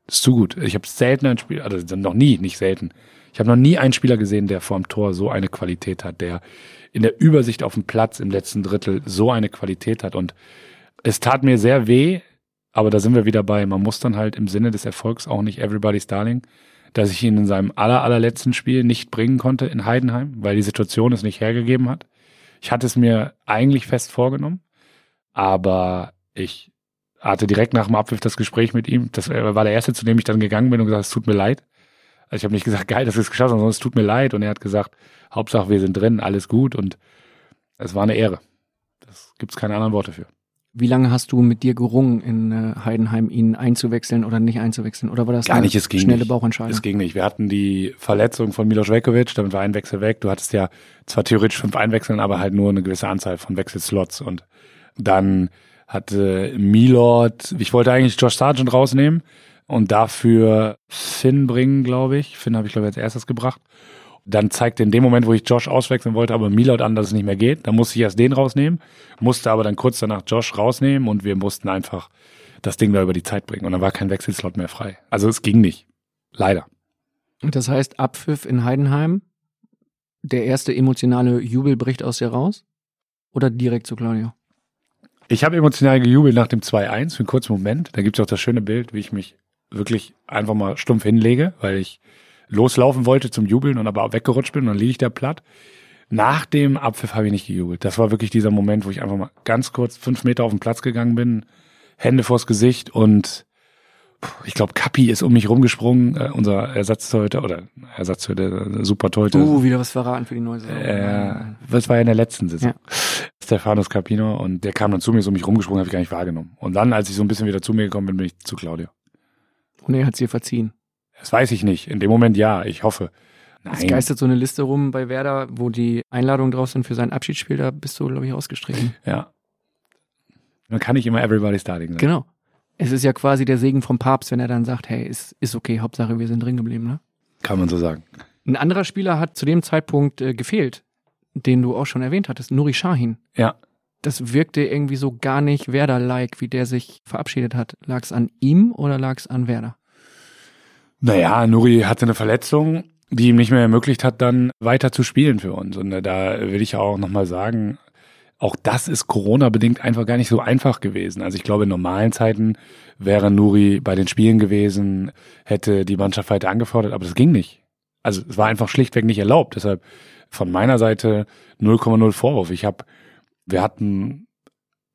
Das ist zu gut. Ich habe selten ein Spiel, also noch nie, nicht selten. Ich habe noch nie einen Spieler gesehen, der vorm Tor so eine Qualität hat, der in der Übersicht auf dem Platz im letzten Drittel so eine Qualität hat. Und es tat mir sehr weh, aber da sind wir wieder bei, man muss dann halt im Sinne des Erfolgs auch nicht everybody's darling dass ich ihn in seinem aller, allerletzten Spiel nicht bringen konnte in Heidenheim, weil die Situation es nicht hergegeben hat. Ich hatte es mir eigentlich fest vorgenommen, aber ich hatte direkt nach dem Abpfiff das Gespräch mit ihm. Das war der erste, zu dem ich dann gegangen bin und gesagt, es tut mir leid. Also ich habe nicht gesagt, geil, dass wir es geschafft haben, sondern es tut mir leid. Und er hat gesagt, Hauptsache wir sind drin, alles gut. Und es war eine Ehre. Das gibt's keine anderen Worte für. Wie lange hast du mit dir gerungen, in äh, Heidenheim ihn einzuwechseln oder nicht einzuwechseln? Oder war das Gar nicht, es ging schnelle nicht. Bauchentscheidung? Es ging nicht. Wir hatten die Verletzung von Milos Vekovic, damit war ein Wechsel weg. Du hattest ja zwar theoretisch fünf Einwechseln, aber halt nur eine gewisse Anzahl von Wechselslots. Und dann hatte Milord, ich wollte eigentlich Josh Sargent rausnehmen und dafür Finn bringen, glaube ich. Finn habe ich, glaube ich, als erstes gebracht. Dann zeigte in dem Moment, wo ich Josh auswechseln wollte, aber Milot an, dass es nicht mehr geht. Dann musste ich erst den rausnehmen, musste aber dann kurz danach Josh rausnehmen und wir mussten einfach das Ding da über die Zeit bringen. Und dann war kein Wechselslot mehr frei. Also es ging nicht. Leider. Und das heißt, Abpfiff in Heidenheim, der erste emotionale Jubel bricht aus dir raus? Oder direkt zu Claudio? Ich habe emotional gejubelt nach dem 2-1 für einen kurzen Moment. Da gibt es auch das schöne Bild, wie ich mich wirklich einfach mal stumpf hinlege, weil ich loslaufen wollte zum Jubeln und aber weggerutscht bin und dann liege ich da platt. Nach dem Abpfiff habe ich nicht gejubelt. Das war wirklich dieser Moment, wo ich einfach mal ganz kurz fünf Meter auf den Platz gegangen bin, Hände vors Gesicht und ich glaube, Kapi ist um mich rumgesprungen, äh, unser Ersatztorhüter oder Ersatztorhüter, Supertorhüter. Uh, wieder was verraten für die neue Saison. Äh, das war ja in der letzten Saison. Ja. Stefanos Capino und der kam dann zu mir, so um mich rumgesprungen, habe ich gar nicht wahrgenommen. Und dann, als ich so ein bisschen wieder zu mir gekommen bin, bin ich zu Claudio. Und er hat sie verziehen. Das weiß ich nicht. In dem Moment ja, ich hoffe. Nein. Es geistert so eine Liste rum bei Werder, wo die Einladungen drauf sind für sein Abschiedsspiel, da bist du, glaube ich, ausgestrichen. Ja. Man kann nicht immer everybody's starting sein. Genau. Es ist ja quasi der Segen vom Papst, wenn er dann sagt, hey, ist, ist okay, Hauptsache wir sind drin geblieben, ne? Kann man so sagen. Ein anderer Spieler hat zu dem Zeitpunkt äh, gefehlt, den du auch schon erwähnt hattest, Nuri Shahin. Ja. Das wirkte irgendwie so gar nicht Werder-like, wie der sich verabschiedet hat. Lag es an ihm oder lag es an Werder? Naja, Nuri hatte eine Verletzung, die ihm nicht mehr ermöglicht hat, dann weiter zu spielen für uns. Und äh, da will ich auch nochmal sagen, auch das ist Corona-bedingt einfach gar nicht so einfach gewesen. Also ich glaube, in normalen Zeiten wäre Nuri bei den Spielen gewesen, hätte die Mannschaft weiter angefordert, aber das ging nicht. Also es war einfach schlichtweg nicht erlaubt. Deshalb von meiner Seite 0,0 Vorwurf. Ich habe, wir hatten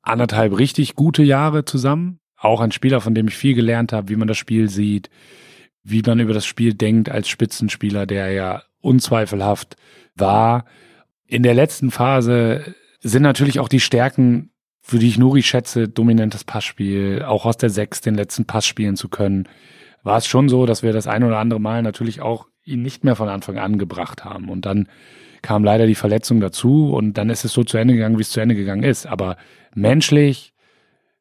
anderthalb richtig gute Jahre zusammen. Auch ein Spieler, von dem ich viel gelernt habe, wie man das Spiel sieht, wie man über das Spiel denkt als Spitzenspieler, der ja unzweifelhaft war. In der letzten Phase sind natürlich auch die Stärken, für die ich Nuri schätze, dominantes Passspiel, auch aus der Sechs den letzten Pass spielen zu können. War es schon so, dass wir das ein oder andere Mal natürlich auch ihn nicht mehr von Anfang an gebracht haben. Und dann kam leider die Verletzung dazu und dann ist es so zu Ende gegangen, wie es zu Ende gegangen ist. Aber menschlich,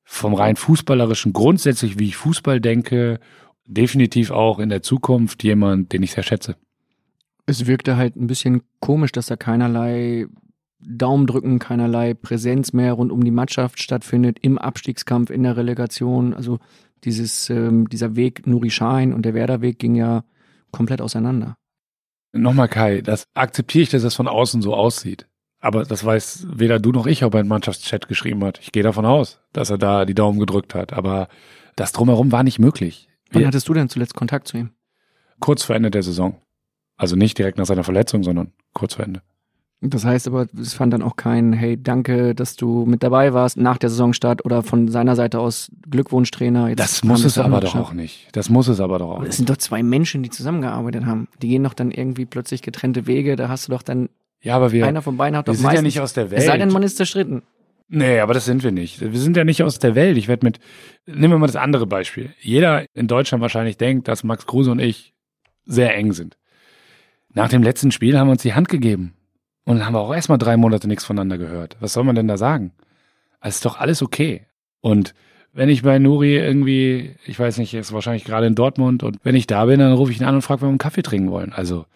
vom rein fußballerischen, grundsätzlich, wie ich Fußball denke, definitiv auch in der Zukunft jemand, den ich sehr schätze. Es wirkte halt ein bisschen komisch, dass da keinerlei Daumendrücken, keinerlei Präsenz mehr rund um die Mannschaft stattfindet, im Abstiegskampf, in der Relegation. Also dieses, ähm, dieser Weg Nuri Schein und der Werder-Weg ging ja komplett auseinander. Nochmal Kai, das akzeptiere ich, dass das von außen so aussieht. Aber das weiß weder du noch ich, ob er einen Mannschaftschat geschrieben hat. Ich gehe davon aus, dass er da die Daumen gedrückt hat. Aber das drumherum war nicht möglich. Wann Wir, hattest du denn zuletzt Kontakt zu ihm? Kurz vor Ende der Saison. Also nicht direkt nach seiner Verletzung, sondern kurz vor Ende. Das heißt aber, es fand dann auch kein, hey, danke, dass du mit dabei warst nach der Saisonstart oder von seiner Seite aus Glückwunsch Trainer. Jetzt das muss es aber doch auch nicht. Das muss es aber doch auch. Das sind doch zwei Menschen, die zusammengearbeitet haben. Die gehen doch dann irgendwie plötzlich getrennte Wege. Da hast du doch dann ja, aber wir, einer von beiden hat doch wir sind ja nicht aus der Welt. Es sei denn, man ist zerstritten. Nee, aber das sind wir nicht. Wir sind ja nicht aus der Welt. Ich werde mit, nehmen wir mal das andere Beispiel. Jeder in Deutschland wahrscheinlich denkt, dass Max Kruse und ich sehr eng sind. Nach dem letzten Spiel haben wir uns die Hand gegeben. Und dann haben wir auch erstmal drei Monate nichts voneinander gehört. Was soll man denn da sagen? Also ist doch alles okay. Und wenn ich bei Nuri irgendwie, ich weiß nicht, ist wahrscheinlich gerade in Dortmund und wenn ich da bin, dann rufe ich ihn an und frage, wenn wir einen Kaffee trinken wollen. Also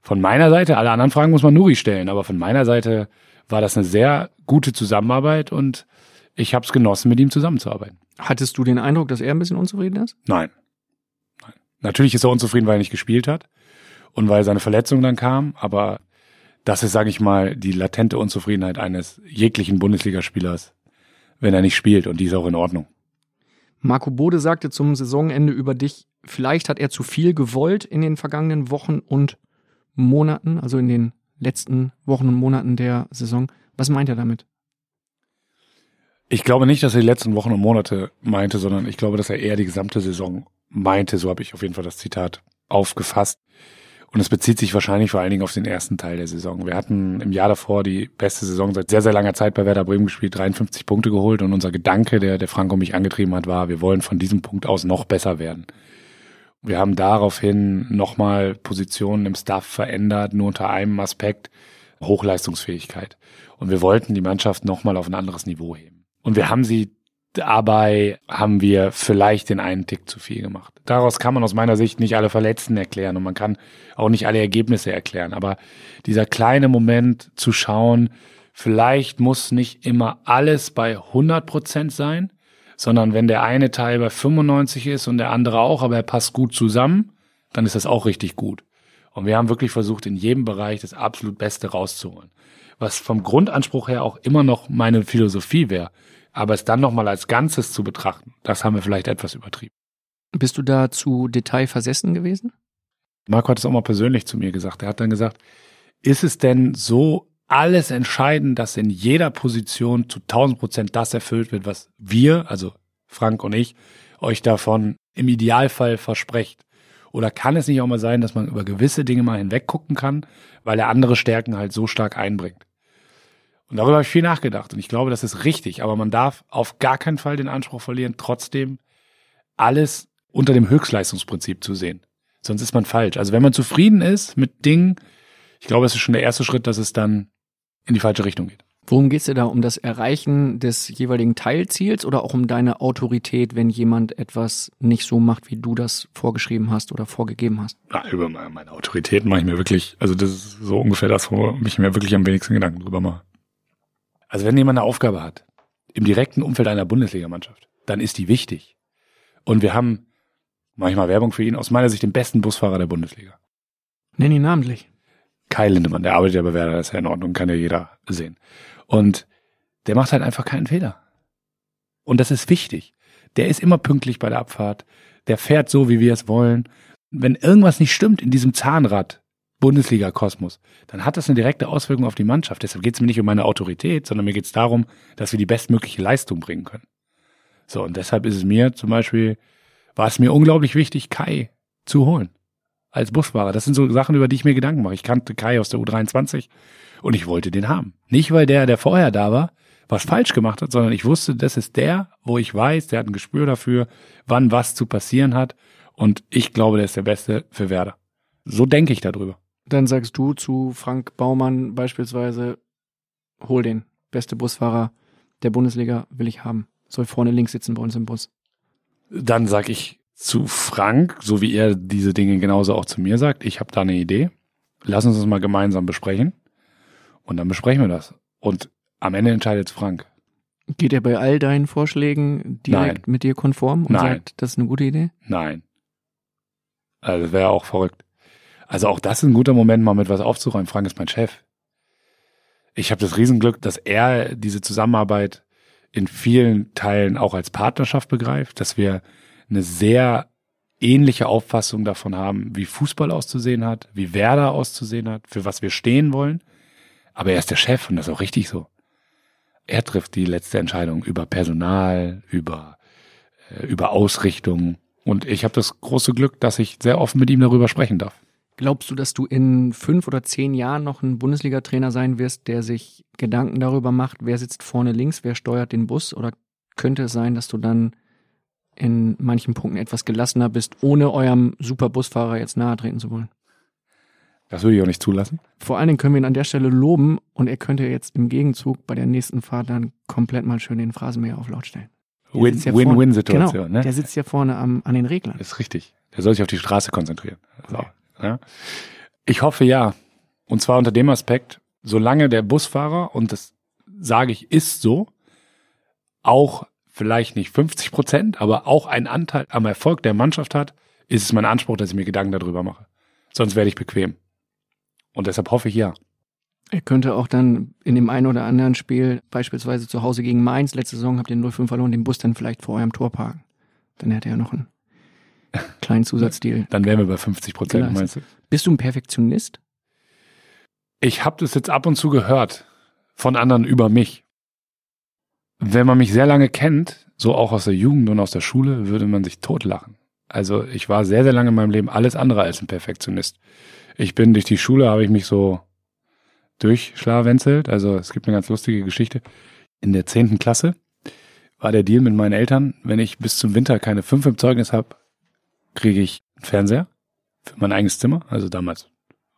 von meiner Seite, alle anderen Fragen muss man Nuri stellen, aber von meiner Seite war das eine sehr gute Zusammenarbeit und ich habe es genossen, mit ihm zusammenzuarbeiten. Hattest du den Eindruck, dass er ein bisschen unzufrieden ist? Nein. Nein. Natürlich ist er unzufrieden, weil er nicht gespielt hat und weil seine Verletzung dann kam, aber das ist, sage ich mal, die latente Unzufriedenheit eines jeglichen Bundesligaspielers, wenn er nicht spielt und die ist auch in Ordnung. Marco Bode sagte zum Saisonende über dich, vielleicht hat er zu viel gewollt in den vergangenen Wochen und Monaten, also in den letzten Wochen und Monaten der Saison. Was meint er damit? Ich glaube nicht, dass er die letzten Wochen und Monate meinte, sondern ich glaube, dass er eher die gesamte Saison meinte. So habe ich auf jeden Fall das Zitat aufgefasst. Und es bezieht sich wahrscheinlich vor allen Dingen auf den ersten Teil der Saison. Wir hatten im Jahr davor die beste Saison seit sehr, sehr langer Zeit bei Werder Bremen gespielt, 53 Punkte geholt und unser Gedanke, der der Franco mich angetrieben hat, war, wir wollen von diesem Punkt aus noch besser werden. Wir haben daraufhin nochmal Positionen im Staff verändert, nur unter einem Aspekt, Hochleistungsfähigkeit. Und wir wollten die Mannschaft nochmal auf ein anderes Niveau heben. Und wir haben sie Dabei haben wir vielleicht den einen Tick zu viel gemacht. Daraus kann man aus meiner Sicht nicht alle Verletzten erklären und man kann auch nicht alle Ergebnisse erklären. Aber dieser kleine Moment zu schauen, vielleicht muss nicht immer alles bei 100 Prozent sein, sondern wenn der eine Teil bei 95 ist und der andere auch, aber er passt gut zusammen, dann ist das auch richtig gut. Und wir haben wirklich versucht, in jedem Bereich das absolut Beste rauszuholen. Was vom Grundanspruch her auch immer noch meine Philosophie wäre. Aber es dann nochmal als Ganzes zu betrachten, das haben wir vielleicht etwas übertrieben. Bist du da zu detailversessen gewesen? Marco hat es auch mal persönlich zu mir gesagt. Er hat dann gesagt, ist es denn so alles entscheidend, dass in jeder Position zu 1000 Prozent das erfüllt wird, was wir, also Frank und ich, euch davon im Idealfall versprecht? Oder kann es nicht auch mal sein, dass man über gewisse Dinge mal hinweggucken kann, weil er andere Stärken halt so stark einbringt? Und darüber habe ich viel nachgedacht. Und ich glaube, das ist richtig. Aber man darf auf gar keinen Fall den Anspruch verlieren, trotzdem alles unter dem Höchstleistungsprinzip zu sehen. Sonst ist man falsch. Also wenn man zufrieden ist mit Dingen, ich glaube, es ist schon der erste Schritt, dass es dann in die falsche Richtung geht. Worum geht es dir da? Um das Erreichen des jeweiligen Teilziels oder auch um deine Autorität, wenn jemand etwas nicht so macht, wie du das vorgeschrieben hast oder vorgegeben hast? Ja, über meine Autorität mache ich mir wirklich, also das ist so ungefähr das, wo ich mir wirklich am wenigsten Gedanken drüber mache. Also wenn jemand eine Aufgabe hat, im direkten Umfeld einer Bundesligamannschaft, dann ist die wichtig. Und wir haben manchmal Werbung für ihn, aus meiner Sicht den besten Busfahrer der Bundesliga. Nenn ihn namentlich. Kai Lindemann, der arbeitet ja bei Werder, das ist ja in Ordnung, kann ja jeder sehen. Und der macht halt einfach keinen Fehler. Und das ist wichtig. Der ist immer pünktlich bei der Abfahrt. Der fährt so, wie wir es wollen. Wenn irgendwas nicht stimmt in diesem Zahnrad Bundesliga-Kosmos, dann hat das eine direkte Auswirkung auf die Mannschaft. Deshalb geht es mir nicht um meine Autorität, sondern mir geht es darum, dass wir die bestmögliche Leistung bringen können. So, und deshalb ist es mir zum Beispiel, war es mir unglaublich wichtig, Kai zu holen. Als Busfahrer. Das sind so Sachen, über die ich mir Gedanken mache. Ich kannte Kai aus der U23 und ich wollte den haben. Nicht, weil der, der vorher da war, was falsch gemacht hat, sondern ich wusste, das ist der, wo ich weiß, der hat ein Gespür dafür, wann was zu passieren hat. Und ich glaube, der ist der Beste für Werder. So denke ich darüber. Dann sagst du zu Frank Baumann beispielsweise, hol den. Beste Busfahrer der Bundesliga will ich haben. Soll vorne links sitzen bei uns im Bus. Dann sag ich zu Frank, so wie er diese Dinge genauso auch zu mir sagt, ich habe da eine Idee. Lass uns das mal gemeinsam besprechen. Und dann besprechen wir das. Und am Ende entscheidet Frank. Geht er bei all deinen Vorschlägen direkt Nein. mit dir konform und Nein. sagt, das ist eine gute Idee? Nein. Also wäre auch verrückt. Also auch das ist ein guter Moment, mal mit was aufzuräumen. Frank ist mein Chef. Ich habe das Riesenglück, dass er diese Zusammenarbeit in vielen Teilen auch als Partnerschaft begreift, dass wir eine sehr ähnliche Auffassung davon haben, wie Fußball auszusehen hat, wie Werder auszusehen hat, für was wir stehen wollen. Aber er ist der Chef und das ist auch richtig so. Er trifft die letzte Entscheidung über Personal, über, äh, über Ausrichtung. Und ich habe das große Glück, dass ich sehr offen mit ihm darüber sprechen darf. Glaubst du, dass du in fünf oder zehn Jahren noch ein Bundesliga-Trainer sein wirst, der sich Gedanken darüber macht, wer sitzt vorne links, wer steuert den Bus? Oder könnte es sein, dass du dann in manchen Punkten etwas gelassener bist, ohne eurem super Busfahrer jetzt nahe treten zu wollen? Das würde ich auch nicht zulassen. Vor allen Dingen können wir ihn an der Stelle loben und er könnte jetzt im Gegenzug bei der nächsten Fahrt dann komplett mal schön den Phrasenmäher auf laut stellen. Win-Win-Situation, vorne- ne? Genau, der sitzt ja vorne am, an den Reglern. Ist richtig. Der soll sich auf die Straße konzentrieren. So, ja. Ich hoffe ja. Und zwar unter dem Aspekt, solange der Busfahrer, und das sage ich, ist so, auch vielleicht nicht 50 Prozent, aber auch einen Anteil am Erfolg der Mannschaft hat, ist es mein Anspruch, dass ich mir Gedanken darüber mache. Sonst werde ich bequem. Und deshalb hoffe ich ja. Er könnte auch dann in dem einen oder anderen Spiel, beispielsweise zu Hause gegen Mainz, letzte Saison habt ihr 0-5 verloren, den Bus dann vielleicht vor eurem Tor parken. Dann hätte er noch einen kleinen Zusatzdeal. Dann wären wir bei 50 Prozent, meinst du? Bist du ein Perfektionist? Ich habe das jetzt ab und zu gehört von anderen über mich. Wenn man mich sehr lange kennt, so auch aus der Jugend und aus der Schule, würde man sich totlachen. Also ich war sehr, sehr lange in meinem Leben alles andere als ein Perfektionist. Ich bin durch die Schule, habe ich mich so durchschlawenzelt. Also es gibt eine ganz lustige Geschichte. In der zehnten Klasse war der Deal mit meinen Eltern, wenn ich bis zum Winter keine fünf im Zeugnis habe, kriege ich einen Fernseher für mein eigenes Zimmer. Also damals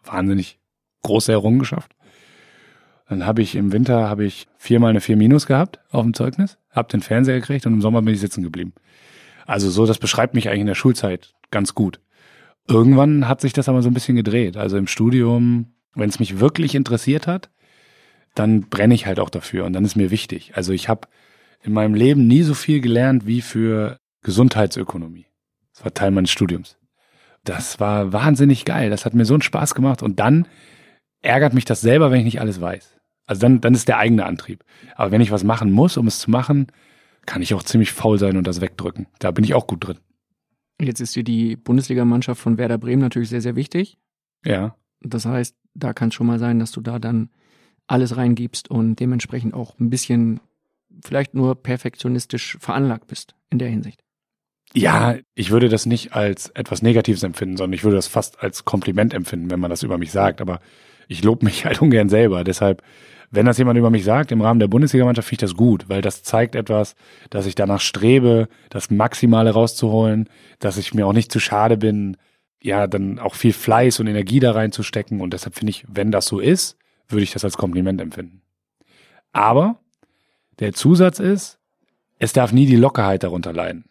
wahnsinnig große Errungenschaft. Dann habe ich im Winter habe ich viermal eine 4 Minus gehabt auf dem Zeugnis, habe den Fernseher gekriegt und im Sommer bin ich sitzen geblieben. Also so, das beschreibt mich eigentlich in der Schulzeit ganz gut. Irgendwann hat sich das aber so ein bisschen gedreht. Also im Studium, wenn es mich wirklich interessiert hat, dann brenne ich halt auch dafür und dann ist mir wichtig. Also ich habe in meinem Leben nie so viel gelernt wie für Gesundheitsökonomie. Das war Teil meines Studiums. Das war wahnsinnig geil. Das hat mir so einen Spaß gemacht und dann ärgert mich das selber, wenn ich nicht alles weiß. Also dann, dann ist der eigene Antrieb. Aber wenn ich was machen muss, um es zu machen, kann ich auch ziemlich faul sein und das wegdrücken. Da bin ich auch gut drin. Jetzt ist dir die Bundesligamannschaft von Werder Bremen natürlich sehr, sehr wichtig. Ja. Das heißt, da kann es schon mal sein, dass du da dann alles reingibst und dementsprechend auch ein bisschen vielleicht nur perfektionistisch veranlagt bist in der Hinsicht. Ja, ich würde das nicht als etwas Negatives empfinden, sondern ich würde das fast als Kompliment empfinden, wenn man das über mich sagt. Aber ich lobe mich halt ungern selber. Deshalb, wenn das jemand über mich sagt, im Rahmen der Bundesligamannschaft, finde ich das gut, weil das zeigt etwas, dass ich danach strebe, das Maximale rauszuholen, dass ich mir auch nicht zu schade bin, ja, dann auch viel Fleiß und Energie da reinzustecken. Und deshalb finde ich, wenn das so ist, würde ich das als Kompliment empfinden. Aber der Zusatz ist, es darf nie die Lockerheit darunter leiden.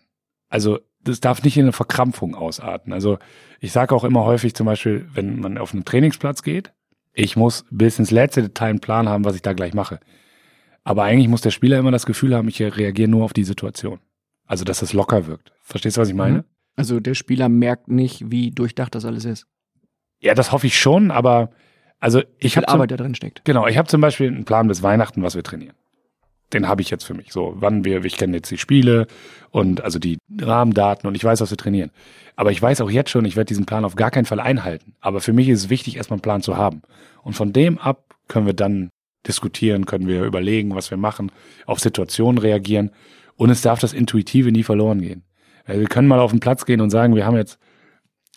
Also das darf nicht in eine Verkrampfung ausarten. Also ich sage auch immer häufig zum Beispiel, wenn man auf einen Trainingsplatz geht, ich muss bis ins letzte Detail einen Plan haben, was ich da gleich mache. Aber eigentlich muss der Spieler immer das Gefühl haben, ich reagiere nur auf die Situation. Also dass es locker wirkt. Verstehst du, was ich meine? Also der Spieler merkt nicht, wie durchdacht das alles ist. Ja, das hoffe ich schon, aber also ich viel habe Arbeit da drin steckt. Genau, ich habe zum Beispiel einen Plan bis Weihnachten, was wir trainieren. Den habe ich jetzt für mich. So, wann wir, ich kenne jetzt die Spiele und also die Rahmendaten und ich weiß, was wir trainieren. Aber ich weiß auch jetzt schon, ich werde diesen Plan auf gar keinen Fall einhalten. Aber für mich ist es wichtig, erstmal einen Plan zu haben. Und von dem ab können wir dann diskutieren, können wir überlegen, was wir machen, auf Situationen reagieren. Und es darf das Intuitive nie verloren gehen. Wir können mal auf den Platz gehen und sagen, wir haben jetzt,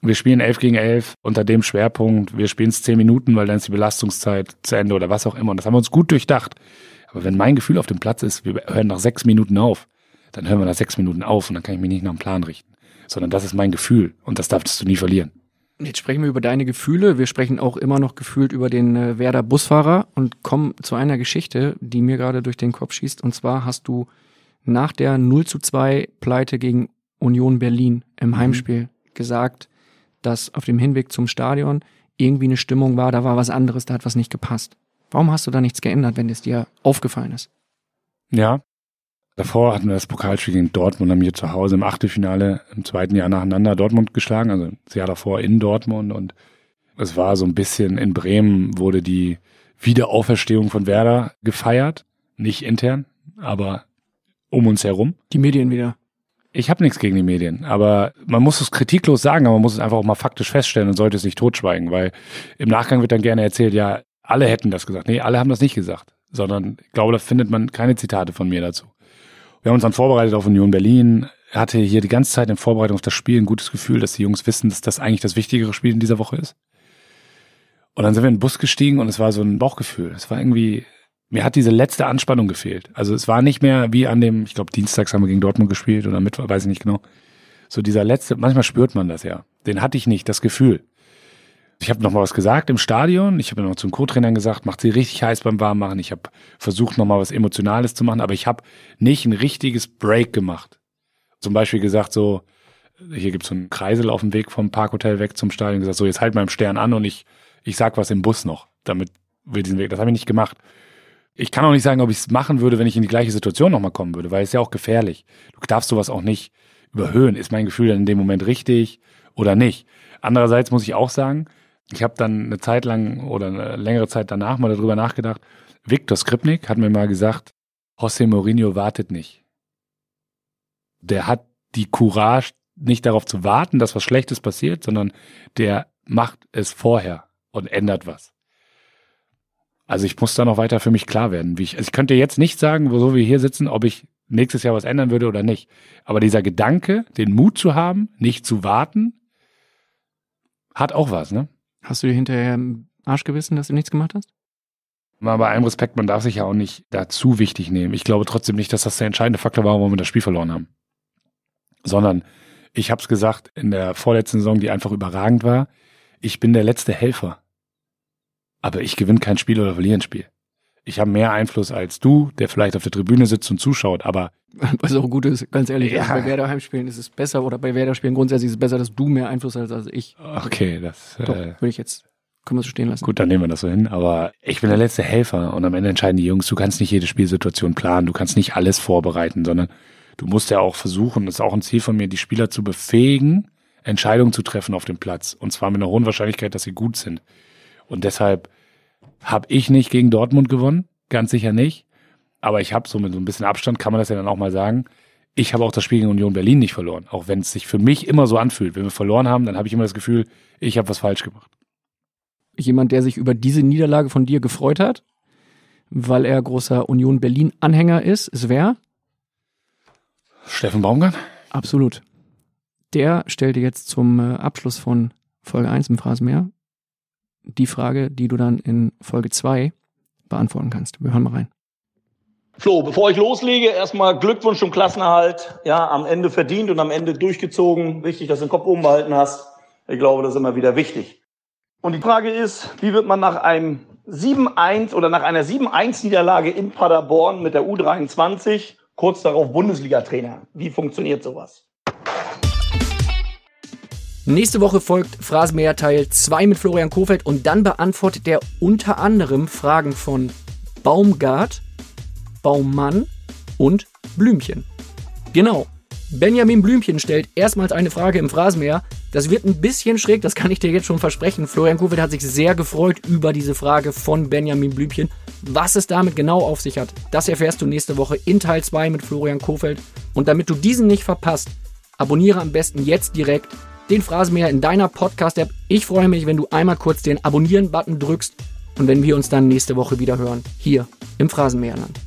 wir spielen 11 gegen 11 unter dem Schwerpunkt, wir spielen es 10 Minuten, weil dann ist die Belastungszeit zu Ende oder was auch immer. Und das haben wir uns gut durchdacht. Aber wenn mein Gefühl auf dem Platz ist, wir hören nach sechs Minuten auf, dann hören wir nach sechs Minuten auf und dann kann ich mich nicht nach dem Plan richten. Sondern das ist mein Gefühl und das darfst du nie verlieren. Jetzt sprechen wir über deine Gefühle. Wir sprechen auch immer noch gefühlt über den äh, Werder Busfahrer und kommen zu einer Geschichte, die mir gerade durch den Kopf schießt. Und zwar hast du nach der 0 zu 2 Pleite gegen Union Berlin im mhm. Heimspiel gesagt, dass auf dem Hinweg zum Stadion irgendwie eine Stimmung war, da war was anderes, da hat was nicht gepasst. Warum hast du da nichts geändert, wenn es dir aufgefallen ist? Ja. Davor hatten wir das Pokalspiel gegen Dortmund, haben hier zu Hause im Achtelfinale im zweiten Jahr nacheinander Dortmund geschlagen, also das Jahr davor in Dortmund und es war so ein bisschen in Bremen wurde die Wiederauferstehung von Werder gefeiert, nicht intern, aber um uns herum. Die Medien wieder. Ich habe nichts gegen die Medien, aber man muss es kritiklos sagen, aber man muss es einfach auch mal faktisch feststellen und sollte es nicht totschweigen, weil im Nachgang wird dann gerne erzählt, ja, alle hätten das gesagt. Nee, alle haben das nicht gesagt, sondern ich glaube, da findet man keine Zitate von mir dazu. Wir haben uns dann vorbereitet auf Union Berlin, hatte hier die ganze Zeit in Vorbereitung auf das Spiel ein gutes Gefühl, dass die Jungs wissen, dass das eigentlich das wichtigere Spiel in dieser Woche ist. Und dann sind wir in den Bus gestiegen und es war so ein Bauchgefühl. Es war irgendwie, mir hat diese letzte Anspannung gefehlt. Also es war nicht mehr wie an dem, ich glaube, Dienstags haben wir gegen Dortmund gespielt oder Mittwoch, weiß ich nicht genau. So dieser letzte, manchmal spürt man das ja. Den hatte ich nicht, das Gefühl. Ich habe noch mal was gesagt im Stadion. Ich habe noch zum Co-Trainern gesagt, macht sie richtig heiß beim Warmmachen. Ich habe versucht, noch mal was Emotionales zu machen, aber ich habe nicht ein richtiges Break gemacht. Zum Beispiel gesagt so, hier gibt's so einen Kreisel auf dem Weg vom Parkhotel weg zum Stadion. Gesagt so, jetzt halt mal im Stern an und ich ich sag was im Bus noch, damit wir diesen Weg. Das habe ich nicht gemacht. Ich kann auch nicht sagen, ob ich es machen würde, wenn ich in die gleiche Situation nochmal kommen würde, weil es ja auch gefährlich. Du darfst sowas auch nicht überhöhen. Ist mein Gefühl dann in dem Moment richtig oder nicht? Andererseits muss ich auch sagen, ich habe dann eine Zeit lang oder eine längere Zeit danach mal darüber nachgedacht. Viktor Skripnik hat mir mal gesagt, José Mourinho wartet nicht. Der hat die Courage, nicht darauf zu warten, dass was Schlechtes passiert, sondern der macht es vorher und ändert was. Also ich muss da noch weiter für mich klar werden. Wie ich, also ich könnte jetzt nicht sagen, so wir hier sitzen, ob ich nächstes Jahr was ändern würde oder nicht. Aber dieser Gedanke, den Mut zu haben, nicht zu warten, hat auch was, ne? Hast du dir hinterher im Arsch gewissen, dass du nichts gemacht hast? Mal bei allem Respekt, man darf sich ja auch nicht da zu wichtig nehmen. Ich glaube trotzdem nicht, dass das der entscheidende Faktor war, warum wir das Spiel verloren haben. Sondern, ich habe es gesagt, in der vorletzten Saison, die einfach überragend war, ich bin der letzte Helfer. Aber ich gewinne kein Spiel oder verliere ein Spiel. Ich habe mehr Einfluss als du, der vielleicht auf der Tribüne sitzt und zuschaut, aber. Was auch gut ist, ganz ehrlich, ja. also bei Werder Heimspielen ist es besser oder bei Werder Spielen grundsätzlich ist es besser, dass du mehr Einfluss hast als ich. Okay, das Doch, äh, würde ich jetzt können wir so stehen lassen. Gut, dann nehmen wir das so hin. Aber ich bin der letzte Helfer und am Ende entscheiden die Jungs, du kannst nicht jede Spielsituation planen, du kannst nicht alles vorbereiten, sondern du musst ja auch versuchen, das ist auch ein Ziel von mir, die Spieler zu befähigen, Entscheidungen zu treffen auf dem Platz. Und zwar mit einer hohen Wahrscheinlichkeit, dass sie gut sind. Und deshalb habe ich nicht gegen Dortmund gewonnen, ganz sicher nicht. Aber ich habe so mit so ein bisschen Abstand, kann man das ja dann auch mal sagen, ich habe auch das Spiel gegen Union Berlin nicht verloren. Auch wenn es sich für mich immer so anfühlt. Wenn wir verloren haben, dann habe ich immer das Gefühl, ich habe was falsch gemacht. Jemand, der sich über diese Niederlage von dir gefreut hat, weil er großer Union Berlin Anhänger ist, ist wer? Steffen Baumgart. Absolut. Der stellte jetzt zum äh, Abschluss von Folge 1 im Phrasenmeer die Frage, die du dann in Folge 2 beantworten kannst. Wir hören mal rein. Flo, bevor ich loslege, erstmal Glückwunsch zum Klassenerhalt. Ja, am Ende verdient und am Ende durchgezogen. Wichtig, dass du den Kopf oben behalten hast. Ich glaube, das ist immer wieder wichtig. Und die Frage ist, wie wird man nach einem 7-1 oder nach einer 7-1-Niederlage in Paderborn mit der U23 kurz darauf Bundesliga-Trainer? Wie funktioniert sowas? Nächste Woche folgt Phrasenmäher Teil 2 mit Florian Kofeld und dann beantwortet er unter anderem Fragen von Baumgart, Baummann und Blümchen. Genau. Benjamin Blümchen stellt erstmals eine Frage im Phrasenmäher, Das wird ein bisschen schräg, das kann ich dir jetzt schon versprechen. Florian Kofeld hat sich sehr gefreut über diese Frage von Benjamin Blümchen. Was es damit genau auf sich hat, das erfährst du nächste Woche in Teil 2 mit Florian Kofeld. Und damit du diesen nicht verpasst, abonniere am besten jetzt direkt den Phrasenmäher in deiner Podcast-App. Ich freue mich, wenn du einmal kurz den Abonnieren-Button drückst und wenn wir uns dann nächste Woche wieder hören, hier im Phrasenmäherland.